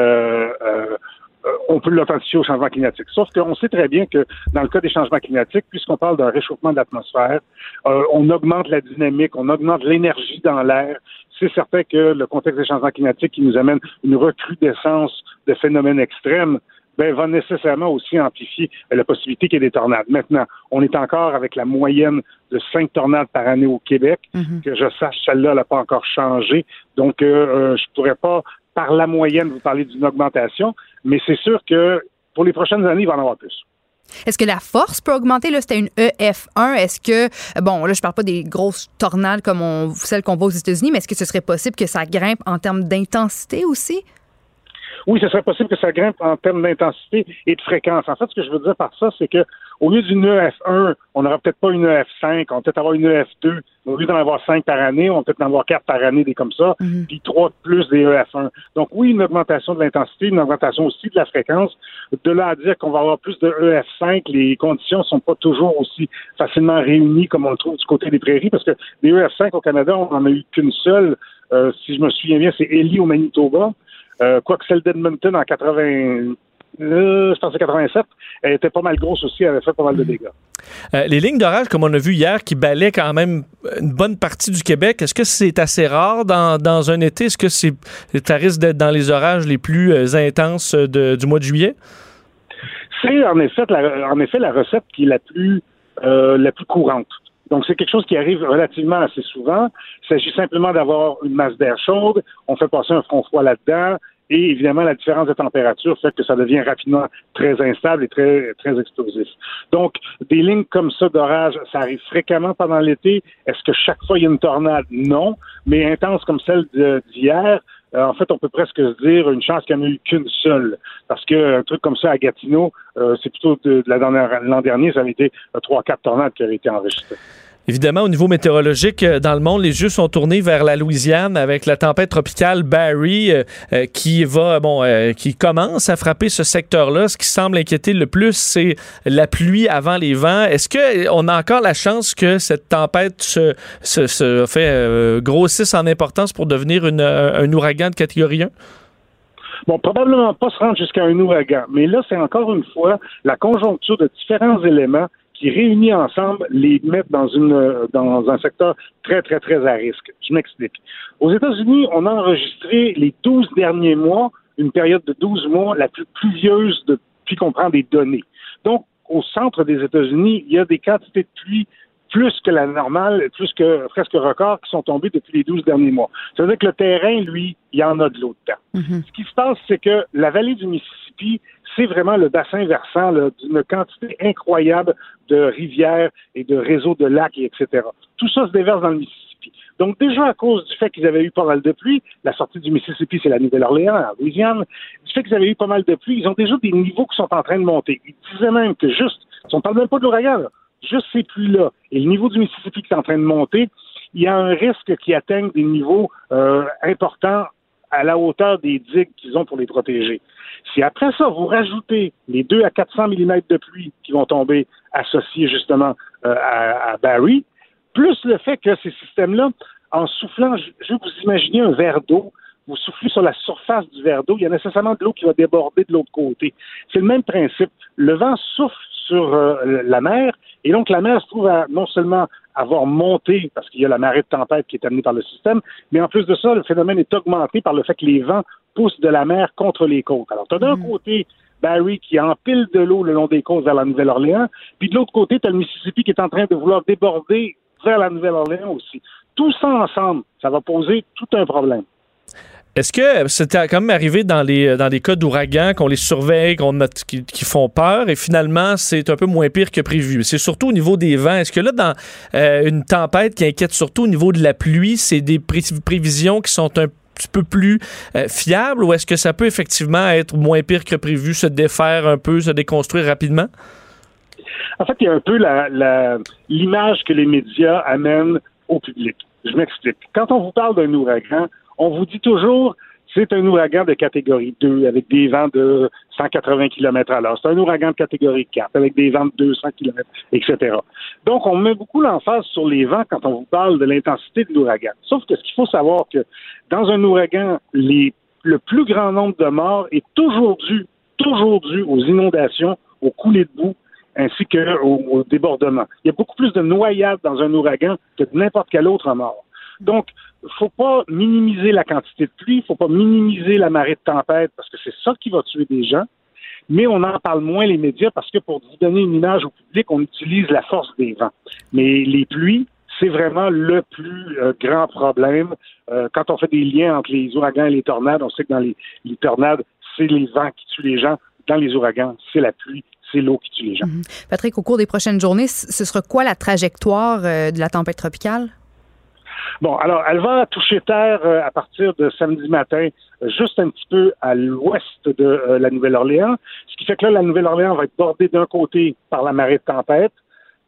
on peut l'authentifier au changement climatique. Sauf qu'on sait très bien que dans le cas des changements climatiques, puisqu'on parle d'un réchauffement de l'atmosphère, euh, on augmente la dynamique, on augmente l'énergie dans l'air. C'est certain que le contexte des changements climatiques qui nous amène une recrudescence de phénomènes extrêmes ben, va nécessairement aussi amplifier euh, la possibilité qu'il y ait des tornades. Maintenant, on est encore avec la moyenne de cinq tornades par année au Québec. Que je sache, celle-là n'a pas encore changé. Donc, euh, euh, je pourrais pas, par la moyenne, vous parler d'une augmentation, mais c'est sûr que pour les prochaines années, il va en avoir plus. Est-ce que la force peut augmenter? Là, c'était une EF1. Est-ce que, bon, là, je parle pas des grosses tornades comme on, celles qu'on voit aux États-Unis, mais est-ce que ce serait possible que ça grimpe en termes d'intensité aussi? Oui, ce serait possible que ça grimpe en termes d'intensité et de fréquence. En fait, ce que je veux dire par ça, c'est que au lieu d'une EF1, on n'aura peut-être pas une EF5, on va peut-être avoir une EF2. Au lieu d'en avoir cinq par année, on va peut-être en avoir quatre par année, des comme ça, puis trois de plus des EF1. Donc oui, une augmentation de l'intensité, une augmentation aussi de la fréquence. De là à dire qu'on va avoir plus de EF5, les conditions sont pas toujours aussi facilement réunies comme on le trouve du côté des prairies, parce que des EF5 au Canada, on n'en a eu qu'une seule. Euh, si je me souviens bien, c'est Ellie au Manitoba. Euh, quoique celle d'Edmonton en 80, euh, je pense que 87, elle était pas mal grosse aussi, elle avait fait pas mal de dégâts. Euh, les lignes d'orage, comme on a vu hier, qui balaient quand même une bonne partie du Québec, est-ce que c'est assez rare dans, dans un été? Est-ce que c'est, ça risque d'être dans les orages les plus euh, intenses de- du mois de juillet? C'est en effet la, en effet la recette qui est la plus la plus courante. Donc c'est quelque chose qui arrive relativement assez souvent. Il s'agit simplement d'avoir une masse d'air chaude, on fait passer un front froid là-dedans, et évidemment la différence de température fait que ça devient rapidement très instable et très très explosif. Donc des lignes comme ça d'orage, ça arrive fréquemment pendant l'été. Est-ce que chaque fois il y a une tornade? Non, mais intense comme celle d'hier. Euh, en fait, on peut presque se dire une chance qu'il n'y en a eu qu'une seule. Parce que un truc comme ça à Gatineau, euh, c'est plutôt de, de la dernière- l'an dernier, ça avait été euh, trois, quatre tornades qui avaient été enregistrées. Évidemment, au niveau météorologique, euh, dans le monde, les yeux sont tournés vers la Louisiane avec la tempête tropicale Barry euh, euh, qui va, bon, qui commence à frapper ce secteur-là. Ce qui semble inquiéter le plus, c'est la pluie avant les vents. Est-ce que euh, on a encore la chance que cette tempête se, se, se fait euh, grossisse en importance pour devenir un ouragan de catégorie 1? Bon, probablement pas se rendre jusqu'à un ouragan, mais là, c'est encore une fois la conjoncture de différents éléments qui, réunis ensemble, les mettent dans, une, dans un secteur très, très, très à risque. Je m'explique. Aux États-Unis, on a enregistré les 12 derniers mois, une période de 12 mois, la plus pluvieuse depuis qu'on prend des données. Donc, au centre des États-Unis, il y a des quantités de pluie plus que la normale, plus que presque record qui sont tombés depuis les 12 derniers mois. Ça veut dire que le terrain, lui, il y en a de l'eau dedans. Ce qui se passe, c'est que la vallée du Mississippi, c'est vraiment le bassin versant d'une quantité incroyable de rivières et de réseaux de lacs, et etc. Tout ça se déverse dans le Mississippi. Donc déjà à cause du fait qu'ils avaient eu pas mal de pluie, la sortie du Mississippi, c'est la Nouvelle-Orléans, la Louisiane, du fait qu'ils avaient eu pas mal de pluie, ils ont déjà des niveaux qui sont en train de monter. Ils disaient même que juste, on ne parle même pas de l'ouragan, juste ces pluies-là et le niveau du Mississippi qui est en train de monter, il y a un risque qu'ils atteignent des niveaux euh, importants à la hauteur des digues qu'ils ont pour les protéger. Si après ça, vous rajoutez les 2 à 400 mm de pluie qui vont tomber associés justement euh, à, Barry, plus le fait que ces systèmes-là, en soufflant, je je vous imaginez un verre d'eau, vous soufflez sur la surface du verre d'eau, il y a nécessairement de l'eau qui va déborder de l'autre côté. C'est le même principe. Le vent souffle sur euh, la mer, et donc la mer se trouve à non seulement avoir monté, parce qu'il y a la marée de tempête qui est amenée par le système, mais en plus de ça, le phénomène est augmenté par le fait que les vents poussent de la mer contre les côtes. Alors, tu as d'un côté Barry qui empile de l'eau le long des côtes vers la Nouvelle-Orléans, puis de l'autre côté, tu as le Mississippi qui est en train de vouloir déborder vers la Nouvelle-Orléans aussi. Tout ça ensemble, ça va poser tout un problème. Est-ce que c'était quand même arrivé dans les, dans les cas d'ouragan qu'on les surveille, qu'on qui, font peur et finalement c'est un peu moins pire que prévu? C'est surtout au niveau des vents. Est-ce que là, dans euh, une tempête qui inquiète surtout au niveau de la pluie, c'est des pré- prévisions qui sont un petit peu plus euh, fiables ou est-ce que ça peut effectivement être moins pire que prévu, se défaire un peu, se déconstruire rapidement? En fait, il y a un peu l'image que les médias amènent au public. Je m'explique. Quand on vous parle d'un ouragan, on vous dit toujours c'est un ouragan de catégorie 2 avec des vents de 180 km à l'heure. C'est un ouragan de catégorie 4 avec des vents de 200 km, etc. Donc, on met beaucoup l'emphase sur les vents quand on vous parle de l'intensité de l'ouragan. Sauf que ce qu'il faut savoir que dans un ouragan, le plus grand nombre de morts est toujours dû, toujours dû aux inondations, aux coulées de boue, ainsi qu'au au débordement. Il y a beaucoup plus de noyades dans un ouragan que de n'importe quel autre mort. Donc, faut pas minimiser la quantité de pluie, faut pas minimiser la marée de tempête parce que c'est ça qui va tuer des gens. Mais on en parle moins les médias parce que pour vous donner une image au public, on utilise la force des vents. Mais les pluies, c'est vraiment le plus euh, grand problème. Euh, quand on fait des liens entre les ouragans et les tornades, on sait que dans les, tornades, c'est les vents qui tuent les gens. Dans les ouragans, c'est la pluie, c'est l'eau qui tue les gens. Patrick, au cours des prochaines journées, ce sera quoi la trajectoire euh, de la tempête tropicale? Bon, alors, elle va toucher terre euh, à partir de samedi matin, juste un petit peu à l'ouest de euh, la Nouvelle-Orléans, ce qui fait que là, la Nouvelle-Orléans va être bordée d'un côté par la marée de tempête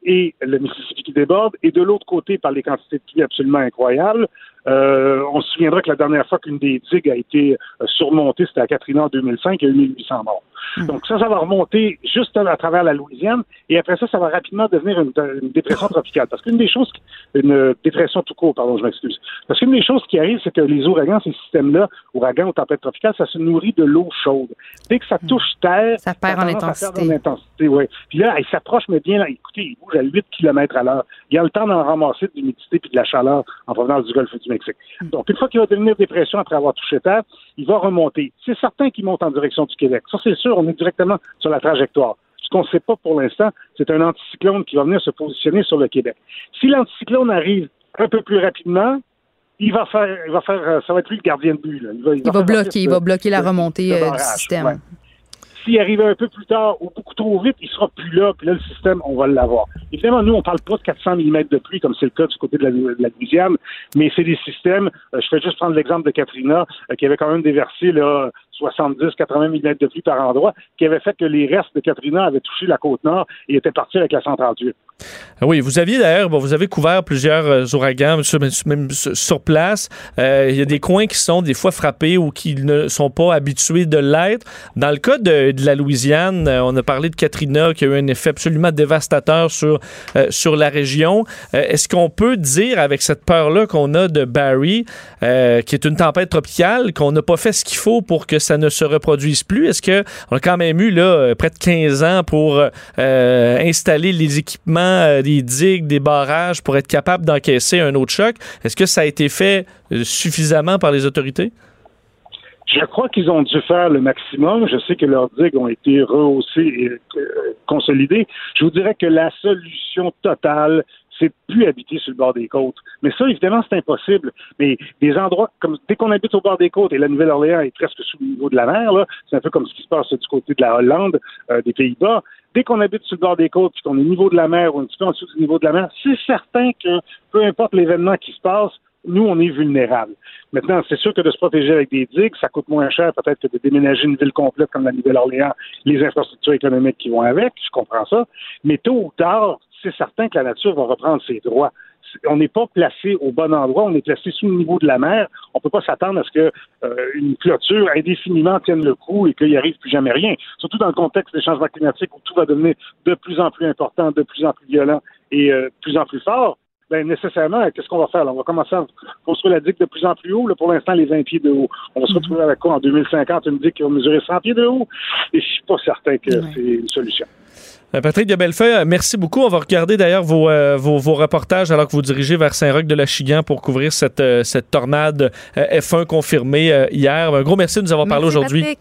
et le Mississippi qui déborde, et de l'autre côté par les quantités de pluie absolument incroyables. Euh, on se souviendra que la dernière fois qu'une des digues a été euh, surmontée, c'était à Katrina en 2005, il y a eu 1800 morts. Donc ça, ça va remonter juste à, à travers la Louisiane, et après ça, ça va rapidement devenir une, une dépression tropicale. Parce qu'une des choses, qui- une euh, dépression tout court, pardon, je m'excuse. Parce qu'une des choses qui arrive, c'est que les ouragans, ces systèmes-là, ouragans ou tempêtes tropicales, ça se nourrit de l'eau chaude. Dès que ça touche terre, Ça perd en intensité. en intensité, ouais. Puis là, il s'approche, mais bien, là, écoutez, il bouge à 8 km à l'heure. Il y a le temps d'en ramasser de l'humidité puis de la chaleur en provenance du golfe du Mexique. Donc, une fois qu'il va devenir dépression après avoir touché terre, il va remonter. C'est certain qu'il monte en direction du Québec. Ça, c'est sûr, on est directement sur la trajectoire. Ce qu'on ne sait pas pour l'instant, c'est un anticyclone qui va venir se positionner sur le Québec. Si l'anticyclone arrive un peu plus rapidement, il va faire, il va faire, euh, ça va être lui le gardien de but. là. Il va, Il va faire bloquer, il va bloquer la remontée euh, du système. ouais. S'il arrive un peu plus tard ou beaucoup trop vite, il sera plus là, puis là, le système, on va l'avoir. Évidemment, nous, on parle pas de 400 mm de pluie, comme c'est le cas du côté de la, de la Louisiane, mais c'est des systèmes, euh, je fais juste prendre l'exemple de Katrina, euh, qui avait quand même déversé, là, 70, 80 mm de pluie par endroit, qui avait fait que les restes de Katrina avaient touché la côte nord et étaient partis avec la 138. Ah Oui, vous aviez d'ailleurs, bon, vous avez couvert plusieurs euh, ouragans, sur- même sur place. Euh, Il y a des coins qui sont des fois frappés ou qui ne sont pas habitués de l'être. Dans le cas de, la Louisiane, euh, on a parlé de Katrina qui a eu un effet absolument dévastateur sur, sur la région. Est-ce qu'on peut dire, avec cette peur-là qu'on a de Barry, qui est une tempête tropicale, qu'on n'a pas fait ce qu'il faut pour que ça ne se reproduise plus? Est-ce qu'on a quand même eu là, euh, près de 15 ans pour euh, euh, installer les équipements, des digues, des barrages pour être capable d'encaisser un autre choc? Est-ce que ça a été fait suffisamment par les autorités? Je crois qu'ils ont dû faire le maximum. Je sais que leurs digues ont été rehaussées et consolidées. Je vous dirais que la solution totale, c'est plus habiter sur le bord des côtes. Mais ça, évidemment, c'est impossible. Mais des endroits comme dès qu'on habite au bord des côtes et la Nouvelle-Orléans est presque sous le niveau de la mer, là, c'est un peu comme ce qui se passe du côté de la Hollande, euh, des Pays-Bas. Dès qu'on habite sur le bord des côtes, puis qu'on est au niveau de la mer ou un petit peu en dessous du niveau de la mer, c'est certain que peu importe l'événement qui se passe, nous, on est vulnérables. Maintenant, c'est sûr que de se protéger avec des digues, ça coûte moins cher peut-être que de déménager une ville complète comme la Nouvelle-Orléans, les infrastructures économiques qui vont avec, je comprends ça. Mais tôt ou tard, c'est certain que la nature va reprendre ses droits. On n'est pas placé au bon endroit, on est placé sous le niveau de la mer. On ne peut pas s'attendre à ce que euh, une clôture indéfiniment tienne le coup et qu'il n'y arrive plus jamais rien. Surtout dans le contexte des changements climatiques où tout va devenir de plus en plus important, de plus en plus violent et euh, de plus en plus fort ben nécessairement, qu'est-ce qu'on va faire? Là? On va commencer à construire la digue de plus en plus haut. Là, pour l'instant, les 20 pieds de haut. On va se retrouver avec quoi en 2050? Une digue qui va mesurer 100 pieds de haut? Et je suis pas certain que c'est une solution. Euh, Patrick de Bellefeuille, euh, merci beaucoup. On va regarder d'ailleurs vos, euh, vos, vos reportages alors que vous dirigez vers Saint-Roch de la Chigan pour couvrir cette, euh, cette tornade euh, F1 confirmée hier. Un gros merci de nous avoir parlé aujourd'hui.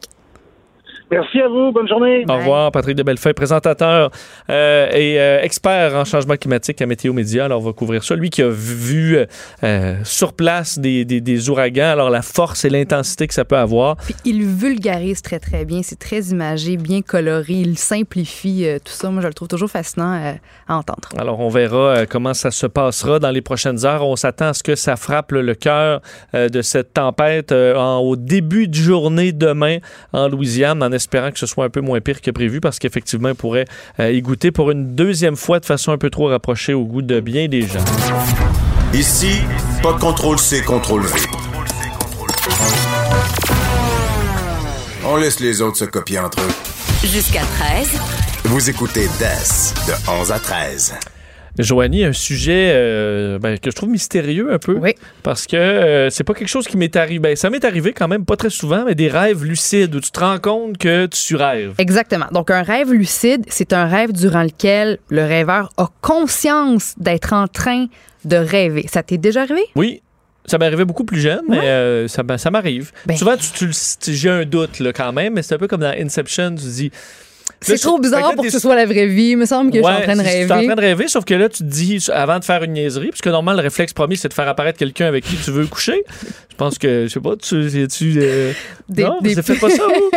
Merci à vous. Bonne journée. Au revoir, Patrick de Bellefeuille, présentateur euh, et euh, expert en changement climatique à Météo Média. Alors, on va couvrir ça. Lui qui a vu euh, sur place des, des, des ouragans, alors la force et l'intensité que ça peut avoir. Puis il vulgarise très, très bien. C'est très imagé, bien coloré. Il simplifie euh, tout ça. Moi, je le trouve toujours fascinant euh, à entendre. Alors, on verra euh, comment ça se passera dans les prochaines heures. On s'attend à ce que ça frappe le cœur euh, de cette tempête euh, en- au début de journée demain en Louisiane, en espérant que ce soit un peu moins pire que prévu, parce qu'effectivement, on pourrait euh, y goûter pour une deuxième fois de façon un peu trop rapprochée au goût de bien des gens. Ici, pas de contrôle C, contrôle V. On laisse les autres se copier entre eux. Jusqu'à 13. Vous écoutez DES de 11 à 13. Joanie, un sujet euh, ben, que je trouve mystérieux un peu. Parce que euh, c'est pas quelque chose qui m'est arrivé. Ben, ça m'est arrivé quand même pas très souvent, mais des rêves lucides où tu te rends compte que tu rêves. Exactement. Donc, un rêve lucide, c'est un rêve durant lequel le rêveur a conscience d'être en train de rêver. Ça t'est déjà arrivé? Oui. Ça m'est arrivé beaucoup plus jeune, mais euh, ça, ça m'arrive. Ben. Souvent, tu, tu j'ai un doute là, quand même, mais c'est un peu comme dans Inception, tu dis. C'est trop bizarre pour que ce soit la vraie vie. Il me semble que je suis en train de Ouais, rêver. Tu es en train de rêver, sauf que là, tu te dis, avant de faire une niaiserie, puisque normalement, le réflexe premier, c'est de faire apparaître quelqu'un avec qui tu veux coucher. Je pense que, je sais pas, tu. tu euh, Des- non, des- ça fait pas ça, vous?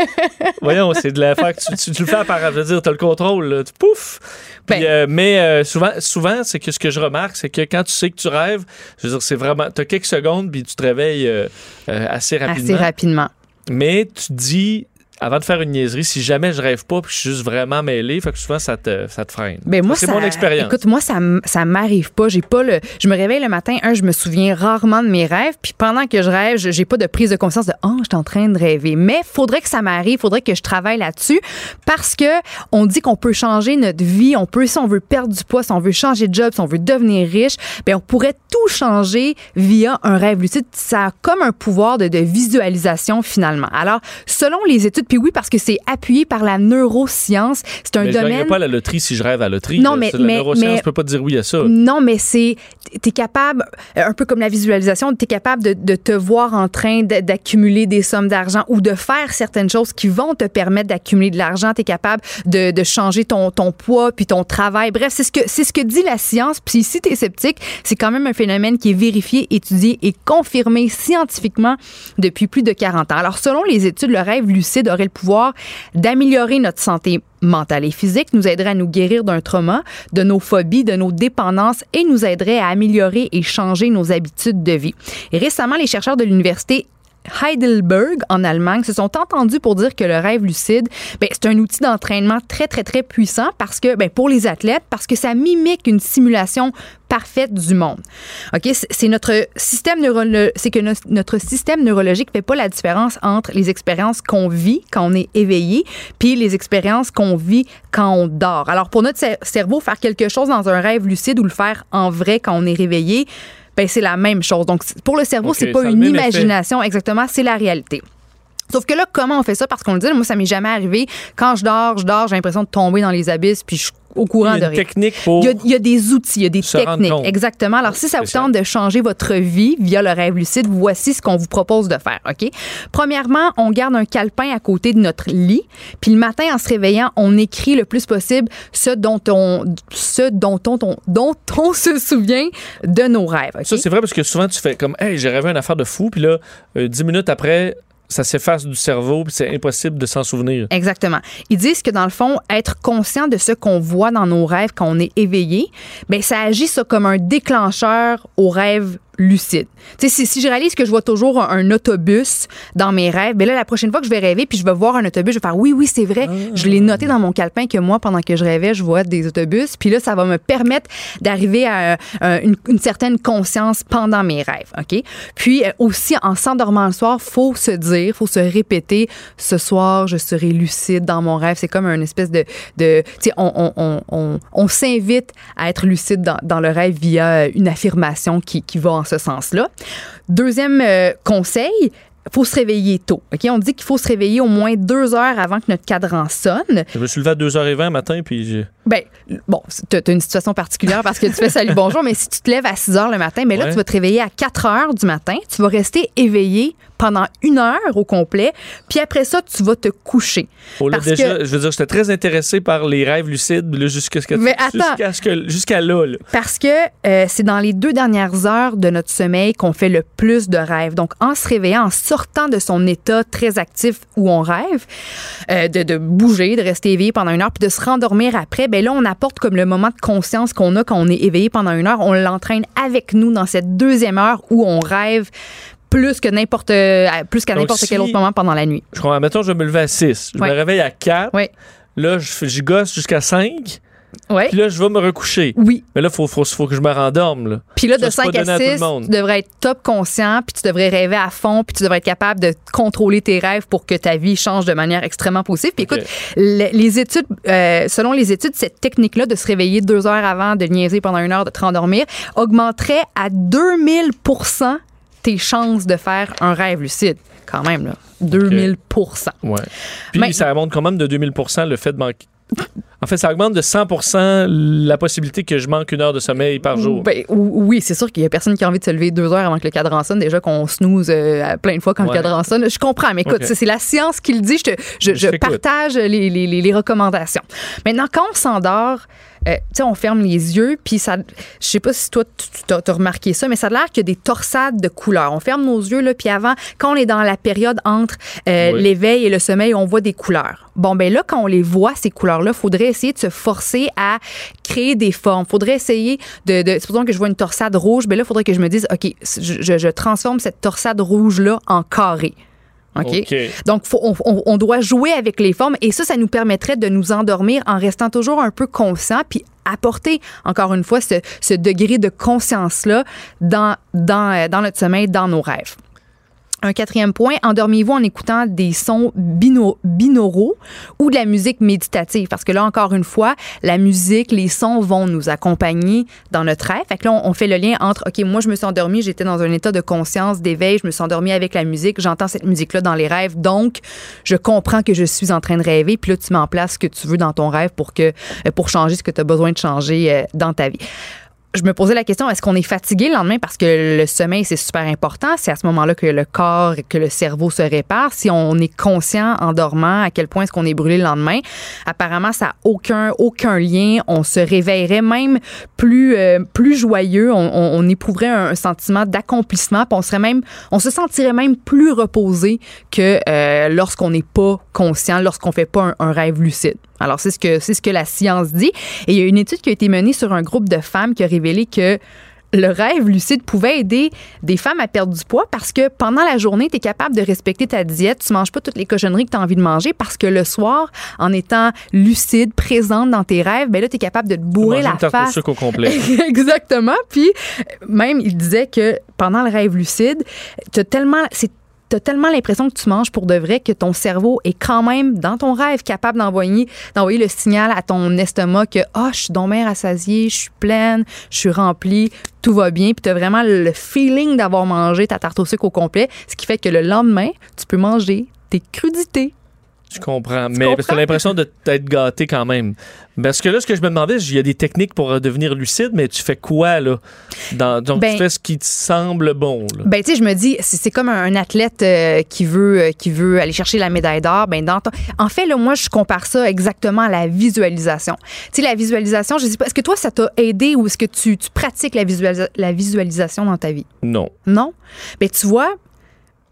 Voyons, c'est de la faire que tu, tu- tu le fais apparaître. Je veux dire, tu as le contrôle, là, tu pouf! Puis, Ben. euh, mais euh, souvent, souvent c'est que ce que je remarque, c'est que quand tu sais que tu rêves, je veux dire, c'est vraiment. Tu as quelques secondes, puis tu te réveilles euh, assez rapidement. Assez rapidement. Mais tu dis, avant de faire une niaiserie, si jamais je rêve pas, puis je suis juste vraiment mêlé, fait que souvent, ça te, ça te freine. Ben moi, c'est mon expérience. Écoute, moi, ça, ça m'arrive pas. J'ai pas le. Je me réveille le matin, un, je me souviens rarement de mes rêves, puis pendant que je rêve, je- j'ai pas de prise de conscience de oh, je suis en train de rêver. Mais faudrait que ça m'arrive, faudrait que je travaille là-dessus, parce que on dit qu'on peut changer notre vie, on peut, si on veut perdre du poids, si on veut changer de job, si on veut devenir riche, ben on pourrait tout changer via un rêve lucide. Ça a comme un pouvoir de, de visualisation finalement. Alors, selon les études, puis oui, parce que c'est appuyé par la neuroscience, c'est un mais je domaine. gagnerai pas à la loterie si je rêve à la loterie. Non, mais- la mais- neuroscience mais- peut pas te dire oui à ça. Non, mais c'est. T'es capable, euh, un peu comme la visualisation, t'es capable de, de te voir en train d'accumuler des sommes d'argent ou de faire certaines choses qui vont te permettre d'accumuler de l'argent. T'es capable de, de changer ton, ton poids puis ton travail. Bref, c'est ce que, ce que dit la science. Puis si t'es sceptique, c'est quand même un phénomène qui est vérifié, étudié et confirmé scientifiquement depuis plus de 40 ans. Alors, selon les études, le rêve lucide aurait le pouvoir d'améliorer notre santé mentale et physique, nous aiderait à nous guérir d'un trauma, de nos phobies, de nos dépendances et nous aiderait à améliorer et changer nos habitudes de vie. Récemment, les chercheurs de l'université Heidelberg en Allemagne se sont entendus pour dire que le rêve lucide, ben, c'est un outil d'entraînement très très très puissant parce que ben, pour les athlètes parce que ça mimique une simulation parfaite du monde. OK, c'est notre système c'est que no- notre système neurologique fait pas la différence entre les expériences qu'on vit quand on est éveillé puis les expériences qu'on vit quand on dort. Alors pour notre cer- cerveau faire quelque chose dans un rêve lucide ou le faire en vrai quand on est réveillé, ben c'est la même chose. Donc pour le cerveau, c'est pas une effet. imagination exactement, c'est la réalité. Sauf que là, comment on fait ça? Parce qu'on le dit, moi, ça m'est jamais arrivé. Quand je dors, je dors, j'ai l'impression de tomber dans les abysses, puis je suis au courant Il y a de une rien. technique pour Il y, a, des outils, il y a des techniques. Exactement. Alors, si ça vous tente de changer votre vie via le rêve lucide, voici ce qu'on vous propose de faire, OK? Premièrement, on garde un calepin à côté de notre lit, puis le matin, en se réveillant, on écrit le plus possible ce dont on, ce dont on, on- dont on se souvient de nos rêves? Ça, c'est vrai parce que souvent, tu fais comme, hey, j'ai rêvé une affaire de fou, puis là, euh, dix minutes après, ça s'efface du cerveau, puis c'est impossible de s'en souvenir. Exactement. Ils disent que dans le fond, être conscient de ce qu'on voit dans nos rêves quand on est éveillé, ben ça agit ça comme un déclencheur au rêve lucide. Si, si je réalise que je vois toujours un, un autobus dans mes rêves, ben là, la prochaine fois que je vais rêver puis je vais voir un autobus, je vais faire oui, oui, c'est vrai. Je l'ai noté dans mon calepin que moi, pendant que je rêvais, je vois des autobus. Puis là, ça va me permettre d'arriver à euh, une, une certaine conscience pendant mes rêves. OK? Puis euh, aussi, en s'endormant le soir, faut se dire, faut se répéter, ce soir, je serai lucide dans mon rêve. C'est comme une espèce de, de tu sais, on, on, on, on, on s'invite à être lucide dans, dans le rêve via une affirmation qui, qui va en ce sens-là. Deuxième euh, conseil, faut se réveiller tôt. On dit qu'il faut se réveiller au moins deux heures avant que notre cadran sonne. Je me suis levé à 2h20 matin, puis j'ai- Ben, bon, tu as une situation particulière parce que tu fais salut bonjour, mais si tu te lèves à 6 heures le matin, mais là, Ouais. tu vas te réveiller à 4 heures du matin. Tu vas rester éveillé pendant une heure au complet, puis après ça, tu vas te coucher. Oh, là, Parce déjà, que- je veux dire, j'étais très intéressé par les rêves lucides là, jusqu'à ce que Mais attends. jusqu'à ce que- jusqu'à là, là. Parce que euh, c'est dans les deux dernières heures de notre sommeil qu'on fait le plus de rêves. Donc, en se réveillant, en sortant de son état très actif où on rêve, euh, de, de bouger, de rester éveillé pendant une heure, puis de se rendormir après, ben là, on apporte comme le moment de conscience qu'on a quand on est éveillé pendant une heure. On l'entraîne avec nous dans cette deuxième heure où on rêve plus que n'importe euh, plus qu'à n'importe si- quel autre moment pendant la nuit. Je crois, mettons, je me lever à 6. Je Ouais. me réveille à 4. Oui. Là, je, gosse jusqu'à 5. Ouais. Puis là, je vais me recoucher. Oui. Mais là, il faut, faut, faut que je me rendorme. Là. Puis là, Ça, de c'est pas 5 donné à tout le 6, monde. tu devrais être top conscient, puis tu devrais rêver à fond, puis tu devrais être capable de contrôler tes rêves pour que ta vie change de manière extrêmement positive. Puis écoute, le- les études, euh, selon les études, cette technique-là de se réveiller deux heures avant, de niaiser pendant une heure, de te rendormir, augmenterait à 2000 tes chances de faire un rêve lucide. Quand même, là. 2000 Ouais. Puis Mais- ça remonte quand même de 2000 le fait de manquer. En fait, ça augmente de 100 la possibilité que je manque une heure de sommeil par jour. Ben, ou- oui, c'est sûr qu'il y a personne qui a envie de se lever deux heures avant que le cadran sonne. Déjà qu'on snooze euh, plein de fois quand Ouais. le cadran sonne. Je comprends, mais écoute, c'est- la science qui le dit. Je, te- je, Je je t'écoute. partage les- les recommandations. Maintenant, quand on s'endort, euh, tu sais, on ferme les yeux, puis ça, je sais pas si toi, tu as, remarqué ça, mais ça a l'air qu'il y a des torsades de couleurs. On ferme nos yeux, là, puis avant, quand on est dans la période entre euh, Oui. l'éveil et le sommeil, on voit des couleurs. Bon, ben là, quand on les voit, ces couleurs-là, faudrait essayer de se forcer à créer des formes. Faudrait essayer de, de supposons que je vois une torsade rouge, ben là, faudrait que je me dise, OK, je, je- je transforme cette torsade rouge-là en carré. OK? Donc, faut- on, on- on doit jouer avec les formes et ça, ça nous permettrait de nous endormir en restant toujours un peu conscient puis apporter, encore une fois, ce, ce degré de conscience-là dans, dans, euh, dans notre sommeil, dans nos rêves. Un quatrième point, endormez-vous en écoutant des sons bino- binauraux ou de la musique méditative. Parce que là, encore une fois, la musique, les sons vont nous accompagner dans notre rêve. Fait que là, on, fait le lien entre, OK, moi, je me suis endormie, j'étais dans un état de conscience, d'éveil, je me suis endormie avec la musique, j'entends cette musique-là dans les rêves. Donc, je comprends que je suis en train de rêver. Puis là, tu mets en place ce que tu veux dans ton rêve pour, que, euh, pour changer ce que tu as besoin de changer euh, dans ta vie je me posais la question, est-ce qu'on est fatigué le lendemain? Parce que le sommeil, c'est super important. C'est à ce moment-là que le corps que le cerveau se répare. Si on est conscient en dormant à quel point est-ce qu'on est brûlé le lendemain, apparemment, ça n'a aucun, aucun lien. On se réveillerait même plus, euh, plus joyeux. On, on- on éprouverait un, sentiment d'accomplissement. On serait même, on se sentirait même plus reposé que euh, lorsqu'on n'est pas conscient, lorsqu'on fait pas un, un rêve lucide. Alors, c'est ce que c'est ce que la science dit. Et il y a une étude qui a été menée sur un groupe de femmes qui a révélé que le rêve lucide pouvait aider des femmes à perdre du poids parce que pendant la journée, tu es capable de respecter ta diète. Tu manges pas toutes les cochonneries que tu as envie de manger parce que le soir, en étant lucide, présente dans tes rêves, ben là, tu es capable de te bourrer la une tarte au face. au complet. Exactement. Puis même, il disait que pendant le rêve lucide, t'as tellement, c'est T'as tellement l'impression que tu manges pour de vrai que ton cerveau est quand même, dans ton rêve, capable d'envoyer, d'envoyer le signal à ton estomac que « Ah, je suis donc rassasiée, je suis pleine, je suis remplie, tout va bien. » Puis t'as vraiment le feeling d'avoir mangé ta tarte au sucre au complet, ce qui fait que le lendemain, tu peux manger tes crudités. Je comprends. mais parce que comprends? l'impression de t'être gâté quand même. Parce que là, ce que je me demandais, il y a des techniques pour devenir lucide, mais tu fais quoi, là? Dans- donc, Ben- tu fais ce qui te semble bon, là. Ben, tu sais, je me dis, c'est comme un, un athlète euh, qui veut euh, qui veut aller chercher la médaille d'or. Ben, dans ton- En fait, là, moi, je compare ça exactement à la visualisation. Tu sais, la visualisation, je sais pas, est-ce que toi, ça t'a aidé ou est-ce que tu, tu pratiques la, visualisa- la visualisation dans ta vie? Non. Non? Ben, tu vois,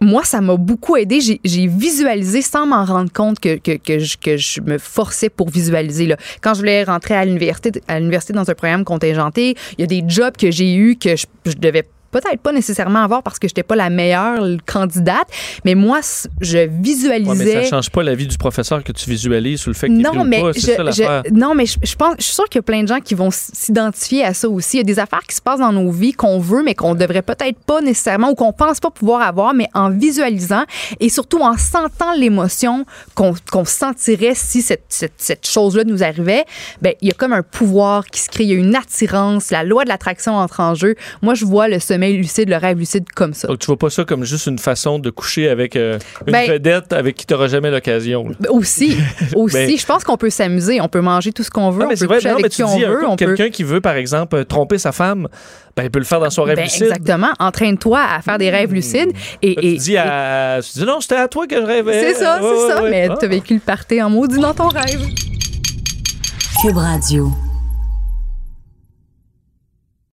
moi, ça m'a beaucoup aidé. J'ai- visualisé sans m'en rendre compte que, que, que, je, que je me forçais pour visualiser. Là. Quand je voulais rentrer à l'université, à l'université dans un programme contingenté, il y a des jobs que j'ai eus que je, je devais peut-être pas nécessairement avoir parce que j'étais pas la meilleure candidate, mais moi, je Ouais, visualisais. mais ça change pas la vie du professeur que tu visualises sur le fait pris Non, mais pas. je, ça non, mais je, je pense, je suis sûre qu'il y a plein de gens qui vont s'identifier à ça aussi. Il y a des affaires qui se passent dans nos vies qu'on veut, mais qu'on devrait peut-être pas nécessairement ou qu'on pense pas pouvoir avoir, mais en visualisant et surtout en sentant l'émotion qu'on qu'on sentirait si cette, cette, cette chose-là nous arrivait, ben il y a comme un pouvoir qui se crée, il y a une attirance, la loi de l'attraction entre en jeu. Moi, je vois le sommeil lucide, le rêve lucide comme ça. Donc, tu vois pas ça comme juste une façon de coucher avec euh, une Ben- vedette avec qui tu n'auras jamais l'occasion. Ben, Aussi, aussi, Ben- je pense qu'on peut s'amuser, on peut manger tout ce qu'on veut, Non, mais on c'est peut vrai, coucher non, avec mais qui tu on dis, un veut, peut quelqu'un qui veut, par exemple, euh, tromper sa femme, ben, il peut le faire dans son rêve Ben, lucide. exactement. Entraîne-toi à faire des rêves lucides. Et, Tu et- dis, à... tu dis non, c'était à toi que je rêvais. C'est ça, Ouais, c'est ouais, ça. ouais. Mais Ah. t'as vécu le party en maudit dans ton rêve. Cube Radio.